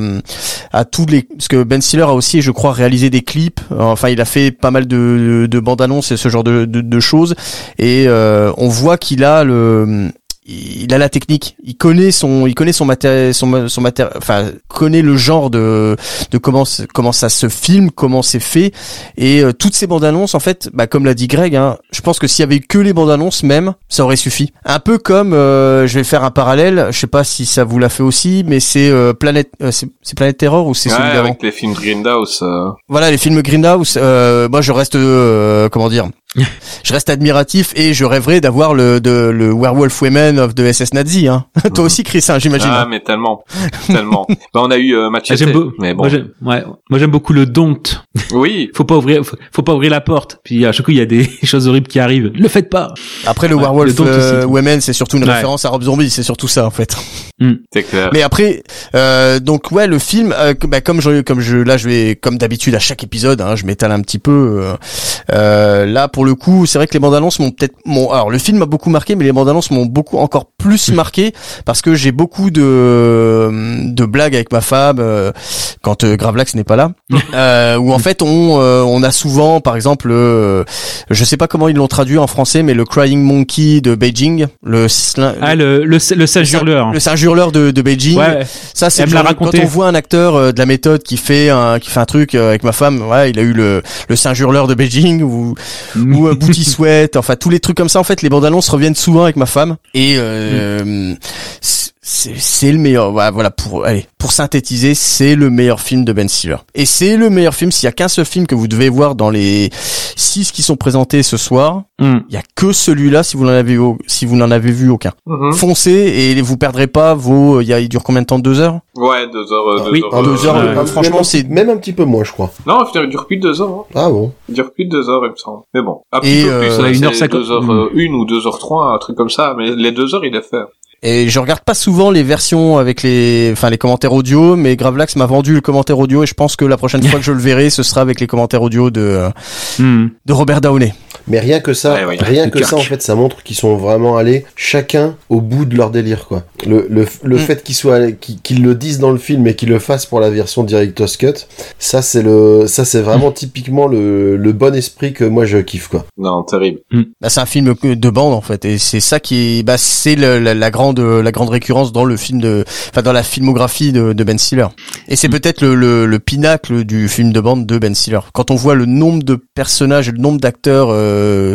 Speaker 8: à tous les parce que Ben Stiller a aussi, je crois, réalisé des clips. Enfin, il a fait pas mal de, de bandes annonces et ce genre de, de, de choses. Et euh, on voit qu'il a le il a la technique, il connaît son, il connaît son matériel, son, son enfin connaît le genre de de comment comment ça se filme, comment c'est fait, et euh, toutes ces bandes annonces en fait, bah comme l'a dit Greg, hein, je pense que s'il y avait eu que les bandes annonces même, ça aurait suffi. Un peu comme, euh, je vais faire un parallèle, je sais pas si ça vous l'a fait aussi, mais c'est euh, Planète, euh, c'est Planète Terror ou c'est
Speaker 6: Ouais,
Speaker 8: celui d'avant
Speaker 6: avec les films Grindhouse. euh,
Speaker 8: voilà les films Greenhouse euh, moi je reste euh, comment dire je reste admiratif et je rêverais d'avoir le de, le Werewolf Women of the SS Nazi hein. toi aussi Chris hein, j'imagine
Speaker 6: Ah, mais tellement, tellement. bah, on a eu euh,
Speaker 7: Ah,
Speaker 6: Machete,
Speaker 7: beau-
Speaker 6: mais bon.
Speaker 7: Moi, j'aime, ouais, moi j'aime beaucoup le don't.
Speaker 6: Oui,
Speaker 7: Faut pas ouvrir, faut, faut pas ouvrir la porte. Puis à chaque coup il y a des choses horribles qui arrivent. Ne le faites pas.
Speaker 8: après le
Speaker 7: Ouais,
Speaker 8: Werewolf
Speaker 7: le
Speaker 8: euh. Women c'est surtout une
Speaker 7: Ouais.
Speaker 8: référence à Rob Zombie c'est surtout ça en fait
Speaker 6: c'est clair.
Speaker 8: mais après euh, donc ouais le film euh, bah, comme je comme je là je vais comme d'habitude à chaque épisode hein, je m'étale un petit peu euh, euh, là pour le coup c'est vrai que les bandes annonces m'ont peut-être mon alors le film m'a beaucoup marqué mais les bandes annonces m'ont beaucoup encore plus marqué parce que j'ai beaucoup de de blagues avec ma femme euh, quand euh, Gravelax n'est pas là. Euh, où en fait on on a souvent par exemple je sais pas comment ils l'ont traduit en français mais le Crying Monkey de Beijing le slin-
Speaker 7: Ah le le, le sage hurleur.
Speaker 8: le singe hurleur de, de Beijing.
Speaker 7: Ouais.
Speaker 8: ça c'est quand on voit un acteur de la méthode qui fait un qui fait un truc avec ma femme ouais il a eu le le singe hurleur de Beijing ou ou un booty sweat enfin tous les trucs comme ça. En fait les bandes annonces reviennent souvent avec ma femme. Et euh, c'est c'est le meilleur voilà pour allez pour synthétiser c'est le meilleur film de Ben Stiller et c'est le meilleur film s'il y a qu'un seul film que vous devez voir dans les six qui sont présentés ce soir
Speaker 7: Hmm.
Speaker 8: il y a que celui-là si vous n'en avez si vous n'en avez vu aucun
Speaker 6: Mhm.
Speaker 8: foncez et vous perdrez pas vos il y a il dure combien de temps? Deux heures?
Speaker 6: Ouais, deux heures, euh, deux
Speaker 7: Oui,
Speaker 6: heures.
Speaker 8: deux heures,
Speaker 6: euh,
Speaker 8: euh, franchement, c'est-
Speaker 2: même un petit peu moins, je crois.
Speaker 6: Non, il dure plus de deux heures. Hein.
Speaker 2: Ah bon
Speaker 6: Il dure plus de deux heures, il me semble. Mais bon, un
Speaker 8: Et, euh,
Speaker 6: plus. hein,
Speaker 7: une
Speaker 6: c'est
Speaker 7: heure cinquante.
Speaker 6: Deux heures, euh, une ou deux heures trois, un truc comme ça. Mais les deux heures, il est fait.
Speaker 8: Et je regarde pas souvent les versions avec les, enfin les commentaires audio, mais Gravelax m'a vendu le commentaire audio et je pense que la prochaine fois que je le verrai, ce sera avec les commentaires audio de euh,
Speaker 7: Hmm.
Speaker 8: de Robert Downey.
Speaker 2: Mais rien que ça,
Speaker 6: Ouais, ouais,
Speaker 2: rien que
Speaker 7: Kirk.
Speaker 2: ça, en fait, ça montre qu'ils sont vraiment allés chacun au bout de leur délire, quoi. Le, le, le
Speaker 8: Mm.
Speaker 2: fait qu'ils soient, qu'ils le disent dans le film et qu'ils le fassent pour la version Director's Cut, ça c'est le, ça c'est vraiment typiquement le, le bon esprit que moi je kiffe, quoi.
Speaker 6: Non, terrible.
Speaker 8: Bah, c'est un film de bande en fait, et c'est ça qui, est- bah c'est la, la grande la grande récurrence dans le film de, enfin dans la filmographie de, de Ben Stiller. Et c'est peut-être le, le, le pinacle du film de bande de Ben Stiller. Quand on voit le nombre de personnages le nombre d'acteurs euh,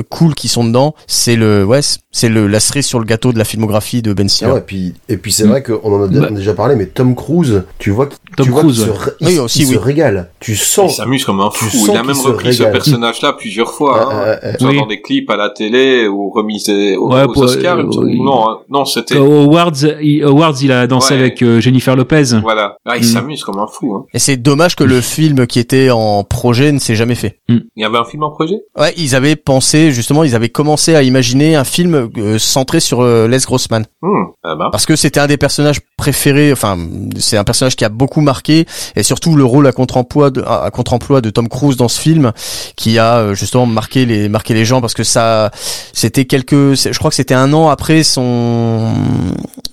Speaker 8: cool qui sont dedans, c'est le, ouais, c'est le la cerise sur le gâteau de la filmographie de Ben Stiller.
Speaker 2: Ah ouais, et puis, et puis c'est
Speaker 7: Mm.
Speaker 2: vrai qu'on en a dé-
Speaker 7: Bah.
Speaker 2: déjà parlé, mais Tom Cruise, tu vois, qu'il-
Speaker 7: Tom
Speaker 2: tu vois
Speaker 7: Cruise,
Speaker 2: qu'il se,
Speaker 7: ouais.
Speaker 2: il,
Speaker 8: Oui,
Speaker 2: s-
Speaker 8: aussi,
Speaker 2: il se régale. Tu
Speaker 6: Il
Speaker 2: sens.
Speaker 6: s'amuse comme un fou. Il a même repris ce personnage-là plusieurs fois. hein.
Speaker 2: Euh, euh, euh,
Speaker 6: Soit
Speaker 7: Oui.
Speaker 6: dans des clips à la télé ou remis aux,
Speaker 7: Ouais,
Speaker 6: aux
Speaker 7: pour-
Speaker 6: Oscars. il
Speaker 7: euh,
Speaker 6: non, hein. non, c'était.
Speaker 7: Aux Awards, il, Awards, il a dansé
Speaker 6: Ouais.
Speaker 7: avec euh, Jennifer Lopez.
Speaker 6: Voilà. Ah, il
Speaker 7: Mm.
Speaker 6: s'amuse comme un fou. Hein.
Speaker 8: Et c'est dommage que le film qui était en projet ne s'est jamais fait.
Speaker 6: Il y avait un film en projet?
Speaker 8: Ouais, ils avaient pensé justement, ils avaient commencé à imaginer un film euh, centré sur euh, Les Grossman
Speaker 6: Hmm. Ah bah.
Speaker 8: parce que c'était un des personnages préférés. Enfin, c'est un personnage qui a beaucoup marqué et surtout le rôle à contre-emploi de, à contre-emploi de Tom Cruise dans ce film qui a euh, justement marqué les marqué les gens parce que ça, c'était quelques, je crois que c'était un an après son,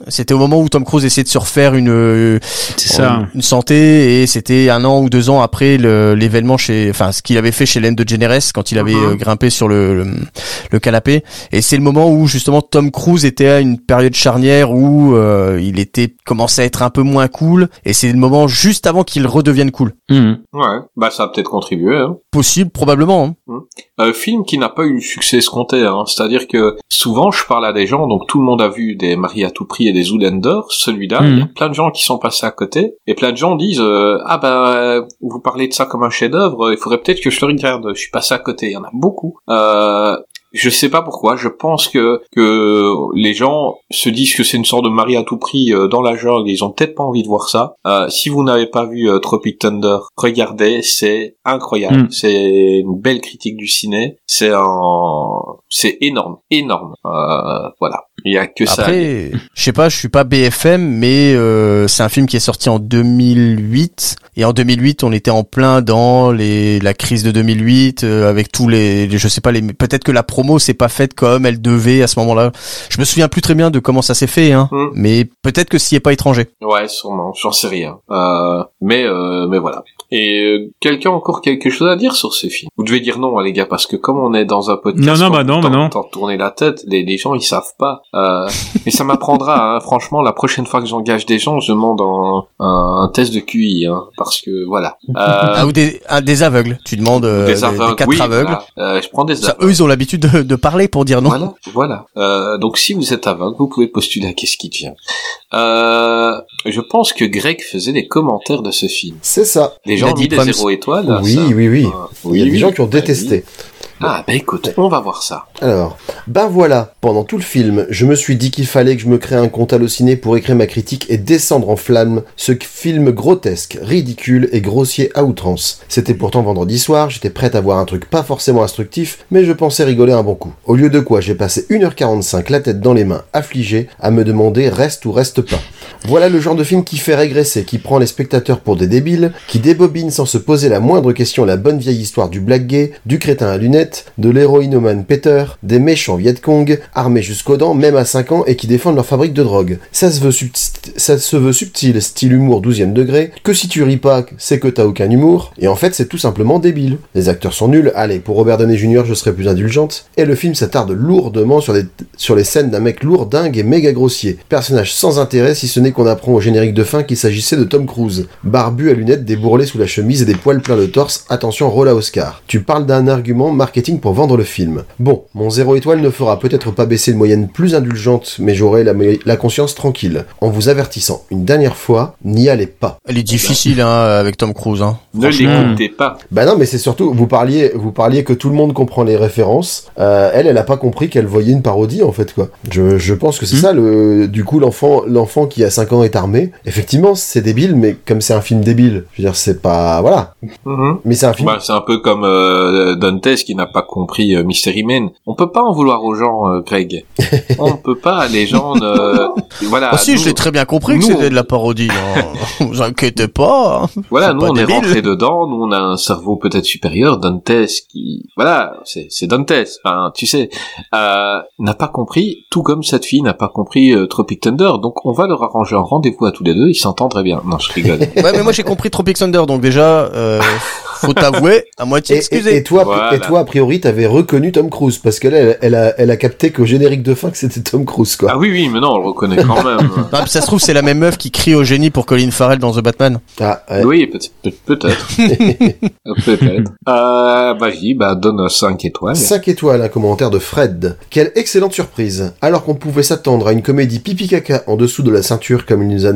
Speaker 8: c'était au moment où Tom Cruise essayait de se refaire une euh,
Speaker 7: ça.
Speaker 8: une santé et c'était un an ou deux ans après le- l'événement chez enfin ce qu'il avait fait chez Len DeGeneres quand il avait
Speaker 6: Mhm.
Speaker 8: euh, grimpé sur sur le, le, le canapé. Et c'est le moment où justement Tom Cruise était à une période charnière où euh, il était commençait à être un peu moins cool. Et c'est le moment juste avant qu'il redevienne cool.
Speaker 7: Mhm.
Speaker 6: Ouais, bah ça a peut-être contribué. Hein.
Speaker 8: Possible, probablement. hein.
Speaker 6: Un film qui n'a pas eu le succès escompté, hein. c'est-à-dire que souvent je parle à des gens, donc tout le monde a vu des Marie à tout prix et des Zoolander, celui-là, il y a
Speaker 7: Mhm.
Speaker 6: plein de gens qui sont passés à côté, et plein de gens disent euh, ah ben vous parlez de ça comme un chef-d'œuvre, il faudrait peut-être que je le regarde. Je suis passé à côté, il y en a beaucoup. Euh, je sais pas pourquoi. Je pense que que les gens se disent que c'est une sorte de mari à tout prix euh, dans la jungle. Ils ont peut-être pas envie de voir ça. Euh, si vous n'avez pas vu euh, Tropic Thunder, regardez. C'est incroyable.
Speaker 7: Mm.
Speaker 6: C'est une belle critique du ciné. C'est un, c'est énorme, énorme. Euh, voilà. Il y a que ça.
Speaker 8: Après, je sais pas, je suis pas BFM, mais euh, c'est un film qui est sorti en 2008. Et en 2008, on était en plein dans les la crise de 2008 euh, avec tous les, les- je sais pas les peut-être que la promo s'est pas faite comme elle devait à ce moment-là. Je me souviens plus très bien de comment ça s'est fait hein,
Speaker 6: Mm.
Speaker 8: mais peut-être que s'y est pas étranger.
Speaker 6: Ouais, sûrement. J'en sais rien. Euh, mais euh, mais voilà. Et euh, quelqu'un a encore quelque chose à dire sur ce film? Vous devez dire non, hein, les gars, parce que comme on est dans un podcast,
Speaker 7: Non, non, bah
Speaker 6: on
Speaker 7: non, bah non.
Speaker 6: tourner la tête, les, les gens ils savent pas. Euh, mais ça m'apprendra. Hein, franchement, la prochaine fois que j'engage des gens, je demande un, un, un test de QI, hein, parce que voilà. Euh,
Speaker 8: Ah, ou des, un- des aveugles. Tu demandes euh,
Speaker 6: des
Speaker 8: des,
Speaker 6: aveugles,
Speaker 8: quatre
Speaker 6: oui,
Speaker 8: aveugles.
Speaker 6: voilà. Euh, je prends des
Speaker 8: Ça,
Speaker 6: aveugles.
Speaker 8: eux, ils ont l'habitude de, de parler pour dire non.
Speaker 6: Voilà, voilà. Euh, donc si vous êtes aveugle, vous pouvez postuler à Qu'est-ce qui devient. Euh, je pense que Greg faisait des commentaires de ce film.
Speaker 2: C'est ça.
Speaker 6: Les gens ont
Speaker 8: dit
Speaker 6: mis des zéro étoiles.
Speaker 2: Oui, oui, oui.
Speaker 6: Ah,
Speaker 2: Il y a
Speaker 6: oui,
Speaker 2: des
Speaker 6: oui.
Speaker 2: gens qui ont
Speaker 6: Ah, oui.
Speaker 2: détesté.
Speaker 6: Ah, bah écoute, on va voir ça.
Speaker 2: Alors, ben voilà, pendant tout le film, je me suis dit qu'il fallait que je me crée un compte halluciné pour écrire ma critique et descendre en flamme ce film grotesque, ridicule et grossier à outrance. C'était pourtant vendredi soir, j'étais prête à voir un truc pas forcément instructif, mais je pensais rigoler un bon coup. Au lieu de quoi, j'ai passé 1h45 la tête dans les mains, affligé, à me demander reste ou reste pas. Voilà le genre de film qui fait régresser, qui prend les spectateurs pour des débiles, qui débobine sans se poser la moindre question la bonne vieille histoire du black gay, du crétin à lunettes, de l'héroïnomane Peter, des méchants Viet Cong, armés jusqu'aux dents, même à 5 ans, et qui défendent leur fabrique de drogue. Ça se veut, ça subtil, style humour 12 degré, que si tu ris pas, c'est que t'as aucun humour, et en fait c'est tout simplement débile. Les acteurs sont nuls, allez, pour Robert Downey Jr. je serais plus indulgente, et le film s'attarde lourdement sur, les scènes d'un mec lourd, dingue et méga grossier. Personnage sans intérêt si ce n'est qu'on apprend au générique de fin qu'il s'agissait de Tom Cruise. Barbu à lunettes, débourrelé sous la chemise et des poils plein le torse, attention rôle à Oscar. Tu parles d'un argument marketing pour vendre le film. Bon, mon zéro étoile ne fera peut-être pas baisser une moyenne plus indulgente, mais j'aurai la, la conscience tranquille. En vous avertissant une dernière fois, n'y allez pas.
Speaker 8: Elle est difficile hein, avec Tom Cruise. Hein.
Speaker 6: Ne l'écoutez pas.
Speaker 2: Bah non, mais c'est surtout, vous parliez, vous parliez que tout le monde comprend les références. Euh, elle, elle a pas compris qu'elle voyait une parodie en fait quoi. Je, je pense que c'est
Speaker 7: Hmm.
Speaker 2: ça le, du coup l'enfant, l'enfant qui a 5 ans est armé. Effectivement, c'est débile, mais comme c'est un film débile, je veux dire c'est pas, voilà.
Speaker 6: Mhm.
Speaker 2: Mais c'est un film.
Speaker 6: Bah, c'est un peu comme euh, Dantes qui n'a pas compris euh, Mystery Men. On peut pas en vouloir aux gens, euh, Greg. On peut pas. Les gens ne... Voilà.
Speaker 8: Ah si,
Speaker 6: nous-
Speaker 8: je l'ai très bien compris que
Speaker 6: nous,
Speaker 8: c'était de la parodie. hein. vous inquiétez pas. hein.
Speaker 6: Voilà, nous
Speaker 8: pas
Speaker 6: on est rentré dedans, nous on a un cerveau peut-être supérieur, Dantes qui, voilà, c'est Dantes, enfin tu sais, euh, n'a pas compris, tout comme cette fille n'a pas compris euh, Tropic Thunder, donc on va leur arranger un rendez-vous à tous les deux, ils s'entendent très bien. Non, je rigole.
Speaker 8: Ouais, mais moi j'ai compris Tropic Thunder, donc déjà, euh, faut t'avouer, à moitié excusé.
Speaker 2: et- et toi,
Speaker 6: Voilà.
Speaker 2: et toi, priori, t'avais reconnu Tom Cruise parce qu'elle, elle, elle a, elle a capté qu'au générique de fin que c'était Tom Cruise quoi.
Speaker 6: ah oui, oui, mais non, on le reconnaît quand même.
Speaker 8: Ah, ça se trouve, c'est la même meuf qui crie au génie pour Colin Farrell dans The Batman.
Speaker 2: Ah, ouais.
Speaker 6: Oui, peut- peut- peut-être. peut-être. Euh, bah, dis, bah, donne 5 étoiles.
Speaker 2: 5 étoiles, un commentaire de Fred. Quelle excellente surprise. Alors qu'on pouvait s'attendre à une comédie pipi caca en dessous de la ceinture comme il nous a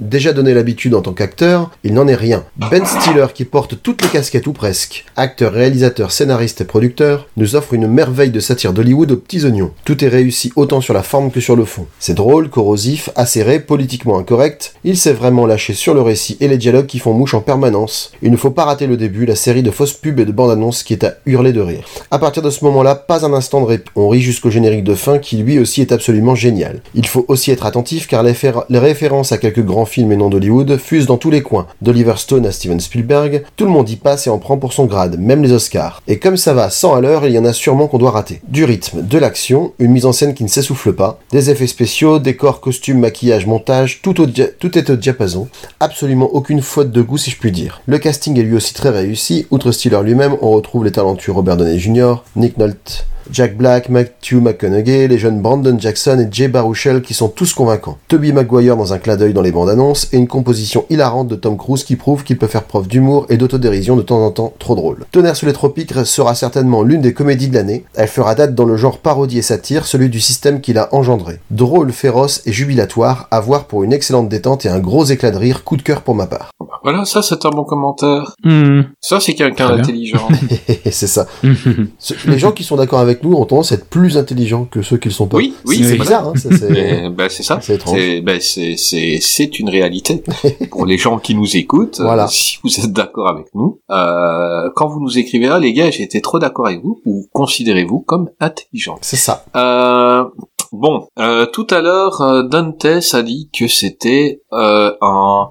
Speaker 2: déjà donné l'habitude en tant qu'acteur, il n'en est rien. Ben Stiller, qui porte toutes les casquettes ou presque, acteur, réalisateur, scénariste et producteur, nous offre une merveille de satire d'Hollywood aux petits oignons. Tout est réussi autant sur la forme que sur le fond. C'est drôle, corrosif, acéré, politiquement incorrect. Il s'est vraiment lâché sur le récit et les dialogues qui font mouche en permanence. Il ne faut pas rater le début, la série de fausses pubs et de bandes annonces qui est à hurler de rire. À partir de ce moment-là, pas un instant de répit. On rit jusqu'au générique de fin qui lui aussi est absolument génial. Il faut aussi être attentif car les, fér- les références à quelques grands films et noms d'Hollywood fusent dans tous les coins. D'Oliver Stone à Steven Spielberg, tout Tout le monde y passe et en prend pour son grade, même les Oscars. Et comme ça va 100 à l'heure, il y en a sûrement qu'on doit rater. Du rythme, de l'action, une mise en scène qui ne s'essouffle pas, des effets spéciaux, décors, costumes, maquillage, montage, tout est au diapason. Absolument aucune faute de goût si je puis dire. Le casting est lui aussi très réussi. Outre Stiller lui-même, on retrouve les talentueux Robert Downey Jr., Nick Nolte, Jack Black, Matthew McConaughey, les jeunes Brandon Jackson et Jay Baruchel qui sont tous convaincants. Toby Maguire dans un clin d'œil dans les bandes annonces et une composition hilarante de Tom Cruise qui prouve qu'il peut faire preuve d'humour et d'autodérision de temps en temps trop drôle. Tonnerre sous les tropiques sera certainement l'une des comédies de l'année. Elle fera date dans le genre parodie et satire, celui du système qu'il a engendré. Drôle, féroce et jubilatoire, à voir pour une excellente détente et un gros éclat de rire, coup de cœur pour ma part.
Speaker 6: Voilà, ça c'est un bon commentaire.
Speaker 7: Hmm.
Speaker 6: Ça c'est quelqu'un d'intelligent.
Speaker 2: c'est ça. Les gens qui sont d'accord avec nous ont tendance à être plus intelligents que ceux qui le sont pas.
Speaker 6: Oui, oui,
Speaker 2: c'est bizarre, hein, ça, c'est-
Speaker 6: ben, ça.
Speaker 2: c'est étrange.
Speaker 6: C'est c'est une réalité pour les gens qui nous écoutent.
Speaker 2: Voilà.
Speaker 6: euh, si vous êtes d'accord avec nous, euh, quand vous nous écrivez là, les gars, été trop d'accord avec vous. Ou considérez-vous comme intelligent.
Speaker 2: C'est ça.
Speaker 6: Euh, bon, euh, tout à l'heure, euh, Dantes a dit que c'était euh, un,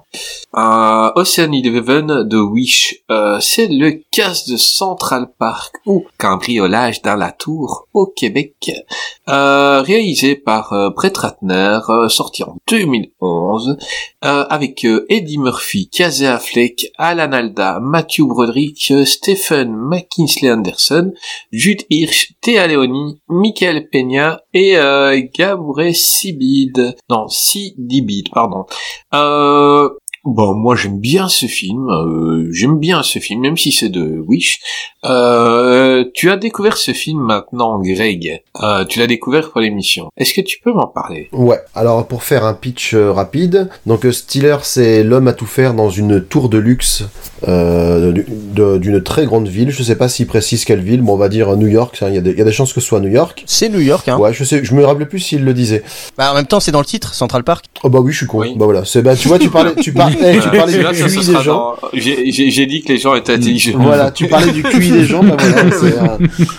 Speaker 6: un Ocean Eleven de Wish. Euh, c'est le casse de Central Park ou cambriolage dans la tour au Québec, euh, réalisé par euh, Brett Ratner, sorti en 2011, euh, avec Eddie Murphy, Casey Affleck, Alan Alda, Matthew Broderick, Stephen McKinsley Anderson, Jude Hirsch, Théa Leoni, Michael Peña et euh, Gabriel Sibid. Non, Sidibid, pardon. Euh, bon, moi j'aime bien ce film. euh, j'aime bien ce film, même si c'est de Wish. Euh, tu as découvert ce film maintenant, Greg. Euh, tu l'as découvert pour l'émission. Est-ce que tu peux m'en parler?
Speaker 2: Ouais, alors pour faire un pitch euh, rapide, donc euh, Stiller c'est l'homme à tout faire dans une tour de luxe euh, d'une très grande ville. Je sais pas s'il précise quelle ville, bon on va dire New York, ça, il y, a des- il y a des chances que ce soit New York.
Speaker 8: C'est New York, hein.
Speaker 2: Ouais, je sais, je me rappelais plus s'il le disait.
Speaker 8: Bah, en même temps, c'est dans le titre, Central Park.
Speaker 2: Oh bah oui, je suis con.
Speaker 6: Oui.
Speaker 2: Bah voilà, c'est bah tu vois, tu parlais, tu parlais, eh, tu parlais du QI des gens.
Speaker 6: dans- J'ai dit que les gens étaient intelligents.
Speaker 2: Voilà, tu parlais du QI des gens, bah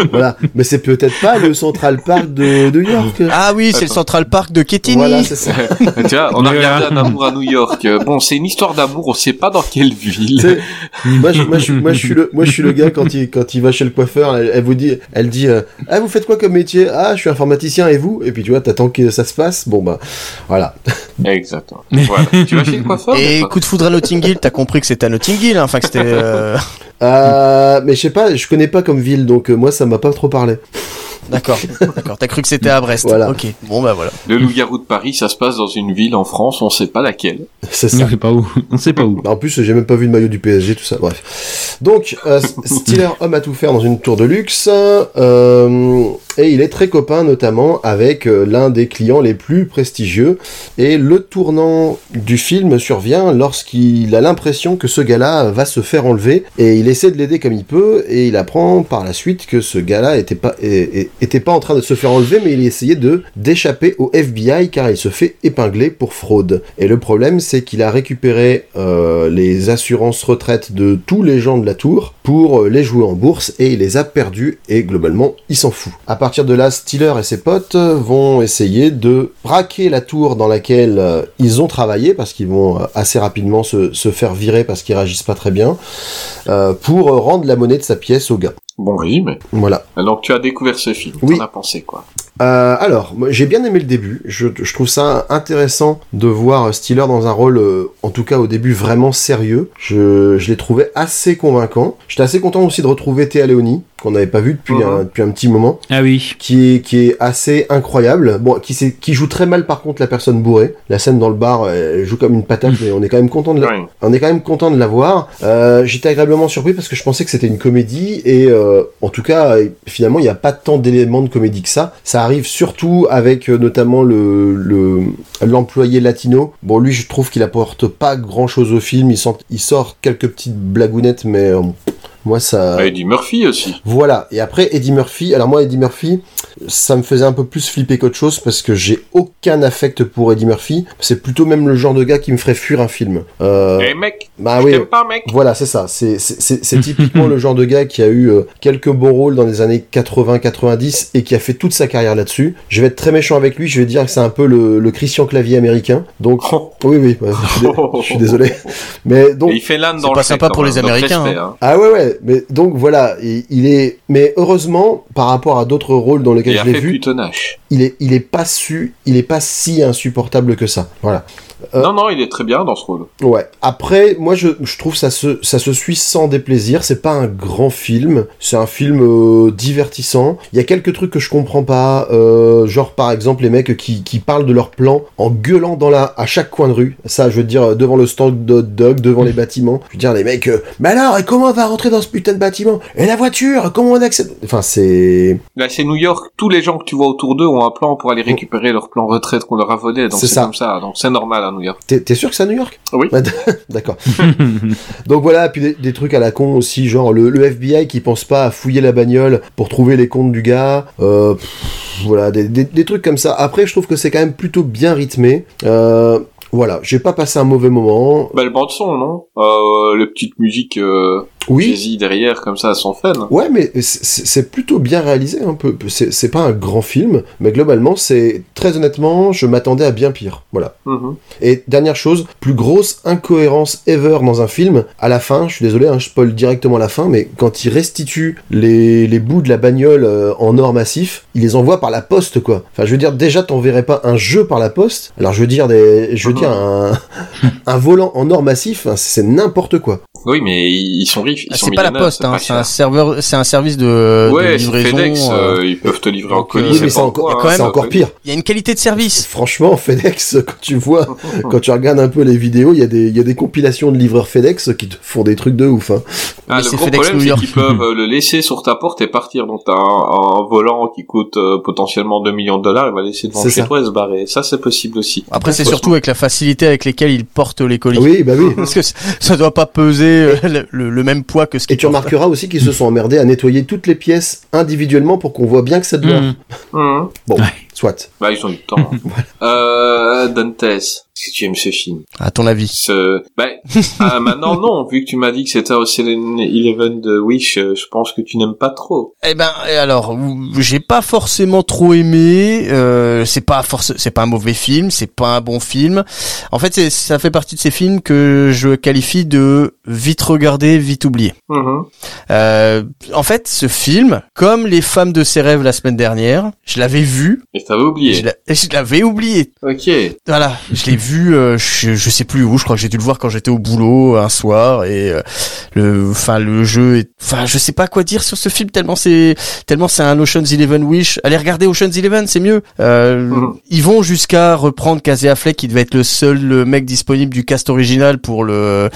Speaker 2: voilà, euh. Mais c'est peut-être pas le Central Park de New York.
Speaker 8: Ah oui, c'est le. Central Park de Ketini.
Speaker 2: Voilà, c'est ça.
Speaker 6: tu vois, on a regardé un amour à New York. Euh, Bon, c'est une histoire d'amour, on sait pas dans quelle ville.
Speaker 2: moi, je, moi, je, moi, je suis le, moi, je suis le gars quand il, quand il va chez le coiffeur, elle, elle vous dit, elle dit, euh, ah, vous faites quoi comme métier? Ah, je suis informaticien et vous? Et puis tu vois, t'attends que ça se passe. Bon bah, voilà.
Speaker 6: Exactement. Voilà. Tu vas chez le coiffeur
Speaker 8: Et coup de foudre à Notting Hill, t'as compris que c'était à Notting Hill, hein, enfin que c'était... euh,
Speaker 2: Euh, mais je sais pas, je connais pas comme ville, donc euh, moi, ça m'a pas trop parlé.
Speaker 8: D'accord, d'accord, t'as cru que c'était à Brest.
Speaker 2: Voilà.
Speaker 8: Ok, bon bah voilà.
Speaker 6: Le loup-garou de Paris, ça se passe dans une ville en France, on sait pas laquelle.
Speaker 2: C'est
Speaker 7: On
Speaker 2: ça.
Speaker 7: sait pas où. On sait pas où.
Speaker 2: En plus, j'ai même pas vu le maillot du PSG, tout ça. Bref. Donc, euh, Stiller, homme à tout faire dans une tour de luxe, euh, et il est très copain notamment avec euh, l'un des clients les plus prestigieux. Et le tournant du film survient lorsqu'il a l'impression que ce gars-là va se faire enlever, et il essaie de l'aider comme il peut, et il apprend par la suite que ce gars-là était pas pas en train de se faire enlever, mais il essayait de d'échapper au FBI car il se fait épingler pour fraude. Et le problème, c'est qu'il a récupéré euh, les assurances retraite de tous les gens de la tour pour euh, les jouer en bourse et il les a perdus et globalement, il s'en fout. À partir de là, Stiller et ses potes vont essayer de braquer la tour dans laquelle euh, ils ont travaillé parce qu'ils vont euh, assez rapidement se, se faire virer parce qu'ils réagissent pas très bien euh, pour euh, rendre la monnaie de sa pièce au gars.
Speaker 6: Bon résumé.
Speaker 2: Voilà.
Speaker 6: Donc tu as découvert ce film.
Speaker 2: Oui.
Speaker 6: T'en as pensé quoi?
Speaker 2: Euh, alors, j'ai bien aimé le début. Je, je trouve ça intéressant de voir Stiller dans un rôle, euh, en tout cas au début, vraiment sérieux. Je, je l'ai trouvé assez convaincant. J'étais assez content aussi de retrouver Théa Leoni, qu'on n'avait pas vu depuis, un, depuis un petit moment,
Speaker 7: Ah oui.
Speaker 2: qui est, qui est assez incroyable. Bon, qui, qui joue très mal par contre la personne bourrée. La scène dans le bar, elle joue comme une patate, mais on est quand même content de la, on est quand même content de la voir. Euh, J'étais agréablement surpris parce que je pensais que c'était une comédie et euh, en tout cas finalement il n'y a pas tant d'éléments de comédie que ça. Ça arrive surtout avec euh, notamment le le- l'employé latino. Bon lui je trouve qu'il apporte pas grand chose au film. Il, il sort quelques petites blagounettes mais euh, Moi, ça.
Speaker 6: Bah, Eddie Murphy aussi.
Speaker 2: Voilà. Et après, Eddie Murphy. Alors moi, Eddie Murphy, ça me faisait un peu plus flipper qu'autre chose parce que j'ai aucun affect pour Eddie Murphy. C'est plutôt même le genre de gars qui me ferait fuir un film. Euh...
Speaker 6: Eh mec,
Speaker 2: Bah
Speaker 6: je
Speaker 2: oui.
Speaker 6: pas mec.
Speaker 2: Voilà, c'est ça. C'est typiquement le genre de gars qui a eu euh, quelques bons rôles dans les années 80-90 et qui a fait toute sa carrière là-dessus. Je vais être très méchant avec lui. Je vais dire que c'est un peu le, le Christian Clavier américain. Donc, oui, oui, ouais, je, suis dé- je suis désolé. Mais donc,
Speaker 6: Et il fait l'âne
Speaker 8: C'est
Speaker 6: dans
Speaker 8: pas
Speaker 6: le
Speaker 8: sympa
Speaker 6: fait,
Speaker 8: pour
Speaker 6: quand
Speaker 8: les Américains,
Speaker 6: respect, hein.
Speaker 2: Ah ouais ouais, mais donc voilà, il, il est mais heureusement par rapport à d'autres rôles dans lesquels
Speaker 6: Il
Speaker 2: je l'ai vu, il est il est pas su, il est pas si insupportable que ça. Voilà. Euh,
Speaker 6: Non, non, il est très bien dans ce rôle.
Speaker 2: Ouais. Après moi je, je trouve ça se ça se suit sans déplaisir, c'est pas un grand film, c'est un film euh, divertissant. Il y a quelques trucs que je comprends pas euh, genre par exemple les mecs qui qui parlent de leur plan en gueulant dans la à chaque coin de rue. Ça je veux dire devant le stand de hot dog, devant les bâtiments. Je veux dire les mecs mais alors et comment on va rentrer dans ce putain de bâtiment Et la voiture, comment on accède Enfin c'est
Speaker 6: Là, c'est New York. Tous les gens que tu vois autour d'eux ont un plan pour aller récupérer leur plan retraite qu'on leur a volé. Donc
Speaker 2: C'est ça.
Speaker 6: comme ça. Donc c'est normal à New York.
Speaker 2: T'es t'es sûr que c'est à New York?
Speaker 6: Oui.
Speaker 2: Ouais, D'accord. Donc voilà, puis des, des trucs à la con aussi, genre le, le FBI qui pense pas à fouiller la bagnole pour trouver les comptes du gars. Euh, pff, voilà, des, des- des trucs comme ça. Après, je trouve que c'est quand même plutôt bien rythmé. Euh, voilà, j'ai pas passé un mauvais moment.
Speaker 6: Belle bande son, non? Euh, Les petites musiques euh,
Speaker 2: Oui.
Speaker 6: derrière, comme ça, sont fun.
Speaker 2: Ouais, mais c'est- plutôt bien réalisé un peu. C'est pas un grand film, mais globalement, c'est très honnêtement, je m'attendais à bien pire. Voilà.
Speaker 6: Mhm.
Speaker 2: Et dernière chose, plus grosse incohérence ever dans un film, à la fin, je suis désolé, hein, je spoil directement la fin, mais quand il restitue les, les bouts de la bagnole euh, en or massif, il les envoie par la poste, quoi. Enfin, je veux dire, déjà, t'enverrais pas un jeu par la poste, alors je veux dire, des, je veux dire un, un volant en or massif, hein, c'est n'importe quoi.
Speaker 6: Oui, mais ils sont riches. Ils
Speaker 8: Ah,
Speaker 6: sont
Speaker 8: c'est pas la poste, hein, c'est un
Speaker 6: cher.
Speaker 8: serveur, c'est un service de,
Speaker 6: Ouais,
Speaker 8: livraison.
Speaker 6: FedEx.
Speaker 8: euh,
Speaker 6: euh, ils peuvent te livrer en colis.
Speaker 2: oui,
Speaker 6: c'est
Speaker 2: mais c'est encore,
Speaker 6: hein,
Speaker 2: encore pire.
Speaker 8: Il y a une qualité de service.
Speaker 2: Franchement, FedEx, quand tu vois, quand tu regardes un peu les vidéos, il y, a des- il y a des compilations de livreurs FedEx qui te font des trucs de ouf. Hein.
Speaker 6: Ah,
Speaker 8: Mais
Speaker 6: le
Speaker 8: c'est
Speaker 6: gros
Speaker 8: FedEx
Speaker 6: problème,
Speaker 8: New
Speaker 6: c'est
Speaker 8: York.
Speaker 6: qu'ils peuvent euh, le laisser sur ta porte et partir. Donc t'as un, un volant qui coûte euh, potentiellement 2 millions de dollars, il va laisser devant chez
Speaker 2: ça.
Speaker 6: toi et se barrer. Ça, c'est possible aussi.
Speaker 8: Après, c'est surtout avec la facilité avec lesquelles ils portent les colis.
Speaker 2: Oui, bah oui.
Speaker 8: Parce que ça doit pas peser euh, le, le- le même poids que ce
Speaker 2: Et tu
Speaker 8: portent.
Speaker 2: remarqueras aussi qu'ils se sont emmerdés à nettoyer toutes les pièces individuellement pour qu'on voit bien que ça doit.
Speaker 7: Mhm.
Speaker 6: Mhm.
Speaker 2: Bon,
Speaker 7: Ouais.
Speaker 2: Soit.
Speaker 6: Bah, ils ont du temps. hein. euh, Dantes, est-ce que tu aimes ce film?
Speaker 8: À ton avis.
Speaker 6: ce... Bah, ah, maintenant, non. Vu que tu m'as dit que c'était au Céline Eleven de Wish, euh, je pense que tu n'aimes pas trop.
Speaker 8: Eh ben, alors, j'ai pas forcément trop aimé. Euh, c'est pas force, c'est pas un mauvais film, c'est pas un bon film. En fait, c'est- ça fait partie de ces films que je qualifie de vite regardé, vite oublié.
Speaker 6: Mhm.
Speaker 8: Euh, en fait, ce film, comme les femmes de ses rêves la semaine dernière, je l'avais vu,
Speaker 6: Et t'avais oublié.
Speaker 8: je l'a- je l'avais oublié.
Speaker 6: Ok.
Speaker 8: Voilà, je l'ai vu, euh, je, je sais plus où, je crois que j'ai dû le voir quand j'étais au boulot un soir et euh, le, enfin le jeu, enfin je sais pas quoi dire sur ce film tellement c'est, tellement c'est un Ocean's Eleven wish. Allez regarder Ocean's Eleven, c'est mieux. Euh,
Speaker 6: Mhm.
Speaker 8: Ils vont jusqu'à reprendre Casey Affleck qui devait être le seul mec disponible du cast original pour le,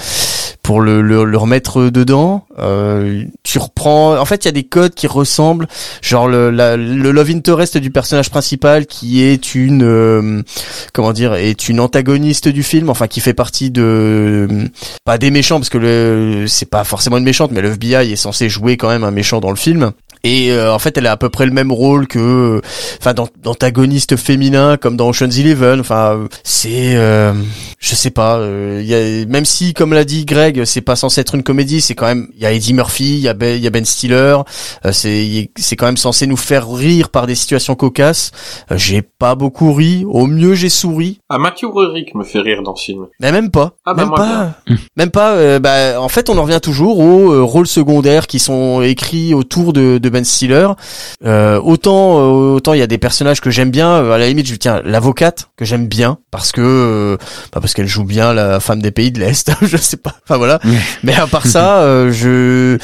Speaker 8: pour le, le, le remettre dedans. Euh, tu reprends, en fait il y a des codes qui ressemblent, genre le, la- le love interest du personnage principal qui est une euh, comment dire, est une antagoniste du film, enfin qui fait partie de pas des méchants parce que c'est pas forcément une méchante, mais le FBI est censé jouer quand même un méchant dans le film. Et euh, en fait, elle a à peu près le même rôle que, enfin, d'an- d'antagoniste féminin comme dans Ocean's Eleven. Enfin, euh, c'est, euh, je sais pas. euh, il y a, même si, comme l'a dit Greg, c'est pas censé être une comédie, c'est quand même. Il y a Eddie Murphy, il y a Ben, il y a Ben Stiller. euh, c'est, c'est quand même censé nous faire rire par des situations cocasses. Euh, j'ai pas beaucoup ri. Au mieux, j'ai souri.
Speaker 6: Ah, Matthew Broderick me fait rire dans ce film.
Speaker 8: Mais même pas.
Speaker 6: Ah bah
Speaker 8: même
Speaker 6: moi
Speaker 8: pas. Même pas. euh, bah, en fait, on en revient toujours aux euh, rôles secondaires qui sont écrits autour de, de Ben Stiller. Euh, autant, euh, autant il y a des personnages que j'aime bien. euh, à la limite, je tiens l'avocate que j'aime bien parce que, euh, bah, parce qu'elle joue bien la femme des pays de l'Est. je sais pas. Enfin voilà. Mais à part ça, euh, je,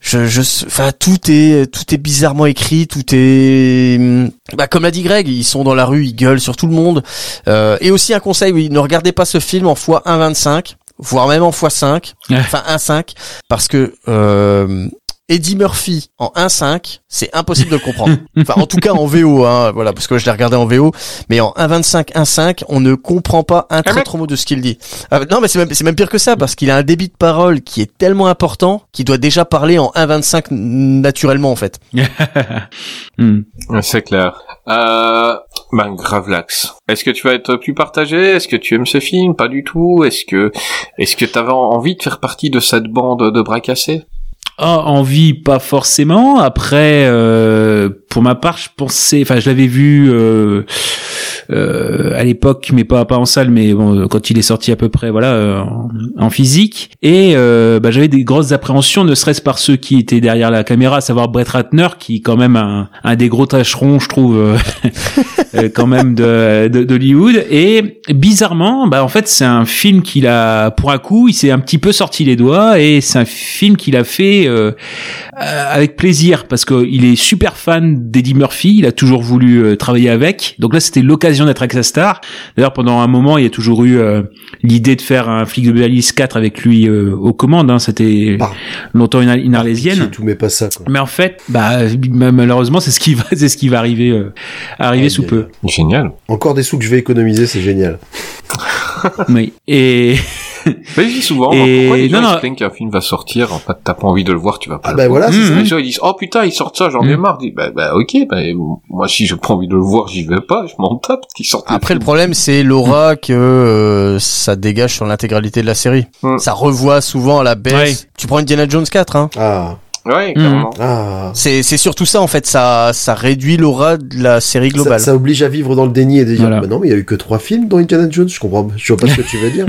Speaker 8: je, je, enfin tout est, tout est bizarrement écrit. Tout est, hum, bah comme l'a dit Greg, ils sont dans la rue, ils gueulent sur tout le monde. Euh, et aussi un conseil, oui, ne regardez pas ce film en fois 1.25, voire même en fois 5,
Speaker 7: Ouais.
Speaker 8: enfin 1.5, parce que euh, Eddie Murphy en 1.5, c'est impossible de le comprendre. enfin, en tout cas en VO, hein, voilà, parce que je l'ai regardé en VO, mais en 1.25, 1.5, on ne comprend pas un
Speaker 6: Ah,
Speaker 8: trop mot de ce qu'il dit. Ah, non, mais c'est même, c'est même pire que ça, parce qu'il a un débit de parole qui est tellement important qu'il doit déjà parler en 1.25 naturellement, en fait.
Speaker 7: Hmm.
Speaker 6: C'est clair. Euh, ben, Gravelax. Est-ce que tu vas être plus partagé? Est-ce que tu aimes ce film? Pas du tout. Est-ce que, est-ce que t'avais envie de faire partie de cette bande de bras cassés?
Speaker 7: Ah, envie, pas forcément. Après, euh, pour ma part, je pensais, enfin, je l'avais vu euh, euh, à l'époque, mais pas pas en salle, mais bon, quand il est sorti à peu près, voilà, euh, en, en physique. Et euh, bah, j'avais des grosses appréhensions, ne serait-ce par ceux qui étaient derrière la caméra, à savoir Brett Ratner, qui est quand même un, un des gros tâcherons, je trouve, euh, quand même de de- d'Hollywood. Et bizarrement, bah en fait, c'est un film qu'il a, pour un coup, il s'est un petit peu sorti les doigts, et c'est un film qu'il a fait euh, euh, avec plaisir parce qu'il est super fan d'Eddie Murphy. Il a toujours voulu euh, travailler avec. Donc là, c'était l'occasion d'être avec sa star. D'ailleurs, pendant un moment, il y a toujours eu euh, l'idée de faire un flic de Hills 4 avec lui euh, aux commandes. Hein. C'était
Speaker 2: Par-
Speaker 7: longtemps une, une
Speaker 2: C'est
Speaker 7: arlésienne.
Speaker 2: tout, mais pas ça, quoi.
Speaker 7: Mais en fait, bah malheureusement, c'est ce qui va, c'est ce qui va arriver, euh, arriver
Speaker 2: Aïe,
Speaker 7: sous
Speaker 2: aïe,
Speaker 7: peu.
Speaker 6: Génial.
Speaker 2: Encore des sous que je vais économiser, c'est génial.
Speaker 7: oui. Et
Speaker 6: Mais je dis souvent,
Speaker 7: Et-
Speaker 6: pourquoi les gens
Speaker 7: non, non.
Speaker 6: ils se plaignent qu'un film va sortir, en fait, t'as pas envie de le voir, tu vas pas
Speaker 2: Ah
Speaker 6: le
Speaker 2: bah
Speaker 6: voir.
Speaker 2: voilà, c'est
Speaker 7: Mmh.
Speaker 2: ça.
Speaker 6: Les gens ils disent, oh putain, ils sortent ça, j'en ai
Speaker 7: Mm.
Speaker 6: marre. Je dis, bah, bah ok, bah, moi si j'ai pas envie de le voir, j'y vais pas, je m'en tape qu'ils sortent.
Speaker 8: Après, le problème, c'est l'aura que euh, ça dégage sur l'intégralité de la série.
Speaker 6: Hmm.
Speaker 8: Ça revoit souvent à la baisse.
Speaker 7: Ouais.
Speaker 8: Tu prends Indiana Jones 4, hein.
Speaker 2: Ah,
Speaker 6: Ouais,
Speaker 7: Mm.
Speaker 2: ah.
Speaker 8: C'est, c'est surtout ça, en fait. Ça, ça réduit l'aura de la série globale.
Speaker 2: ça oblige à vivre dans le déni et de dire
Speaker 7: Voilà.
Speaker 2: bah non mais il y a eu que trois films dans Indiana Jones je comprends je vois pas ce que tu veux dire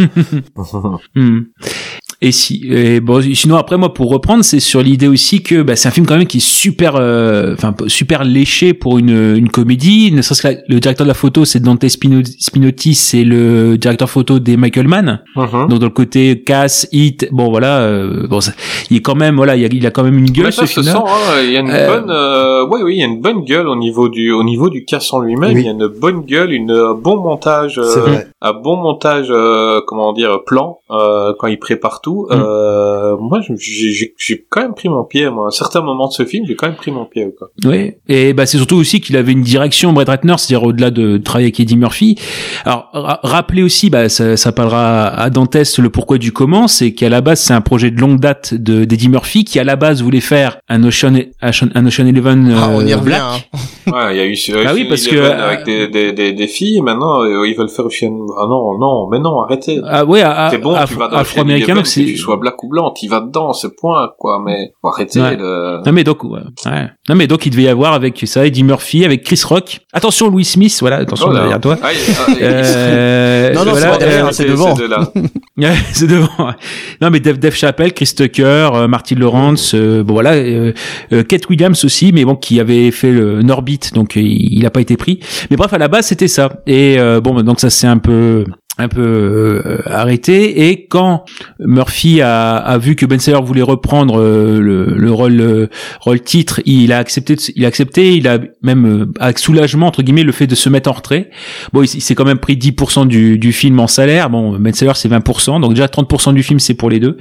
Speaker 7: Hmm. Et si, et bon, sinon après moi pour reprendre, c'est sur l'idée aussi que bah, c'est un film quand même qui est super, euh, enfin super léché pour une, une comédie. Ne serait-ce que le directeur de la photo, c'est Dante Spino- Spinotti, c'est le directeur photo des Michael Mann.
Speaker 6: Mhm.
Speaker 7: Donc dans le côté casse, hit, bon voilà, euh, bon, ça- il est quand même, voilà, il, a, il a quand même une gueule
Speaker 6: Mais
Speaker 7: ce
Speaker 6: ça se sent, hein, il y a une
Speaker 7: Euh,
Speaker 6: bonne, euh, ouais, oui, il y a une bonne gueule au niveau du, au niveau du casse en lui-même.
Speaker 2: Oui.
Speaker 6: Il y a une bonne gueule, une un bon montage, euh, un bon montage, euh, comment dire, plan euh, quand il prépare tout.
Speaker 7: Mm.
Speaker 6: Euh, moi, j'ai quand même pris mon pied. Moi, à un certain moment de ce film, j'ai quand même pris mon pied. Quoi.
Speaker 7: Oui, et bah c'est surtout aussi qu'il avait une direction Brett Ratner, c'est-à-dire au-delà de travailler avec Eddie Murphy. Alors ra- rappelez aussi, bah ça, ça parlera à Dantès le pourquoi du comment, c'est qu'à la base c'est un projet de longue date de d'Eddie Murphy qui à la base voulait faire un Ocean un Ocean Eleven
Speaker 8: Ah, on y
Speaker 7: euh,
Speaker 8: revient,
Speaker 7: Black.
Speaker 8: hein.
Speaker 6: Ouais, il y a eu ce
Speaker 7: Ah oui, parce que, euh,
Speaker 6: avec des, des, des, des filles. Maintenant, euh, ils veulent faire Ocean. Ah non, non, mais non, arrêtez.
Speaker 7: Ah ouais, à-
Speaker 6: C'est bon,
Speaker 7: à-
Speaker 6: tu vas dans
Speaker 7: afro-américain,
Speaker 6: Eleven, que
Speaker 7: c'est
Speaker 6: tu sois black ou blanc, tu vas dedans, c'est point, quoi. Mais faut arrêter
Speaker 7: Ouais.
Speaker 6: de.
Speaker 7: Non mais donc ouais. ouais. Non mais donc il devait y avoir avec ça Eddie Murphy avec Chris Rock. Attention Louis Smith, voilà, attention
Speaker 6: Oh là.
Speaker 7: derrière toi.
Speaker 6: Ah, il- il-
Speaker 7: Euh,
Speaker 8: Non, non, c'est
Speaker 7: voilà,
Speaker 8: pas derrière,
Speaker 7: euh,
Speaker 8: c'est devant.
Speaker 6: de là.
Speaker 7: Ouais, c'est devant. Non, mais Dave, Dave Chappelle, Chris Tucker, euh, Martin Lawrence, euh, bon voilà, euh, euh, Kate Williams aussi, mais bon, qui avait fait le Norbit, donc il n'a pas été pris. Mais bref, à la base, c'était ça. Et euh, bon, donc ça c'est un peu un peu euh, arrêté. Et quand Murphy a, a vu que Ben Stiller voulait reprendre euh, le, le rôle euh, rôle titre il a accepté il a accepté. Il a même euh, avec soulagement entre guillemets le fait de se mettre en retrait. Bon il, s'est quand même pris 10% du, du film en salaire. Bon Ben Stiller c'est 20% donc déjà 30% du film c'est pour les deux.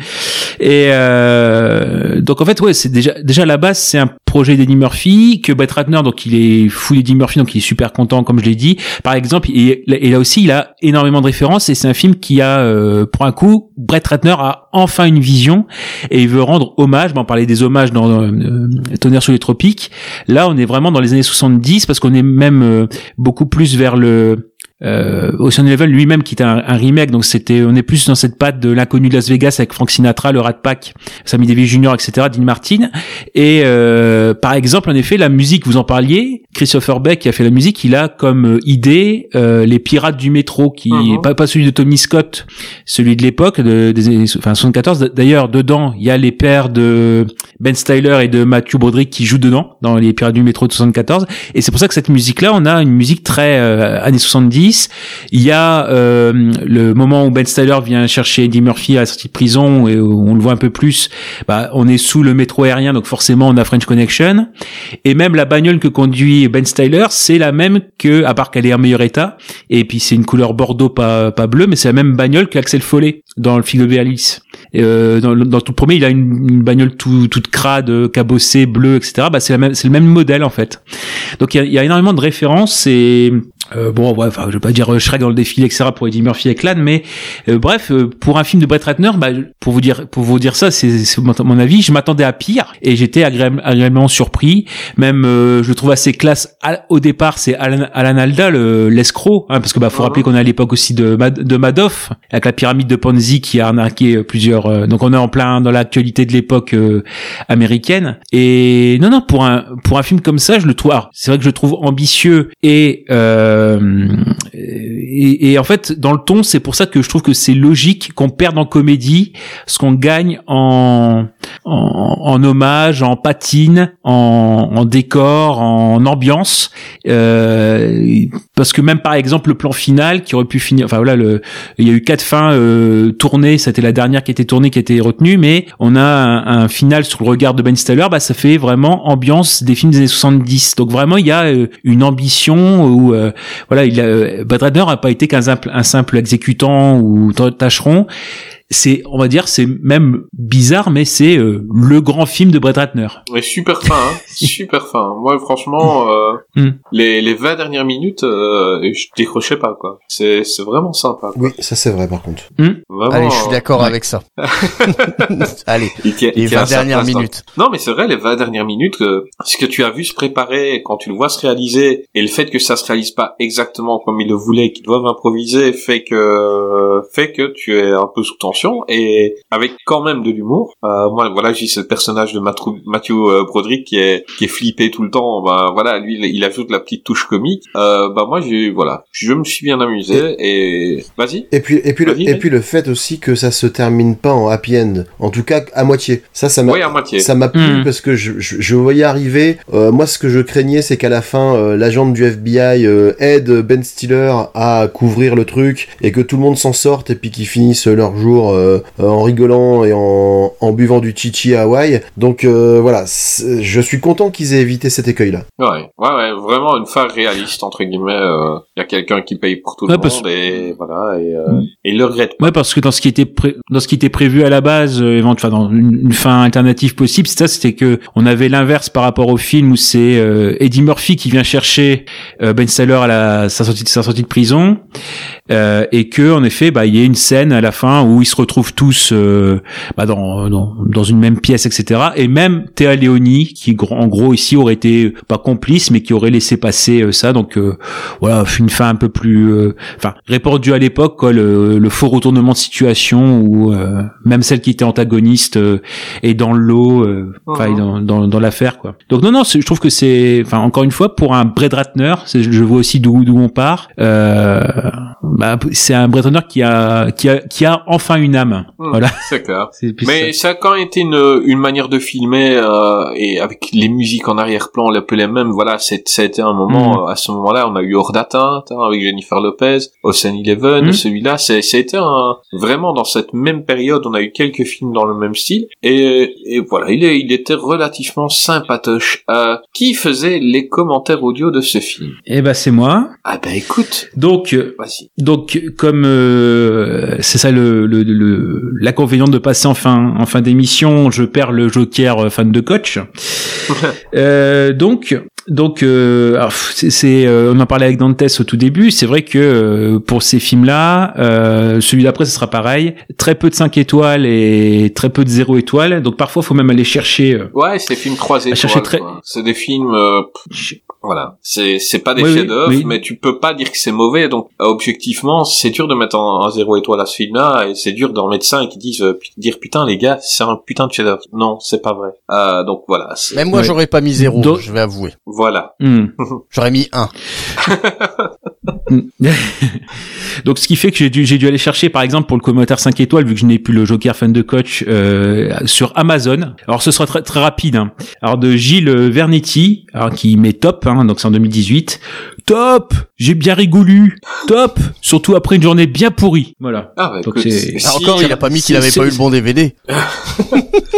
Speaker 7: Et euh, donc en fait ouais c'est déjà déjà à la base c'est un projet d'Eddie Murphy que Brett Ratner donc il est fou d'Eddie Murphy donc il est super content comme je l'ai dit. Par exemple et là aussi il a énormément de références et c'est un film qui a euh, pour un coup Brett Ratner a enfin une vision et il veut rendre hommage bon, on parlait des hommages dans euh, Tonnerre sur les tropiques. Là on est vraiment dans les années 70 parce qu'on est même euh, beaucoup plus vers le euh, Ocean Eleven lui-même qui était un, un remake donc c'était on est plus dans cette patte de l'inconnu de Las Vegas avec Frank Sinatra le Rat Pack Sammy Davis Jr etc Dean Martin. Et euh, par exemple en effet la musique vous en parliez Christopher Beck qui a fait la musique il a comme euh, idée euh, les pirates du métro qui
Speaker 6: Mhm.
Speaker 7: pas, pas celui de Tony Scott celui de l'époque de, des années enfin 74 d'ailleurs dedans il y a les pères de Ben Styler et de Matthew Broderick qui jouent dedans dans les pirates du métro de 74 et c'est pour ça que cette musique là on a une musique très euh, années 70 il y a euh, le moment où Ben Styler vient chercher Eddie Murphy à la sortie de prison et on le voit un peu plus. Bah, on est sous le métro aérien, donc forcément on a French Connection. Et même la bagnole que conduit Ben Styler, c'est la même que, à part qu'elle est en meilleur état. Et puis c'est une couleur bordeaux, pas pas bleu, mais c'est la même bagnole qu'Axel Follet dans le film de Béalis. Euh, dans, dans tout premier, il a une, une bagnole tout, toute crade, cabossée, bleue, etc. Bah, c'est le même modèle en fait. Donc il y a, y a énormément de références et euh, bon, ouais, enfin, je vais pas dire euh, Shrek dans le défilé, etc. pour Eddie Murphy avec l'âne, mais euh, bref, euh, pour un film de Brett Ratner, bah, pour vous dire, pour vous dire ça, c'est mon avis. Je m'attendais à pire et j'étais agréable- agréablement surpris. Même, euh, je le trouve assez classe. Au départ, c'est Alan, Alan Alda, le- l'escroc, hein, parce que bah, faut rappeler qu'on est à l'époque aussi de, de Madoff, avec la pyramide de Ponzi qui a arnaqué euh, plusieurs. donc on est en plein dans l'actualité de l'époque américaine. Et non, non, pour un pour un film comme ça, je le trouve. C'est vrai que je le trouve ambitieux et euh, et, et en fait dans le ton, c'est pour ça que je trouve que c'est logique qu'on perde en comédie ce qu'on gagne en, en en hommage, en patine, en, en décor, en ambiance. Euh, parce que même par exemple le plan final qui aurait pu finir, enfin voilà, le, il y a eu quatre fins euh, tournées, c'était la dernière qui était tournée, qui a été retenue, mais on a un, un final sur le regard de Ben Stiller, bah ça fait vraiment ambiance des films des années 70. Donc vraiment il y a euh, une ambition où euh, voilà, il a, euh, Brett Ratner a pas été qu'un simple, un simple exécutant ou tâcheron. C'est, on va dire, c'est même bizarre, mais c'est euh, le grand film de Brett Ratner.
Speaker 6: Ouais, super fin, hein. super fin. Moi, franchement, euh,
Speaker 7: Mm.
Speaker 6: les, les 20 dernières minutes, euh, je décrochais pas, quoi. C'est, c'est vraiment sympa. quoi.
Speaker 2: Oui, ça c'est vrai par contre.
Speaker 6: Vraiment,
Speaker 8: Allez, je suis d'accord
Speaker 6: ouais.
Speaker 8: avec ça. Allez,
Speaker 6: Il tient- il
Speaker 8: les
Speaker 6: tient
Speaker 8: 20
Speaker 6: sa
Speaker 8: dernières minutes.
Speaker 6: Non, mais c'est vrai, les 20 dernières minutes, que ce que tu as vu se préparer, quand tu le vois se réaliser, et le fait que ça se réalise pas exactement comme ils le voulaient, qu'ils doivent improviser, fait que, fait que tu es un peu sous tension, et avec quand même de l'humour. Euh, moi, voilà, j'ai ce personnage de Matthew, Matthew euh, Broderick qui est, qui est flippé tout le temps. Ben, voilà, lui, il, ajoute la petite touche comique. Euh, bah, moi, j'ai, voilà, je me suis bien amusé, et, vas-y.
Speaker 2: Et puis, et puis, le, et puis le fait aussi que ça se termine pas en happy end. En tout cas, à moitié. Ça, ça m'a,
Speaker 6: Oui, à moitié.
Speaker 2: ça m'a plu
Speaker 7: Mhm.
Speaker 2: parce que je, je, je voyais arriver. euh, moi, ce que je craignais, c'est qu'à la fin, euh, l'agent du FBI euh, aide Ben Stiller à couvrir le truc et que tout le monde s'en sorte et puis qu'ils finissent leur jour euh, euh, en rigolant et en, en buvant du chichi à Hawaï. Donc euh, voilà, je suis content qu'ils aient évité cet écueil-là.
Speaker 6: Ouais, ouais, ouais, vraiment une fin réaliste entre guillemets. Il y a quelqu'un qui paye pour tout
Speaker 7: Ouais,
Speaker 6: le
Speaker 7: parce-
Speaker 6: monde et voilà et, euh, et il le regrette.
Speaker 7: Ouais, parce que dans ce qui était pré- dans ce qui était prévu à la base, euh, enfin dans une, une fin alternative possible, c'est ça, c'était que on avait l'inverse par rapport au film où c'est euh, Eddie Murphy qui vient chercher euh, Ben Stiller à la sa sortie de sa sortie de prison euh, et que en effet, bah il y a une scène à la fin où ils se retrouvent tous euh, bah, dans, dans dans une même pièce, etc. Et même Théa Léoni qui en gros ici aurait été pas complice mais qui aurait laissé passer euh, ça. Donc euh, voilà, une fin un peu plus euh, enfin répandu à l'époque quoi le, le faux retournement de situation où euh, même celle qui était antagoniste euh, est dans le lot euh,
Speaker 6: Mhm.
Speaker 7: dans, dans, dans l'affaire quoi donc non non je trouve que c'est enfin encore une fois pour un Brett Ratner je vois aussi d'où d'où on part euh, bah, c'est un Brett Ratner qui a qui a qui a enfin une âme
Speaker 6: Hmm,
Speaker 7: voilà
Speaker 6: C'est clair. Mais
Speaker 7: ça.
Speaker 6: ça a quand même été une, une manière de filmer euh, et avec les musiques en arrière-plan un peu les mêmes. Voilà, c'est ça a été un moment.
Speaker 7: Mhm.
Speaker 6: euh, À ce moment-là, on a eu Hors d'atteinte hein, avec Jennifer Lopez, Ocean Eleven.
Speaker 7: Mhm.
Speaker 6: Celui-là, été un, vraiment dans cette même période. On a eu quelques films dans le même style et, et voilà, il, est, il était relativement sympatoche. Euh, qui faisait les commentaires audio de ce film
Speaker 7: eh ben c'est moi
Speaker 6: Ah ben écoute,
Speaker 7: donc. Donc, comme c'est ça le, le, le- l'inconvénient de passer en fin, en fin d'émission, je perds le joker euh, fan de coach. Euh, donc, donc, euh, c'est, euh, on en parlait avec Dantes au tout début. C'est vrai que euh, pour ces films-là, euh, celui d'après, ce sera pareil. Très peu de 5 étoiles et très peu de 0 étoiles. Donc parfois, faut même aller chercher. euh,
Speaker 6: Ouais, c'est des films 3 étoiles.
Speaker 7: chercher très-
Speaker 6: quoi. C'est des films euh, Voilà, c'est c'est pas des
Speaker 7: Oui,
Speaker 6: chefs-d'œuvre,
Speaker 7: oui.
Speaker 6: mais tu peux pas dire que c'est mauvais. Donc objectivement, c'est dur de mettre en, en zéro étoile à ce film-là, et c'est dur d'en mettre cinq qui disent euh, dire putain les gars, c'est un putain de chef-d'œuvre. Non, c'est pas vrai. Euh, donc voilà. c'est-
Speaker 8: Même moi,
Speaker 7: Ouais.
Speaker 8: j'aurais pas mis zéro, je vais avouer.
Speaker 6: Voilà.
Speaker 7: Hmm.
Speaker 8: J'aurais mis un.
Speaker 7: Donc, ce qui fait que j'ai dû, j'ai dû aller chercher, par exemple, pour le commentaire 5 étoiles, vu que je n'ai plus le Joker fan de coach, euh, sur Amazon. Alors, ce sera très, très rapide. hein. Alors, de Gilles Vernetti, alors, qui met top, hein, donc c'est en 2018. Top J'ai bien rigolu Top Surtout après une journée bien pourrie. Voilà.
Speaker 6: Ah bah
Speaker 7: Donc
Speaker 6: écoute,
Speaker 7: c'est-
Speaker 8: Ah,
Speaker 6: si-
Speaker 8: encore, il a pas mis qu'il avait
Speaker 7: c'est-
Speaker 8: pas eu le bon DVD.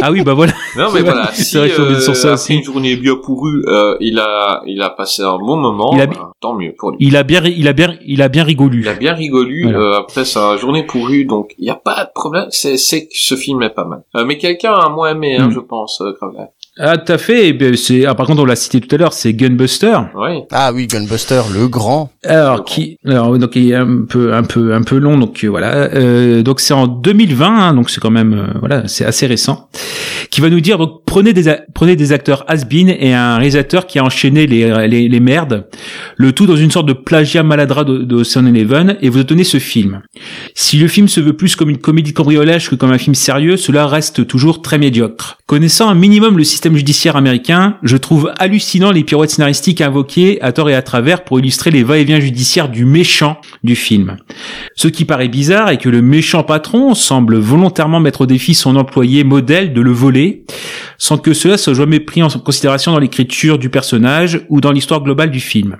Speaker 7: Ah oui, bah voilà.
Speaker 6: Non mais voilà, si
Speaker 7: c'est vrai
Speaker 6: euh,
Speaker 7: sur ça
Speaker 6: après
Speaker 7: aussi.
Speaker 6: une journée bien pourrue, euh, il a il a passé un bon moment,
Speaker 7: Il a-
Speaker 6: bah, tant mieux pour lui.
Speaker 7: Il a bien, ri- il a bien bien, il a bien rigolu.
Speaker 6: Il a bien rigolu
Speaker 7: Voilà.
Speaker 6: euh, après sa journée pourrue, donc il n'y a pas de problème. C'est, c'est que ce film est pas mal. Euh, mais quelqu'un a moins aimé, hein,
Speaker 7: Mm.
Speaker 6: je pense, euh, quand même.
Speaker 7: Ah, tout à fait. C'est, ah, par contre, on l'a cité tout à l'heure, c'est Gunbuster.
Speaker 6: Oui.
Speaker 8: Ah oui, Gunbuster, le grand.
Speaker 7: Alors qui alors donc il est un peu un peu un peu long donc euh, voilà euh, donc c'est en 2020 hein, donc c'est quand même euh, voilà c'est assez récent qui va nous dire donc prenez des a- prenez des acteurs has-been et un réalisateur qui a enchaîné les, les les merdes le tout dans une sorte de plagiat maladroit de, de Ocean Eleven et vous obtenez ce film. Si le film se veut plus comme une comédie cambriolage que comme un film sérieux, cela reste toujours très médiocre. Connaissant un minimum le système judiciaire américain, je trouve hallucinant les pirouettes scénaristiques invoquées à tort et à travers pour illustrer les va-et-vient judiciaires du méchant du film. Ce qui paraît bizarre est que le méchant patron semble volontairement mettre au défi son employé modèle de le voler, sans que cela soit jamais pris en considération dans l'écriture du personnage ou dans l'histoire globale du film.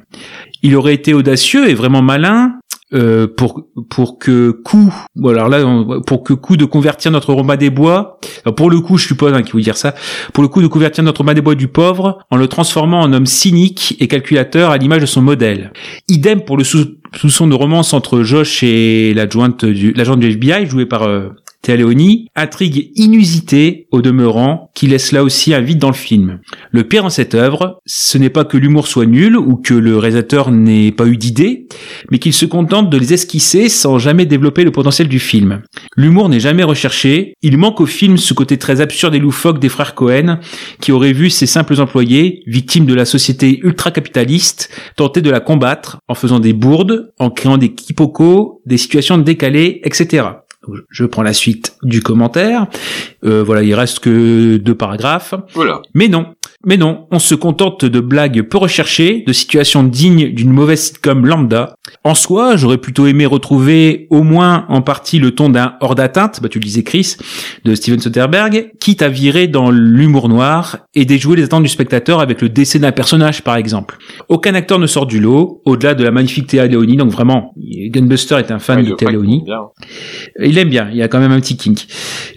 Speaker 7: Il aurait été audacieux et vraiment malin euh, pour pour que coup alors là pour que coup de convertir notre Roma des bois alors pour le coup je suppose hein, qu'il veut dire ça pour le coup de convertir notre Roma des bois du pauvre en le transformant en homme cynique et calculateur à l'image de son modèle. Idem pour le sous soupçon de romance entre Josh et l'adjointe du l'agent du FBI joué par euh, Théa Leoni, intrigue inusitée au demeurant qui laisse là aussi un vide dans le film. Le pire en cette œuvre, ce n'est pas que l'humour soit nul ou que le réalisateur n'ait pas eu d'idées, mais qu'il se contente de les esquisser sans jamais développer le potentiel du film. L'humour n'est jamais recherché, il manque au film ce côté très absurde et loufoque des frères Cohen qui auraient vu ces simples employés, victimes de la société ultra-capitaliste, tenter de la combattre en faisant des bourdes, en créant des quiproquos, des situations décalées, etc. Je- prends la suite du commentaire. Euh, voilà, il reste que deux paragraphes.
Speaker 6: Voilà.
Speaker 7: Mais non, mais non, on se contente de blagues peu recherchées, de situations dignes d'une mauvaise sitcom lambda. En soi, j'aurais plutôt aimé retrouver au moins en partie le ton d'un hors d'atteinte, bah tu le disais Chris, de Steven Soderbergh, quitte à virer dans l'humour noir et déjouer les attentes du spectateur avec le décès d'un personnage par exemple. Aucun acteur ne sort du lot, au-delà de la magnifique Théa Leoni, donc vraiment, Gunbuster est un fan de Théa
Speaker 6: crois
Speaker 7: Il aime bien, il y a quand même un petit kink,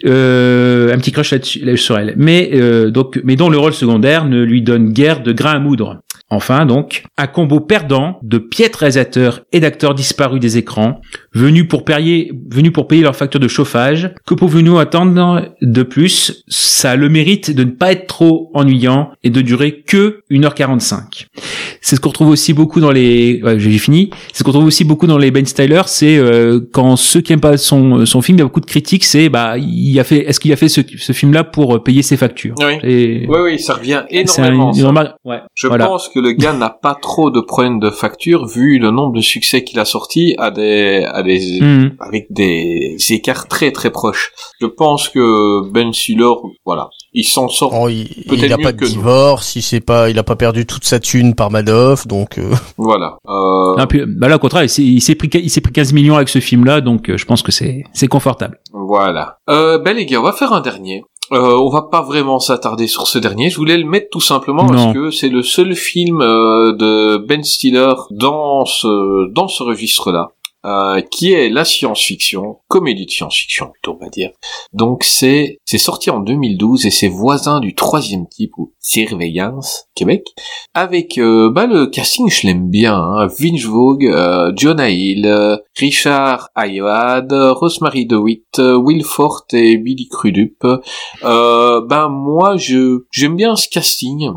Speaker 7: euh, un petit crush là-dessus, là sur elle. Mais euh, donc, mais dont le rôle secondaire ne lui donne guère de grain à moudre. Enfin donc, un combo perdant de piètres réalisateurs et d'acteurs disparus des écrans, venus pour payer, venus pour payer leur facture de chauffage. Que pouvons-nous attendre de plus? Ça a le mérite de ne pas être trop ennuyant et de durer que 1h45. C'est ce qu'on retrouve aussi beaucoup dans les. Ouais, j'ai fini. C'est ce qu'on retrouve aussi beaucoup dans les Ben Styler. C'est euh, quand ceux qui aiment pas son son film, il y a beaucoup de critiques. C'est bah il a fait. Est-ce qu'il a fait ce, ce film-là pour euh, payer ses factures?
Speaker 6: Oui.
Speaker 7: Et
Speaker 6: Oui, oui, ça revient
Speaker 7: un-
Speaker 6: énormément. ça.
Speaker 7: ouais.
Speaker 6: Je
Speaker 7: voilà.
Speaker 6: pense que le gars n'a pas trop de problèmes de facture vu le nombre de succès qu'il a sortis à des, à des,
Speaker 7: Mhm.
Speaker 6: avec des écarts très très proches. Je pense que Ben Stiller, voilà, il s'en sort.
Speaker 8: Oh, il,
Speaker 6: Peut-être
Speaker 8: il a
Speaker 6: mieux
Speaker 8: pas de
Speaker 6: que nous.
Speaker 8: divorce, il sait pas, il a pas perdu toute sa thune par Madoff, donc euh,
Speaker 6: Voilà. Euh,
Speaker 7: Non, puis, bah là, au contraire, il s'est- il s'est pris, il s'est pris 15 millions avec ce film-là, donc euh, je pense que c'est, c'est confortable.
Speaker 6: Voilà. Euh, ben les gars, on va faire un dernier. Euh, on va pas vraiment s'attarder sur ce dernier. Je voulais le mettre tout simplement
Speaker 7: Non.
Speaker 6: parce que c'est le seul film euh, de Ben Stiller dans ce dans ce registre-là, euh, qui est la science-fiction, comédie de science-fiction plutôt, on va dire. Donc c'est c'est sorti en 2012 et c'est voisin du troisième type ou Surveillance Québec, avec euh, bah le casting je l'aime bien, hein. Vince Vogue, euh, Jonah Hill, euh, Richard Ayoade, Rosemary DeWitt, Will Forte et Billy Crudup. Ben moi je j'aime bien ce casting.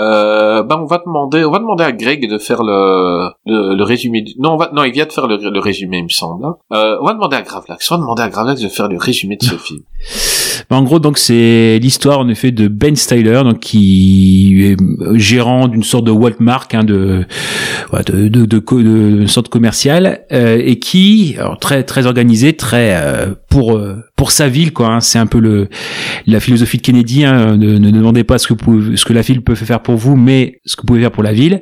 Speaker 6: Euh, ben on va demander, on va demander à Greg de faire le le, le résumé. Du... Non, on va, non, il vient de faire le, le résumé, il me semble. hein. Euh, on va demander à Gravelax, on va demander à Gravelax de faire le résumé de ce film.
Speaker 7: En gros, donc c'est l'histoire en effet de Ben Styler, donc qui est gérant d'une sorte de Walmart, hein, de, de, sorte commerciale, euh, et qui, alors très très organisé, très euh, pour euh, pour sa ville quoi. hein. c'est un peu la philosophie de Kennedy. Hein, ne, ne demandez pas ce que la ville peut faire pour vous, mais ce que vous pouvez faire pour la ville.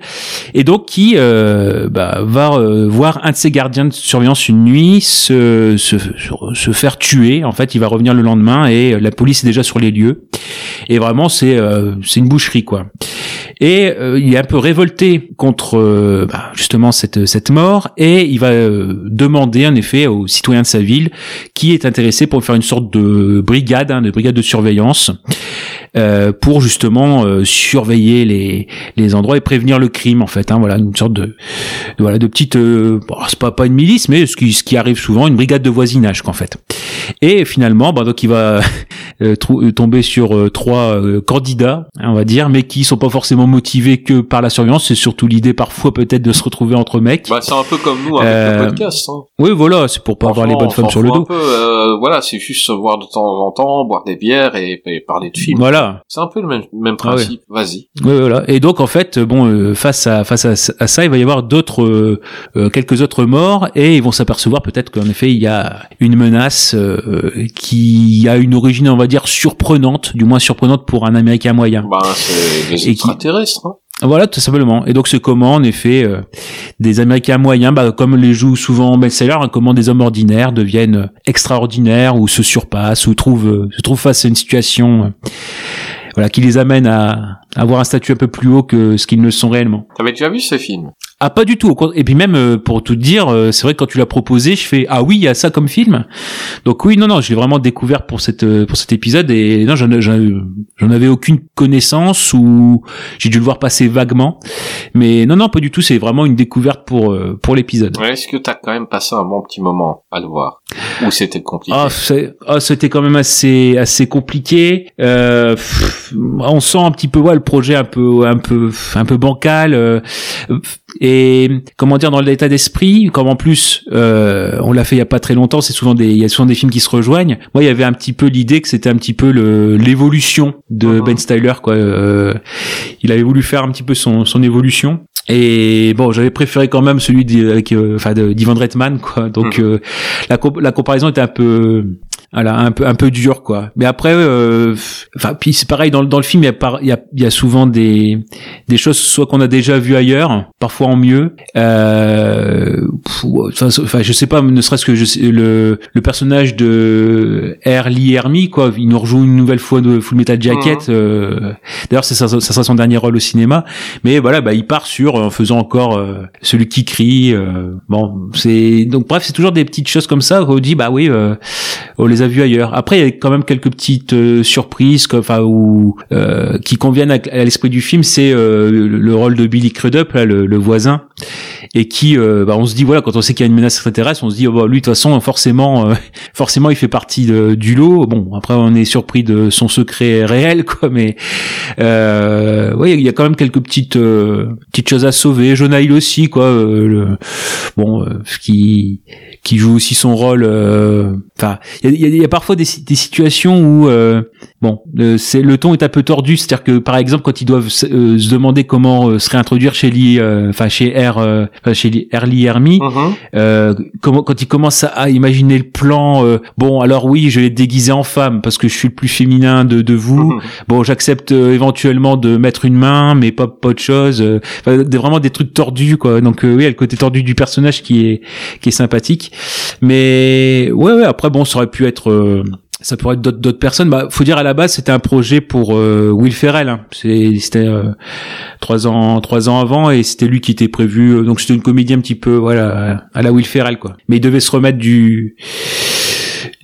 Speaker 7: Et donc qui bah, va voir un de ses gardiens de surveillance une nuit se, se- se faire tuer. En fait, il va revenir le lendemain et euh, la police est déjà sur les lieux. Et vraiment, c'est euh, c'est une boucherie quoi. Et euh, il est un peu révolté contre bah, justement cette cette mort et il va demander en effet aux citoyens de sa ville qui est intéressé pour faire une sorte de brigade, hein, de brigade de surveillance. pour justement surveiller les les endroits et prévenir le crime en fait. Hein, voilà une sorte de, voilà de petite bon, c'est pas pas une milice mais ce qui ce qui arrive souvent une brigade de voisinage qu'en fait. Et finalement bah, donc il va euh, euh, tomber sur euh, trois candidats hein, on va dire mais qui sont pas forcément motivés que par la surveillance. C'est surtout l'idée parfois peut-être de se retrouver entre mecs.
Speaker 6: Bah, c'est un peu comme nous avec
Speaker 7: Euh,
Speaker 6: le podcast. Hein.
Speaker 7: Oui voilà c'est pour pas avoir les bonnes femmes sur le
Speaker 6: fout un
Speaker 7: dos.
Speaker 6: peu, voilà, c'est juste se voir de temps en temps, boire des bières et, et parler de films.
Speaker 7: Voilà.
Speaker 6: C'est un peu le même, même
Speaker 7: Ah ouais.
Speaker 6: principe. Vas-y.
Speaker 7: Oui, voilà. Et donc en fait, bon, face à face à, à ça, il va y avoir d'autres, euh, quelques autres morts, et ils vont s'apercevoir peut-être qu'en effet il y a une menace euh, qui a une origine, on va dire surprenante, du moins surprenante pour un Américain moyen.
Speaker 6: Bah, c'est
Speaker 7: qui-
Speaker 6: extraterrestres. Hein.
Speaker 7: Voilà, tout simplement. Et donc c'est comment, en effet, euh, des Américains moyens, bah, comme les jouent souvent en best-seller, hein, comment des hommes ordinaires deviennent extraordinaires ou se surpassent ou trouvent, euh, se trouvent face à une situation, euh, voilà, qui les amène à, à avoir un statut un peu plus haut que ce qu'ils ne sont réellement.
Speaker 6: T'avais déjà vu ce film?
Speaker 7: Ah pas du tout. Et puis même euh, pour tout dire, euh, c'est vrai que quand tu l'as proposé, je fais ah oui, il y a ça comme film. Donc oui, non non, je l'ai vraiment découvert pour cette euh, pour cet épisode et non, j'en avais aucune connaissance ou j'ai dû le voir passer vaguement. Mais non non, pas du tout, c'est vraiment une découverte pour pour l'épisode.
Speaker 6: Ouais, Est-ce que t'as quand même passé un bon petit moment à le voir? Ou c'était compliqué?
Speaker 7: Ah, ah, c'était quand même assez assez compliqué. Euh, pff, on sent un petit peu ouais, le projet un peu un peu un peu bancal euh, et comment dire dans l'état d'esprit. Comme en plus euh, on l'a fait il y a pas très longtemps, c'est souvent des il y a souvent des films qui se rejoignent. Moi, il y avait un petit peu l'idée que c'était un petit peu le l'évolution de
Speaker 6: Mhm.
Speaker 7: Ben Styler quoi. Euh, il avait voulu faire un petit peu son son évolution. Et bon, j'avais préféré quand même celui avec, euh, enfin, d'Ivan Reitman, quoi. Donc
Speaker 6: Mhm.
Speaker 7: euh, la, la comparaison était un peu, voilà, un peu, un peu dure, quoi. Mais après, euh, enfin, puis c'est pareil dans, le- dans le film, il y a, par- il y a, il y a souvent des, des choses soit qu'on a déjà vu ailleurs, parfois en mieux. Euh, Enfin, je sais pas, ne serait-ce que je sais, le, le personnage de. Lee Hermie, quoi, il nous rejoue une nouvelle fois de Full Metal Jacket. euh, D'ailleurs, c'est ça, ça sera son dernier rôle au cinéma. Mais voilà, bah, il part sur en faisant encore euh, celui qui crie. euh, bon, c'est donc bref, c'est toujours des petites choses comme ça où on dit bah oui, euh, on les ailleurs. Après, il y a quand même quelques petites euh, surprises, enfin ou euh, qui conviennent à, l'esprit du film. C'est euh, le, le rôle de Billy Crudup, là, le voisin, et qui, euh, bah, on se dit voilà, quand on sait qu'il y a une menace extraterrestre, on se dit oh, bah, lui de toute façon, forcément, euh, forcément, il fait partie du lot. Bon, après, on est surpris de son secret réel, quoi, mais euh, ouais, il y a quand même quelques petites euh, petites choses à sauver. Jonah Hill aussi, quoi. euh, le, bon, euh, qui qui joue aussi son rôle. Enfin, il y a, y a- y a parfois des, des situations où bon, euh, c'est le ton est un peu tordu. C'est-à-dire que par exemple, quand ils doivent se, euh, se demander comment euh, se réintroduire chez Lee, euh, enfin chez R, euh, chez Hermie,
Speaker 6: Mhm.
Speaker 7: euh, comment quand il commence à, imaginer le plan, euh, bon alors oui, je vais être déguisé en femme parce que je suis le plus féminin de, de vous.
Speaker 6: Mhm.
Speaker 7: Bon, j'accepte euh, éventuellement de mettre une main, mais pas pas autre chose. euh, enfin, des- vraiment des trucs tordus quoi. Donc euh, oui, il y a le côté tordu du personnage qui est qui est sympathique. Mais ouais ouais, après bon, ça aurait pu être euh, ça pourrait être d'autres personnes. Bah, faut dire à la base, c'était un projet pour euh, Will Ferrell. Hein. C'était euh, trois ans, trois ans avant, et c'était lui qui était prévu. euh, donc c'était une comédie un petit peu, voilà, à la Will Ferrell, quoi. Mais il devait se remettre du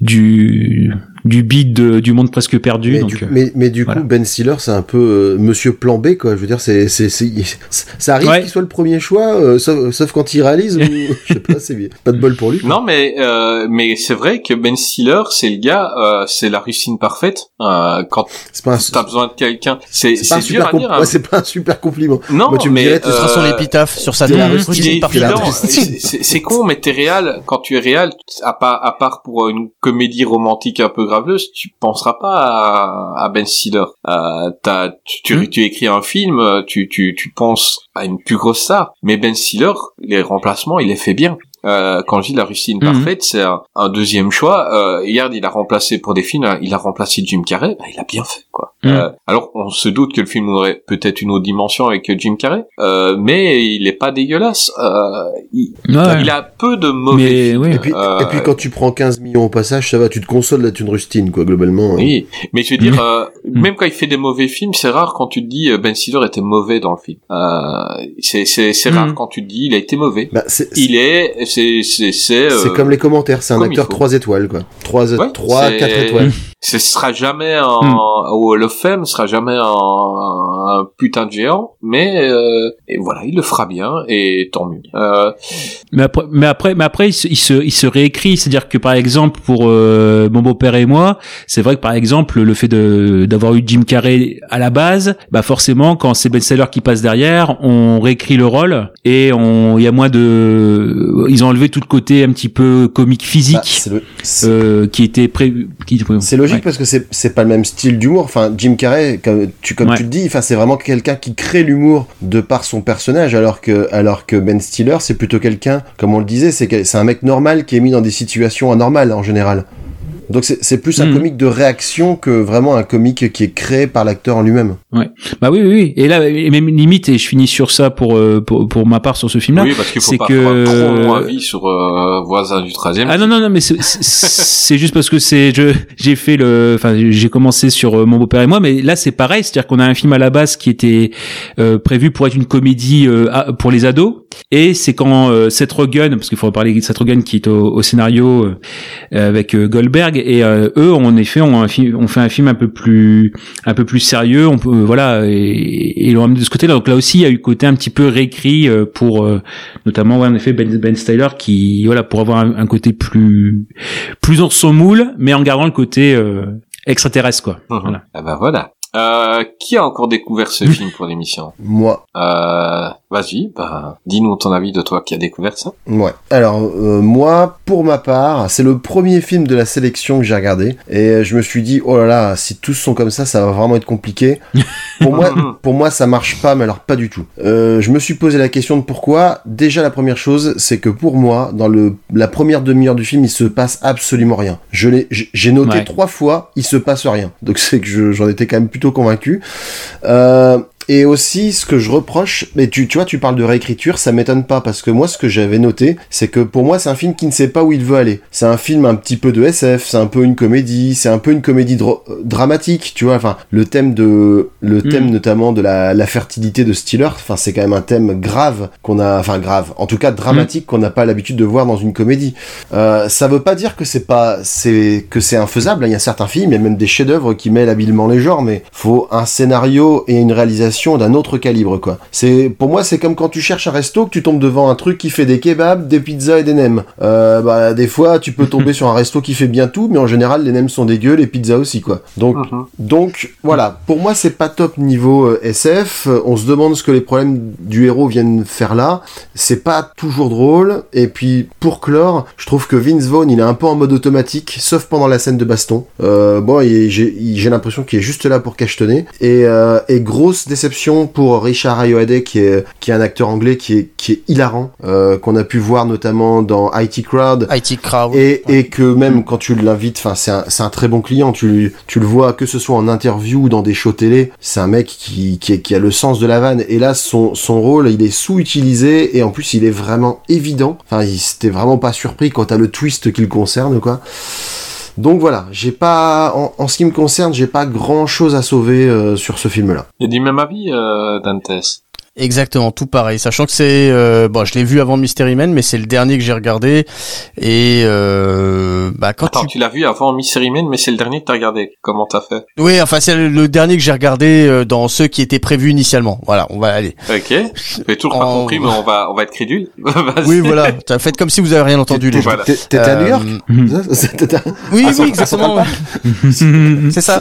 Speaker 7: du du beat de- du monde presque perdu.
Speaker 2: Mais,
Speaker 7: donc,
Speaker 2: du,
Speaker 7: euh,
Speaker 2: mais, mais du
Speaker 7: voilà.
Speaker 2: coup, Ben Stiller, c'est un peu euh, Monsieur Plan B, quoi. Je veux dire, c'est, ça arrive
Speaker 7: Ouais.
Speaker 2: qu'il soit le premier choix, euh, sauf, sauf quand il réalise, ou, je sais pas, c'est. Pas de bol pour lui. quoi.
Speaker 6: Non, mais euh, mais c'est vrai que Ben Stiller, c'est le gars, euh, c'est la rustine parfaite. Euh, quand
Speaker 2: C'est pas un,
Speaker 6: t'as besoin de quelqu'un, c'est
Speaker 2: c'est pas un
Speaker 6: c'est dur à dire. hein.
Speaker 2: ouais, c'est pas un super compliment.
Speaker 6: Non,
Speaker 2: Moi, tu me
Speaker 6: mais
Speaker 2: dirais,
Speaker 8: Ce sera son épitaphe sur sa
Speaker 2: c'est
Speaker 6: con, mais t'es réel. Quand tu es réel, à part, à part pour une comédie romantique un peu tu penseras pas à, à Ben Stiller. Euh, t'as, tu, tu,
Speaker 2: Hmm.
Speaker 6: tu écris un film, tu, tu, tu penses à une plus grosse star. Mais Ben Stiller, les remplacements, il les fait bien. Euh, quand je dis la rustine
Speaker 7: Mhm.
Speaker 6: parfaite, c'est un, un deuxième choix. Euh, hier, il a remplacé pour des films, il a remplacé Jim Carrey. Bah, il a bien fait, quoi.
Speaker 7: Mhm.
Speaker 6: Euh, alors, on se doute que le film aurait peut-être une autre dimension avec Jim Carrey, euh, mais il est pas dégueulasse. Euh, il,
Speaker 7: ouais.
Speaker 6: il a peu de mauvais
Speaker 7: mais
Speaker 6: films.
Speaker 7: oui.
Speaker 2: Et puis,
Speaker 6: Euh,
Speaker 2: et puis quand tu prends 15 millions au passage, ça va, tu te consoles d'être une rustine, quoi, globalement. hein.
Speaker 6: Oui, mais je veux dire, euh,
Speaker 7: Mm.
Speaker 6: même quand il fait des mauvais films, c'est rare quand tu te dis Ben Stiller était mauvais dans le film. Euh, c'est c'est c'est rare quand tu te dis il a été mauvais.
Speaker 2: Bah, c'est,
Speaker 6: Il est c'est c'est c'est.
Speaker 2: C'est
Speaker 6: euh,
Speaker 2: comme les commentaires, c'est un acteur
Speaker 6: faut.
Speaker 2: 3 étoiles, quoi. 3,
Speaker 6: Ouais,
Speaker 2: 3
Speaker 6: c'est-
Speaker 2: 4 étoiles.
Speaker 6: Ce sera jamais un,
Speaker 7: Hmm.
Speaker 6: ou le femme sera jamais un, un putain de géant, mais euh, et voilà, il le fera bien et tant mieux. Euh,
Speaker 7: Mais après, mais après, mais après, il se, il se, il se réécrit. C'est-à-dire que par exemple, pour euh, mon beau-père et moi, c'est vrai que par exemple, le fait de d'avoir eu Jim Carrey à la base, bah forcément, quand c'est Ben Stiller qui passe derrière, on réécrit le rôle et on, il y a moins de, ils ont enlevé tout le côté un petit peu comique physique
Speaker 2: le- c'est-
Speaker 7: euh, qui était prévu.
Speaker 2: C'est logique
Speaker 7: Ouais.
Speaker 2: parce que c'est pas le même style d'humour. Enfin, Jim Carrey, comme tu comme
Speaker 7: Ouais.
Speaker 2: tu le dis, enfin c'est vraiment quelqu'un qui crée l'humour de par son personnage, alors que alors que Ben Stiller, c'est plutôt quelqu'un, comme on le disait, c'est un mec normal qui est mis dans des situations anormales en général. Donc c'est c'est plus un
Speaker 7: Mhm.
Speaker 2: comique de réaction que vraiment un comique qui est créé par l'acteur en lui-même.
Speaker 7: Bah oui, oui, oui. Et là, et même limite, et je finis sur ça pour euh, pour, pour ma part sur ce film-là.
Speaker 6: oui, parce qu'il faut
Speaker 7: c'est
Speaker 6: pas
Speaker 7: que-
Speaker 6: trop long avis sur euh, voisin du 13e.
Speaker 7: Ah non non non mais c'est- juste parce que c'est je j'ai fait le enfin j'ai commencé sur euh, mon beau-père et moi mais là c'est pareil c'est-à-dire qu'on a un film à la base qui était euh, prévu pour être une comédie euh, à- pour les ados et c'est quand euh, Seth Rogen parce qu'il faut parler de Seth Rogen qui est au, au scénario euh, avec euh, Goldberg et euh, eux en effet ont un film on fait un film un peu plus un peu plus sérieux on peut euh, voilà et, et ils l'ont amené de ce côté-là donc là aussi il y a eu le côté un petit peu réécrit euh, pour euh, notamment ouais, en effet Ben, ben Styler qui voilà pour avoir un, un côté plus plus dans son moule mais en gardant le côté euh, extraterrestre quoi
Speaker 6: Mhm.
Speaker 7: voilà.
Speaker 6: Ah bah voilà. Euh, qui a encore découvert ce film pour l'émission?
Speaker 2: Moi,
Speaker 6: euh, Vas-y, bah, dis-nous ton avis de toi qui a découvert ça.
Speaker 2: Ouais. Alors euh, moi, pour ma part, c'est le premier film de la sélection que j'ai regardé et je me suis dit oh là là, si tous sont comme ça, ça va vraiment être compliqué. Pour moi, pour moi, ça marche pas, mais alors pas du tout. Euh, je me suis posé la question de pourquoi. Déjà, la première chose, c'est que pour moi, dans le la première demi-heure du film, il se passe absolument rien. Je l'ai, j'ai noté
Speaker 7: Ouais.
Speaker 2: trois fois, il se passe rien. Donc c'est que je- j'en étais quand même plutôt convaincu. Euh, et aussi, ce que je reproche, mais tu, tu vois, tu parles de réécriture, ça m'étonne pas, parce que moi, ce que j'avais noté, c'est que pour moi, c'est un film qui ne sait pas où il veut aller. C'est un film un petit peu de SF, c'est un peu une comédie, c'est un peu une comédie euh, dramatique, tu vois, enfin, le thème de, le thème notamment de la, la fertilité de Stiller, enfin, c'est quand même un thème grave qu'on a, enfin, grave, en tout cas dramatique qu'on n'a pas l'habitude de voir dans une comédie. Euh, ça veut pas dire que c'est pas, c'est, que c'est infaisable, hein. il y a certains films, il y a même des chefs-d'œuvre qui mêlent habilement les genres, mais faut un scénario et une réalisation d'un autre calibre, quoi. C'est, pour moi, c'est comme quand tu cherches un resto, que tu tombes devant un truc qui fait des kebabs, des pizzas et des nems. Euh, bah, des fois, tu peux tomber sur un resto qui fait bien tout, mais en général, les nems sont dégueux, les pizzas aussi, quoi. Donc, donc, voilà. Pour moi, c'est pas top niveau euh, SF. On se demande ce que les problèmes du héros viennent faire là. C'est pas toujours drôle. Et puis, pour clore, je trouve que Vince Vaughn, il est un peu en mode automatique, sauf pendant la scène de baston. Euh, bon, j'ai l'impression qu'il est juste là pour cachetonner. Et, et grosse déception pour Richard Ayoade, qui est, qui est un acteur anglais qui est, qui est hilarant, euh, qu'on a pu voir notamment dans IT Crowd.
Speaker 8: IT Crowd.
Speaker 2: Et, et que même quand tu l'invites, enfin c'est un, c'est un très bon client, tu, tu le vois que ce soit en interview ou dans des shows télé, c'est un mec qui, qui, qui a le sens de la vanne. Et là, son, son rôle, il est sous-utilisé et en plus il est vraiment évident. Enfin, il c'était vraiment pas surpris quand t'as le twist qui le concerne, quoi. Donc voilà, j'ai pas, en, ce qui me concerne, j'ai pas grand chose à sauver euh, sur ce film-là.
Speaker 6: Il y a du même avis, euh, Dantes.
Speaker 8: Exactement, tout pareil. Sachant que c'est, euh, bon, je l'ai vu avant Mystery Man, mais c'est le dernier que j'ai regardé. Et euh, bah quand
Speaker 6: Attends,
Speaker 8: tu,
Speaker 6: tu l'as vu avant Mystery Man, mais c'est le dernier que t'as regardé. Comment t'as fait?
Speaker 8: Oui, enfin c'est le, dernier que j'ai regardé euh, dans ceux qui étaient prévus initialement. Voilà, on va aller.
Speaker 6: Ok. J'ai toujours pas
Speaker 8: En-
Speaker 6: compris, mais on va, on va être crédule.
Speaker 8: Oui, voilà. T'as fait comme si vous avez rien entendu les gens.
Speaker 6: Voilà.
Speaker 2: T'es- T'étais à New York?
Speaker 8: Euh,
Speaker 2: à-
Speaker 8: Oui,
Speaker 2: à
Speaker 8: oui,
Speaker 2: à
Speaker 8: exactement. C'est ça.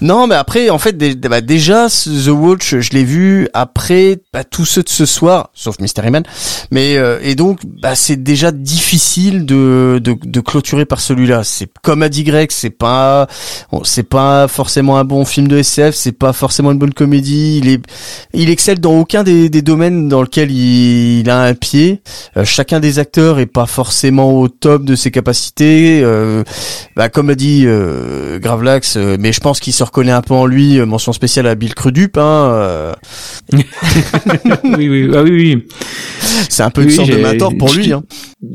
Speaker 8: Non, mais après, en fait, bah, déjà, The Watch, je l'ai vu après bah, tous ceux de ce soir, sauf Mystery Man. Mais euh, et donc, bah, c'est déjà difficile de, de, de clôturer par celui-là. C'est comme a dit Greg, c'est pas, bon, c'est pas forcément un bon film de SF, c'est pas forcément une bonne comédie. Il est, il excelle dans aucun des, des domaines dans lequel il, il a un pied. Euh, chacun des acteurs est pas forcément au top de ses capacités. Euh, bah, comme a dit euh, Gravelax, euh, mais je pense qu'il se reconnaît un peu en lui. euh, mention spéciale à Bill Crudup. Hein,
Speaker 7: oui oui ah oui oui
Speaker 8: c'est un peu une
Speaker 7: Oui,
Speaker 8: sorte de mentor pour lui. Hein.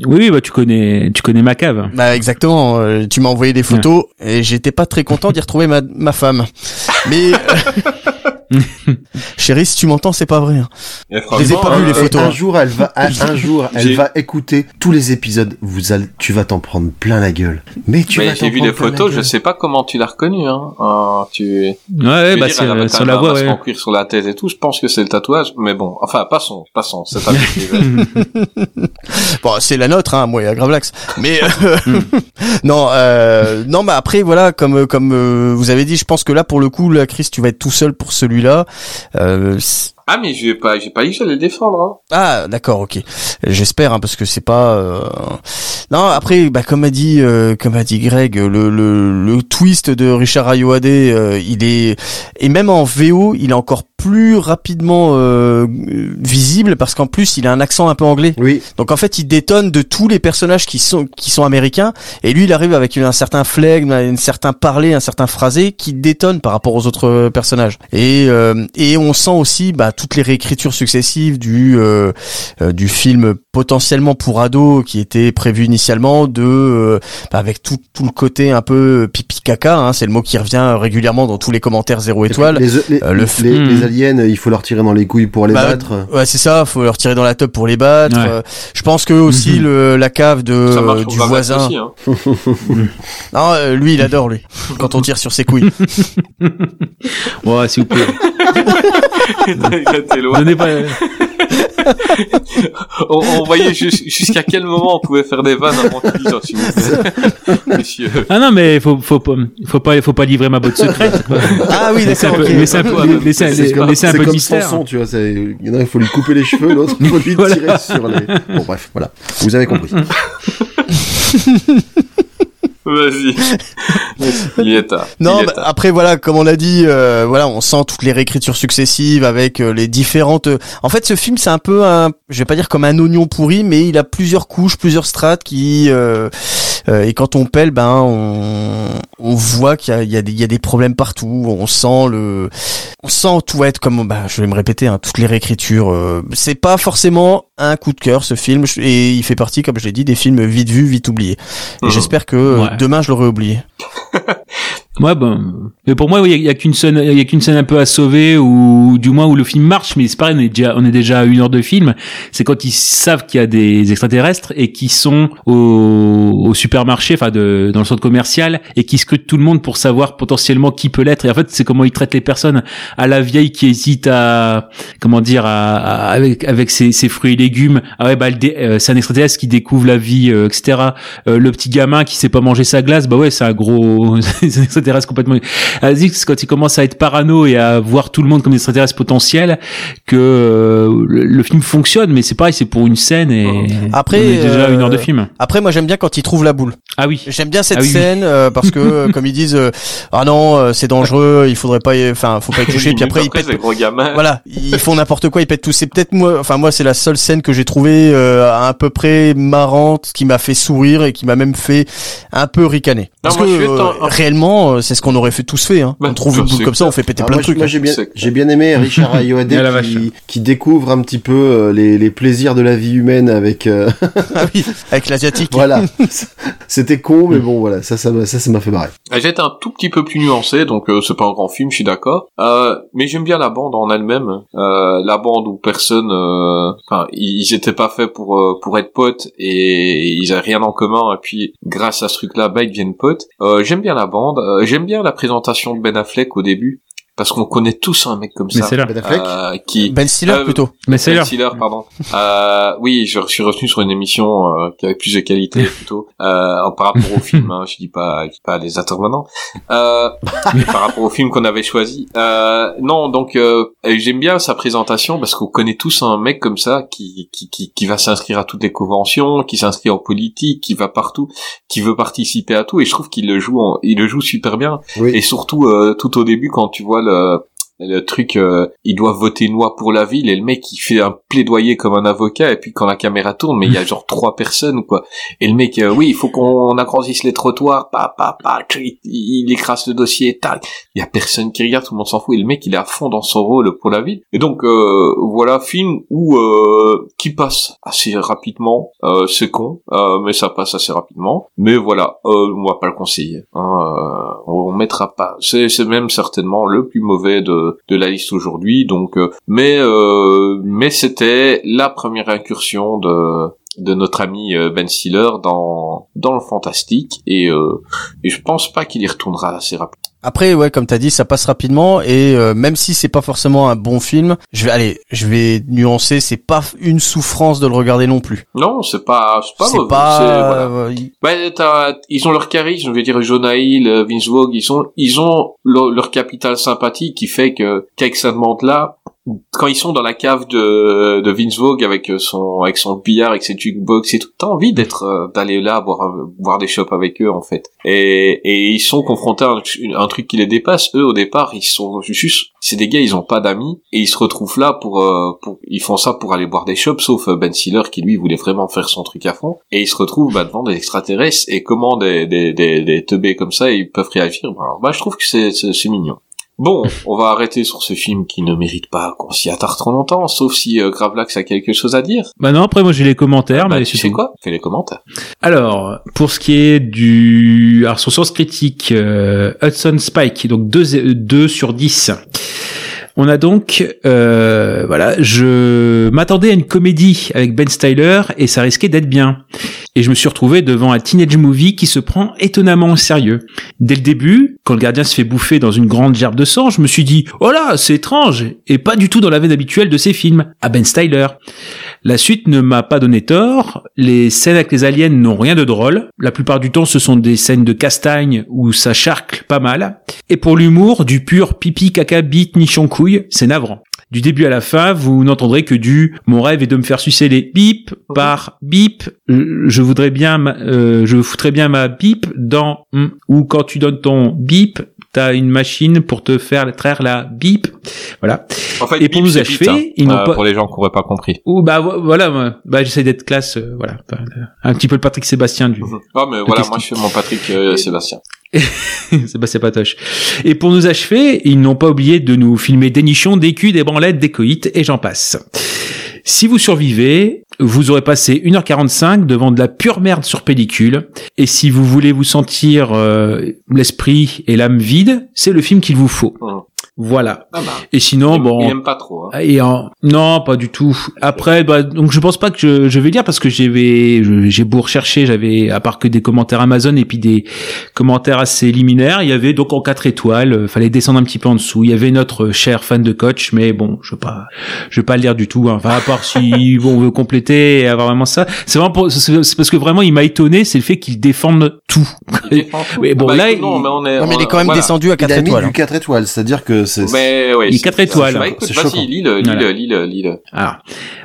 Speaker 7: oui oui bah tu connais tu connais ma cave
Speaker 8: Bah exactement. euh, tu m'as envoyé des photos et j'étais pas très content d'y retrouver ma, ma femme. Mais Chérie, si tu m'entends, c'est pas vrai. hein.
Speaker 6: Et
Speaker 8: Je les ai pas vus, les
Speaker 6: euh,
Speaker 8: photos.
Speaker 2: Un jour, elle va, un, jour, elle va écouter tous les épisodes. Vous allez, tu vas t'en prendre plein la gueule. Mais tu
Speaker 6: mais j'ai vu les photos, je
Speaker 2: gueule.
Speaker 6: sais pas comment tu l'as reconnu, hein. Euh, tu,
Speaker 7: Ouais,
Speaker 6: je
Speaker 7: ouais,
Speaker 6: veux
Speaker 7: bah
Speaker 6: dire, elle
Speaker 7: sur la voix, ouais.
Speaker 6: en cuir sur la tête et tout, je pense que c'est le tatouage, mais bon, enfin, passons, passons, c'est un
Speaker 8: Bon, c'est la nôtre, hein, moi, il y a Gravelax. Mais euh, non, euh, non, bah après, voilà, comme comme euh, vous avez dit, je pense que là, pour le coup, la Chris, tu vas être tout seul pour celui-là. Euh,
Speaker 6: Ah, mais j'ai pas, j'ai pas dit que j'allais le défendre, hein.
Speaker 8: ah, d'accord, ok. J'espère, hein, parce que c'est pas. euh, Non, après, bah comme a dit, euh, comme a dit Greg, le le, le twist de Richard Ayoade, euh, il est et même en VO, il est encore plus rapidement euh, visible parce qu'en plus, il a un accent un peu anglais.
Speaker 2: Oui,
Speaker 8: Donc en fait, il détonne de tous les personnages qui sont qui sont américains et lui il arrive avec un certain flegme, un certain parler, un certain phrasé qui détonne par rapport aux autres personnages. Et euh, et on sent aussi bah, toutes les réécritures successives du euh, euh, du film potentiellement pour ados qui était prévu initialement de euh, bah, avec tout tout le côté un peu pipi caca, hein, c'est le mot qui revient régulièrement dans tous les commentaires zéro étoile.
Speaker 2: Les, les,
Speaker 8: Euh, le
Speaker 2: les,
Speaker 7: Hmm.
Speaker 2: les aliens, il faut leur tirer dans les couilles pour les
Speaker 8: Bah,
Speaker 2: battre.
Speaker 8: Ouais, c'est ça, faut leur tirer dans la top pour les battre.
Speaker 7: Ouais.
Speaker 8: Euh, je pense que aussi
Speaker 7: Mhm.
Speaker 8: le la cave de
Speaker 6: Ça marche pour
Speaker 8: du voisin.
Speaker 6: aussi, hein.
Speaker 8: Non, euh, lui, il adore lui. Quand on tire sur ses couilles.
Speaker 7: Ouais, s'il vous plaît.
Speaker 6: Il était loin.
Speaker 7: Donnez pas.
Speaker 6: On, on voyait jus- jusqu'à quel moment on pouvait faire des vannes avant qu'il dise, s'il vous plaît. Monsieur.
Speaker 7: Ah non, mais faut, faut pas, faut pas, faut pas livrer ma botte secrète. quoi.
Speaker 8: Ah oui,
Speaker 7: Laissez un
Speaker 8: d'accord.
Speaker 7: laissez un peu, laissez, un peu de mystère.
Speaker 2: Samson, tu vois. Il y en a, il faut lui couper les cheveux, l'autre, il faut lui
Speaker 7: Voilà.
Speaker 2: tirer sur les. Bon, bref, voilà. Vous avez compris.
Speaker 6: Vas-y. Il y est, hein.
Speaker 8: Non,
Speaker 6: est,
Speaker 8: bah, après voilà, comme on a dit, euh, voilà, on sent toutes les réécritures successives avec euh, les différentes. euh, En fait, ce film, c'est un peu un, je vais pas dire comme un oignon pourri, mais il a plusieurs couches, plusieurs strates qui. euh, et quand on pèle, ben, on, on voit qu'il y a, y, des, il y a des problèmes partout. On sent le, on sent tout être comme, bah, je vais me répéter, hein, toutes les réécritures. euh, c'est pas forcément un coup de cœur ce film, et il fait partie, comme je l'ai dit, des films vite vus, vite oubliés. Et
Speaker 6: Mhm.
Speaker 8: j'espère que euh,
Speaker 7: Ouais.
Speaker 8: demain je l'aurai oublié.
Speaker 7: Ouais, ben, mais pour moi, il y a, il y a qu'une scène, il y a qu'une scène un peu à sauver ou du moins où le film marche, mais c'est pareil, on est déjà, on est déjà à une heure de film. C'est quand ils savent qu'il y a des extraterrestres et qui sont au, au supermarché, enfin de, dans le centre commercial et qui scrutent tout le monde pour savoir potentiellement qui peut l'être. Et en fait, c'est comment ils traitent les personnes à la vieille qui hésite à, comment dire, à, avec avec ses, fruits et légumes. Ah ouais, bah euh, c'est un extraterrestre qui découvre la vie, euh, etc. Euh, le petit gamin qui sait pas manger sa glace, bah ouais, c'est un gros c'est un extraterrestre complètement. Azix, quand il commence à être parano et à voir tout le monde comme des extraterrestres potentiels, que euh, le, le film fonctionne, mais c'est pareil, c'est pour une scène et
Speaker 8: Après,
Speaker 7: on est déjà à une heure de
Speaker 8: euh,
Speaker 7: film.
Speaker 8: Après, moi, j'aime bien quand ils trouvent la boule.
Speaker 7: Ah oui.
Speaker 8: J'aime bien cette
Speaker 7: Ah oui, oui.
Speaker 8: scène euh, parce que, euh, comme ils disent, euh, ah non, euh, c'est dangereux, il faudrait pas, y- enfin, faut pas y toucher. Puis après, ils pètent.
Speaker 6: les gros gamins.
Speaker 8: Voilà, ils font n'importe quoi, ils pètent tout. C'est peut-être moi, enfin moi, c'est la seule scène que j'ai trouvée euh, à peu près marrante, qui m'a fait sourire et qui m'a même fait un peu ricaner. Parce
Speaker 6: moi,
Speaker 8: que euh, réellement, euh, c'est ce qu'on aurait fait tous fait. Hein.
Speaker 6: Bah,
Speaker 8: on trouve une boule comme ça, on fait péter
Speaker 2: Ah,
Speaker 8: plein
Speaker 2: moi,
Speaker 8: de trucs.
Speaker 2: moi, j'ai bien,
Speaker 6: C'est-
Speaker 2: j'ai bien aimé Richard Ayoade qui, qui découvre un petit peu euh, les, les plaisirs de la vie humaine avec. euh,
Speaker 8: ah oui, avec l'asiatique.
Speaker 2: voilà. C'était con, mais bon, voilà. Ça, ça m'a, ça, ça m'a fait marrer.
Speaker 6: J'ai été un tout petit peu plus nuancé, donc euh, c'est pas un grand film, je suis d'accord. Euh, mais j'aime bien la bande en elle-même. Euh, la bande où personne, euh, enfin, ils ils étaient pas faits pour euh, pour être potes et ils avaient rien en commun. Et puis grâce à ce truc-là, bah ils deviennent potes. Euh, j'aime bien la bande. Euh, j'aime bien la présentation de Ben Affleck au début. Parce qu'on connaît tous un mec comme ça.
Speaker 2: Ben Affleck
Speaker 6: euh, qui
Speaker 8: Ben Stiller
Speaker 6: Euh,
Speaker 8: plutôt.
Speaker 7: Mais c'est
Speaker 6: Ben. Stiller, pardon. Euh, oui, je suis revenu sur une émission euh, qui avait plus de qualité plutôt euh, par rapport au film. Hein, je dis pas, je dis pas les intervenants. Euh, par rapport au film qu'on avait choisi. Euh, non, donc euh, j'aime bien sa présentation parce qu'on connaît tous un mec comme ça qui qui qui, qui va s'inscrire à toutes les conventions, qui s'inscrit en politique, qui va partout, qui veut participer à tout. Et je trouve qu'il le joue, en- il le joue super bien.
Speaker 2: Oui.
Speaker 6: Et surtout, euh, tout au début, quand tu vois le, le truc, euh, ils doivent voter une loi pour la ville, et le mec, il fait un plaidoyer comme un avocat, et puis quand la caméra tourne, mais il y a genre trois personnes, quoi. Et le mec, euh, oui, il faut qu'on agrandisse les trottoirs, pa, pa, pa, il, il écrase le dossier, tac. Il y a personne qui regarde, tout le monde s'en fout, et le mec, il est à fond dans son rôle pour la ville. Et donc, euh, voilà, film où, euh, qui passe assez rapidement, euh, c'est con, euh, mais ça passe assez rapidement. Mais voilà, euh, on va pas le conseiller. Hein, euh, on mettra pas. C'est, c'est même certainement le plus mauvais de, de, la liste aujourd'hui. Donc, euh, mais euh, mais c'était la première incursion de de notre ami euh, Ben Stiller dans dans le fantastique et euh, et je pense pas qu'il y retournera assez rapidement.
Speaker 8: Après, ouais, comme t'as dit, ça passe rapidement et euh, même si c'est pas forcément un bon film, je vais aller, je vais nuancer, c'est pas une souffrance de le regarder non plus.
Speaker 6: Non, c'est pas c'est pas
Speaker 8: C'est pas.
Speaker 6: voilà.
Speaker 8: euh, il-
Speaker 6: t'as- ils ont leur charisme, je veux dire Jonah Hill, euh, Vince Vogue, ils ont ils ont leur, leur capital sympathie qui fait que qu'avec cette demande là, quand ils sont dans la cave de, de Vince Vogue avec euh, son avec son billard avec ses jukebox et tout, t'as envie d'être euh, d'aller là boire un- boire des shops avec eux en fait. Et et ils sont confrontés à un, truc qui les dépasse. Eux au départ, ils sont juste c'est des gars, ils ont pas d'amis et ils se retrouvent là pour euh, pour ils font ça pour aller boire des shops sauf euh, Ben Stiller qui lui voulait vraiment faire son truc à fond et ils se retrouvent bah, devant des extraterrestres et comment des des des, des teubés comme ça ils peuvent réagir. Bah, bah, je trouve que c'est c'est mignon. Bon, on va arrêter sur ce film qui ne mérite pas qu'on s'y attarde trop longtemps, sauf si euh, Gravelax a quelque chose à dire.
Speaker 7: Bah non, après moi j'ai les commentaires,
Speaker 6: Bah,
Speaker 7: mais
Speaker 6: tu sais
Speaker 7: tout.
Speaker 6: quoi? Fais les commentaires.
Speaker 7: Alors, pour ce qui est du... Alors, sur Source Critique, euh, Hudson Spike, donc 2, 2 sur 10. On a donc... euh, voilà, je m'attendais à une comédie avec Ben Styler et ça risquait d'être bien. Et je me suis retrouvé devant un teenage movie qui se prend étonnamment au sérieux. Dès le début, quand le gardien se fait bouffer dans une grande gerbe de sang, je me suis dit « Oh là, c'est étrange !» et pas du tout dans la veine habituelle de ces films, à Ben Styler. La suite ne m'a pas donné tort. Les scènes avec les aliens n'ont rien de drôle. La plupart du temps, ce sont des scènes de castagne où ça charcle pas mal. Et pour l'humour, du pur pipi, caca, bite, nichon, couille, c'est navrant. Du début à la fin, vous n'entendrez que du mon rêve est de me faire sucer les bip par bip. Je voudrais bien, ma- euh, je foutrais bien ma bip dans hum, ou quand tu donnes ton bip, t'as une machine pour te faire traire la bip. Voilà.
Speaker 6: En fait,
Speaker 7: Et pour nous achever,
Speaker 6: hein,
Speaker 7: ils n'ont
Speaker 6: euh,
Speaker 7: pas-
Speaker 6: pour les gens qui n'auraient pas compris.
Speaker 7: Ou bah vo- voilà, bah j'essaie d'être classe, euh, voilà, euh, un petit peu le Patrick Sébastien du
Speaker 6: Ah mais voilà, moi je fais mon Patrick euh, Sébastien.
Speaker 7: Sébastien Patoche. Et pour nous achever, ils n'ont pas oublié de nous filmer des nichons, des culs, des branlettes, des coïts et j'en passe. Si vous survivez, vous aurez passé 1h45 devant de la pure merde sur pellicule. Et si vous voulez vous sentir euh, l'esprit et l'âme vide, c'est le film qu'il vous faut. Voilà.
Speaker 6: Ah bah,
Speaker 7: Et sinon,
Speaker 6: il,
Speaker 7: bon.
Speaker 6: il aime pas trop. Hein.
Speaker 7: Et en... non, pas du tout. Après, bah, donc je pense pas que je, je vais lire parce que j'avais, j'ai beau rechercher, j'avais à part que des commentaires Amazon et puis des commentaires assez liminaires, il y avait donc en quatre étoiles, euh, fallait descendre un petit peu en dessous. Il y avait notre cher fan de coach, mais bon, je vais pas, je vais pas le lire du tout. hein. Enfin, à part si bon, on veut compléter et avoir vraiment ça. C'est vraiment pour, c'est parce que vraiment il m'a étonné, c'est le fait qu'il défende tout.
Speaker 6: Il défend tout.
Speaker 7: Mais bon,
Speaker 6: Bah,
Speaker 7: là,
Speaker 6: écoute, non,
Speaker 7: il-
Speaker 6: mais on est,
Speaker 8: Non, mais il est quand même
Speaker 6: voilà.
Speaker 8: descendu à 4
Speaker 2: Il a mis
Speaker 8: étoiles.
Speaker 2: du 4 étoiles, c'est-à-dire que c'est...
Speaker 6: Mais ouais,
Speaker 7: Il est
Speaker 6: c'est-
Speaker 7: quatre étoiles.
Speaker 6: Bah, écoute,
Speaker 2: choquant.
Speaker 6: lis-le, lis-le,
Speaker 7: Voilà.
Speaker 6: lis-le, lis-le.
Speaker 7: Ah.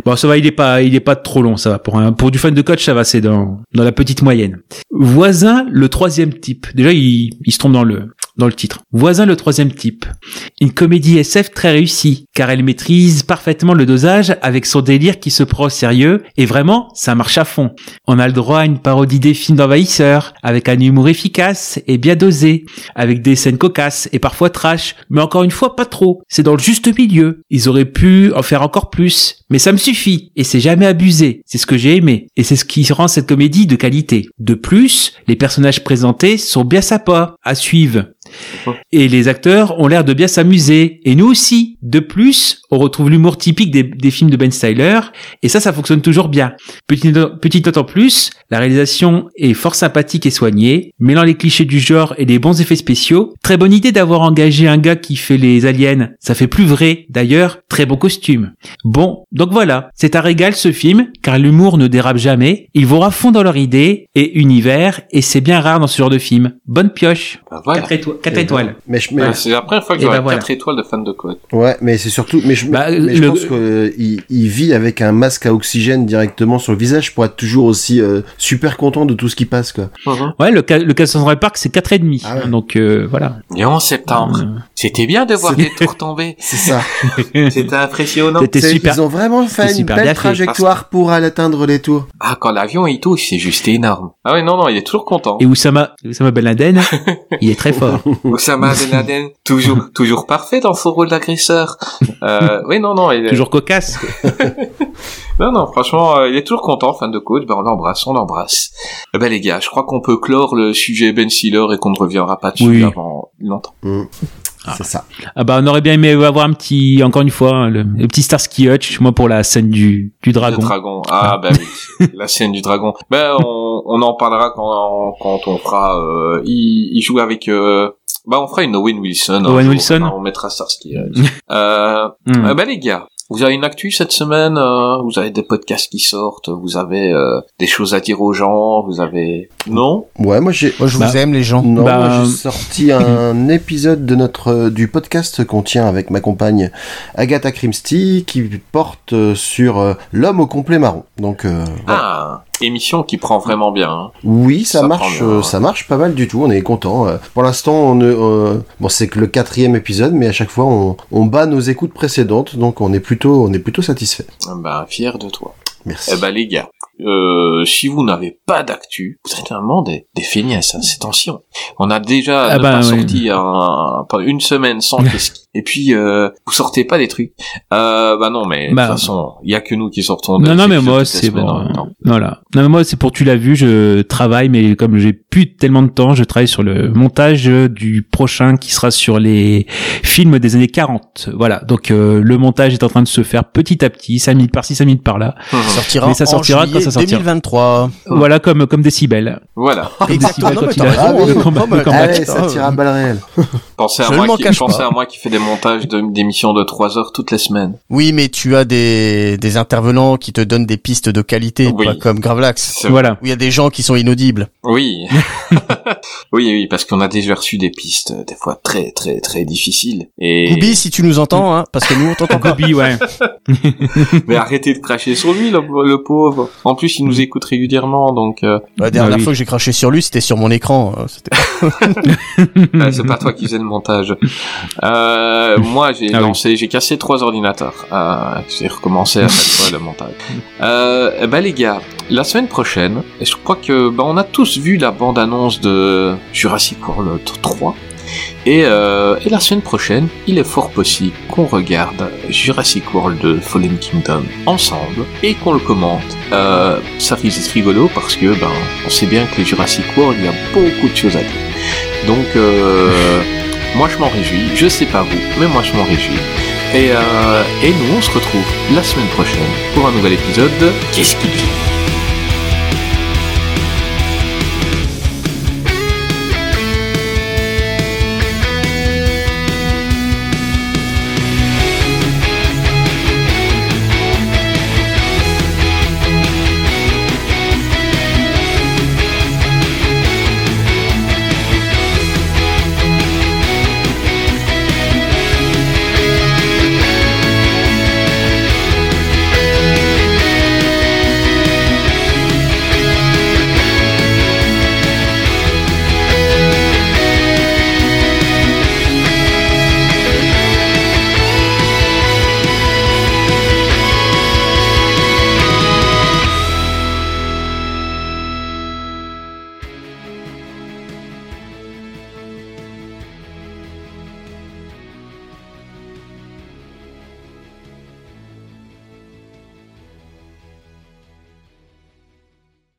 Speaker 7: Bon, ça va, il est pas, il est pas trop long, ça va. Pour un, pour du fan de coach, ça va, c'est dans, dans la petite moyenne. Voisin, le troisième type. Déjà, il, il se trompe dans le, dans le titre. Voisin, le troisième type. Une comédie SF très réussie, car elle maîtrise parfaitement le dosage avec son délire qui se prend au sérieux, et vraiment, ça marche à fond. On a le droit à une parodie des films d'envahisseurs, avec un humour efficace et bien dosé, avec des scènes cocasses et parfois trash, mais encore une fois pas trop. C'est dans le juste milieu. Ils auraient pu en faire encore plus, mais ça me suffit et c'est jamais abusé. C'est ce que j'ai aimé et c'est ce qui rend cette comédie de qualité. De plus, les personnages présentés sont bien sympas à suivre. Et les acteurs ont l'air de bien s'amuser. Et nous aussi. De plus, on retrouve l'humour typique des, films de Ben Styler. Et ça, ça fonctionne toujours bien. Petite note, en plus, la réalisation est fort sympathique et soignée, mêlant les clichés du genre et les bons effets spéciaux. Très bonne idée d'avoir engagé un gars qui fait les aliens. Ça fait plus vrai. D'ailleurs, très bon costume. Bon, donc voilà. C'est un régal ce film, car l'humour ne dérape jamais. Ils vont à fond dans leur idée et univers, et c'est bien rare dans ce genre de film. Bonne pioche.
Speaker 6: Bah. Après toi.
Speaker 7: 4 étoiles.
Speaker 2: Mais, mais...
Speaker 6: C'est la première fois que
Speaker 7: je vois
Speaker 6: 4 étoiles de fan de Coët.
Speaker 2: Ouais, mais c'est surtout, mais je,
Speaker 7: bah,
Speaker 2: pense qu'il euh, vit avec un masque à oxygène directement sur le visage pour être toujours aussi euh, super content de tout ce qui passe, quoi. Mhm.
Speaker 7: Ouais, le, le Castle Park, c'est 4,5.
Speaker 2: et demi.
Speaker 7: Ah Donc, euh, voilà.
Speaker 6: Et en septembre, c'était bien de voir les tours tomber.
Speaker 2: c'est ça.
Speaker 6: c'était impressionnant.
Speaker 7: C'était super.
Speaker 2: Ils ont vraiment fait une belle trajectoire pour atteindre les tours.
Speaker 6: Ah, quand l'avion il touche, c'est juste énorme. Ah ouais, non, non, il est toujours content.
Speaker 7: Et Oussama, Oussama Ben Laden, il est très fort.
Speaker 6: Oussama Ben Laden, toujours, toujours parfait dans son rôle d'agresseur. Euh, oui, non, non, il est...
Speaker 7: Toujours cocasse.
Speaker 6: non, non, franchement, euh, il est toujours content, fan de code. Ben, on l'embrasse, on l'embrasse. Eh ben, les gars, je crois qu'on peut clore le sujet Ben Stiller et qu'on ne reviendra pas dessus
Speaker 7: Oui.
Speaker 6: avant longtemps.
Speaker 2: C'est ça.
Speaker 7: Ah bah on aurait bien aimé avoir un petit, encore une fois, hein, le, le petit Starsky Hutch, moi pour la scène du, du dragon.
Speaker 6: Le dragon. Ah, bah oui. la scène du dragon. Ben, on, on en parlera quand, quand on fera, euh, il, il joue avec, euh, bah, on fera une Owen Wilson.
Speaker 7: Owen
Speaker 6: jour.
Speaker 7: Wilson.
Speaker 6: On mettra Starsky. Hutch. euh, euh, bah, les gars. Vous avez une actu cette semaine, euh, vous avez des podcasts qui sortent, vous avez euh, des choses à dire aux gens, vous avez... Non?
Speaker 2: Ouais, moi j'ai.
Speaker 8: Moi, je
Speaker 7: Bah,
Speaker 8: vous aime, les gens.
Speaker 2: Non,
Speaker 7: Bah,
Speaker 2: moi, j'ai sorti un épisode de notre euh, du podcast qu'on tient avec ma compagne Agatha Christie qui porte sur euh, l'homme au complet marron. Donc euh, voilà.
Speaker 6: Ah, émission qui prend vraiment bien. hein.
Speaker 2: oui, ça,
Speaker 6: ça
Speaker 2: marche,
Speaker 6: prend bien,
Speaker 2: euh,
Speaker 6: ouais.
Speaker 2: ça marche pas mal du tout. On est content. euh. Pour l'instant, on ne- euh, bon, c'est que le quatrième épisode, mais à chaque fois, on, on bat nos écoutes précédentes, donc on est plutôt, on est plutôt satisfait.
Speaker 6: Ben, fier de toi.
Speaker 2: Merci.
Speaker 6: Eh ben les gars, euh, si vous n'avez pas d'actu, vous êtes vraiment des, des feignasses, hein, c'est tension. On a déjà
Speaker 7: Ah bah,
Speaker 6: pas
Speaker 7: oui.
Speaker 6: sorti un, pas une semaine sans qu'est-ce qui- Et puis euh, vous sortez pas des trucs. Euh, bah non, mais de
Speaker 7: Bah.
Speaker 6: toute façon, il y a que nous qui sortons. des
Speaker 7: Non, non, mais moi, c'est bon.
Speaker 6: temps.
Speaker 7: Voilà. Non, mais moi, c'est pour tu l'as vu, je travaille, mais comme j'ai plus tellement de temps, je travaille sur le montage du prochain qui sera sur les films des années 40. Voilà. Donc, euh, le montage est en train de se faire petit à petit, 5 minutes par-ci, 5 minutes par là.
Speaker 6: Mhm.
Speaker 8: Ça sortira
Speaker 7: Mais ça sortira
Speaker 8: en
Speaker 7: quand ça sortira.
Speaker 8: 2023.
Speaker 7: Voilà, comme, comme Décibel.
Speaker 6: Voilà.
Speaker 8: Exactement. Non,
Speaker 7: quand il a-
Speaker 2: Ah
Speaker 7: le combat- le combat.
Speaker 2: Ça tire à balles réelles.
Speaker 6: Pensez à moi qui fait des montages de- d'émissions de 3 heures toutes les semaines.
Speaker 8: Oui, mais tu as des, des intervenants qui te donnent des pistes de qualité,
Speaker 6: Oui.
Speaker 8: pas comme Gravelax.
Speaker 7: Voilà.
Speaker 8: Où il y a des gens qui sont inaudibles.
Speaker 6: Oui. oui, oui, parce qu'on a déjà reçu des pistes, euh, des fois très, très, très difficiles. Et...
Speaker 8: Goubi, si tu nous entends, hein, parce que nous on t'entend.
Speaker 7: Gobi, ouais.
Speaker 6: Mais arrêtez de cracher sur lui, le, le pauvre. En plus, il nous écoute régulièrement, donc euh,
Speaker 8: La dernière
Speaker 7: Ah oui.
Speaker 8: fois que j'ai craché sur lui, c'était sur mon écran. hein, c'était-
Speaker 6: euh, c'est pas toi qui faisais le montage. Euh, moi, j'ai
Speaker 7: Ah oui.
Speaker 6: lancé, j'ai cassé trois ordinateurs. Euh, j'ai recommencé à chaque fois le montage. Euh, ben les gars, la semaine prochaine, et je crois que ben, on a tous vu la bande-annonce de Jurassic World 3. Et, euh, et la semaine prochaine, il est fort possible qu'on regarde Jurassic World 2 Fallen Kingdom ensemble et qu'on le commente. Euh, ça risque d'être rigolo parce que ben on sait bien que les Jurassic World, il y a beaucoup de choses à dire. Donc euh, moi je m'en réjouis. Je sais pas vous, mais moi je m'en réjouis. Et, et nous on se retrouve la semaine prochaine pour un nouvel épisode de Qu'est-ce qu'il dit?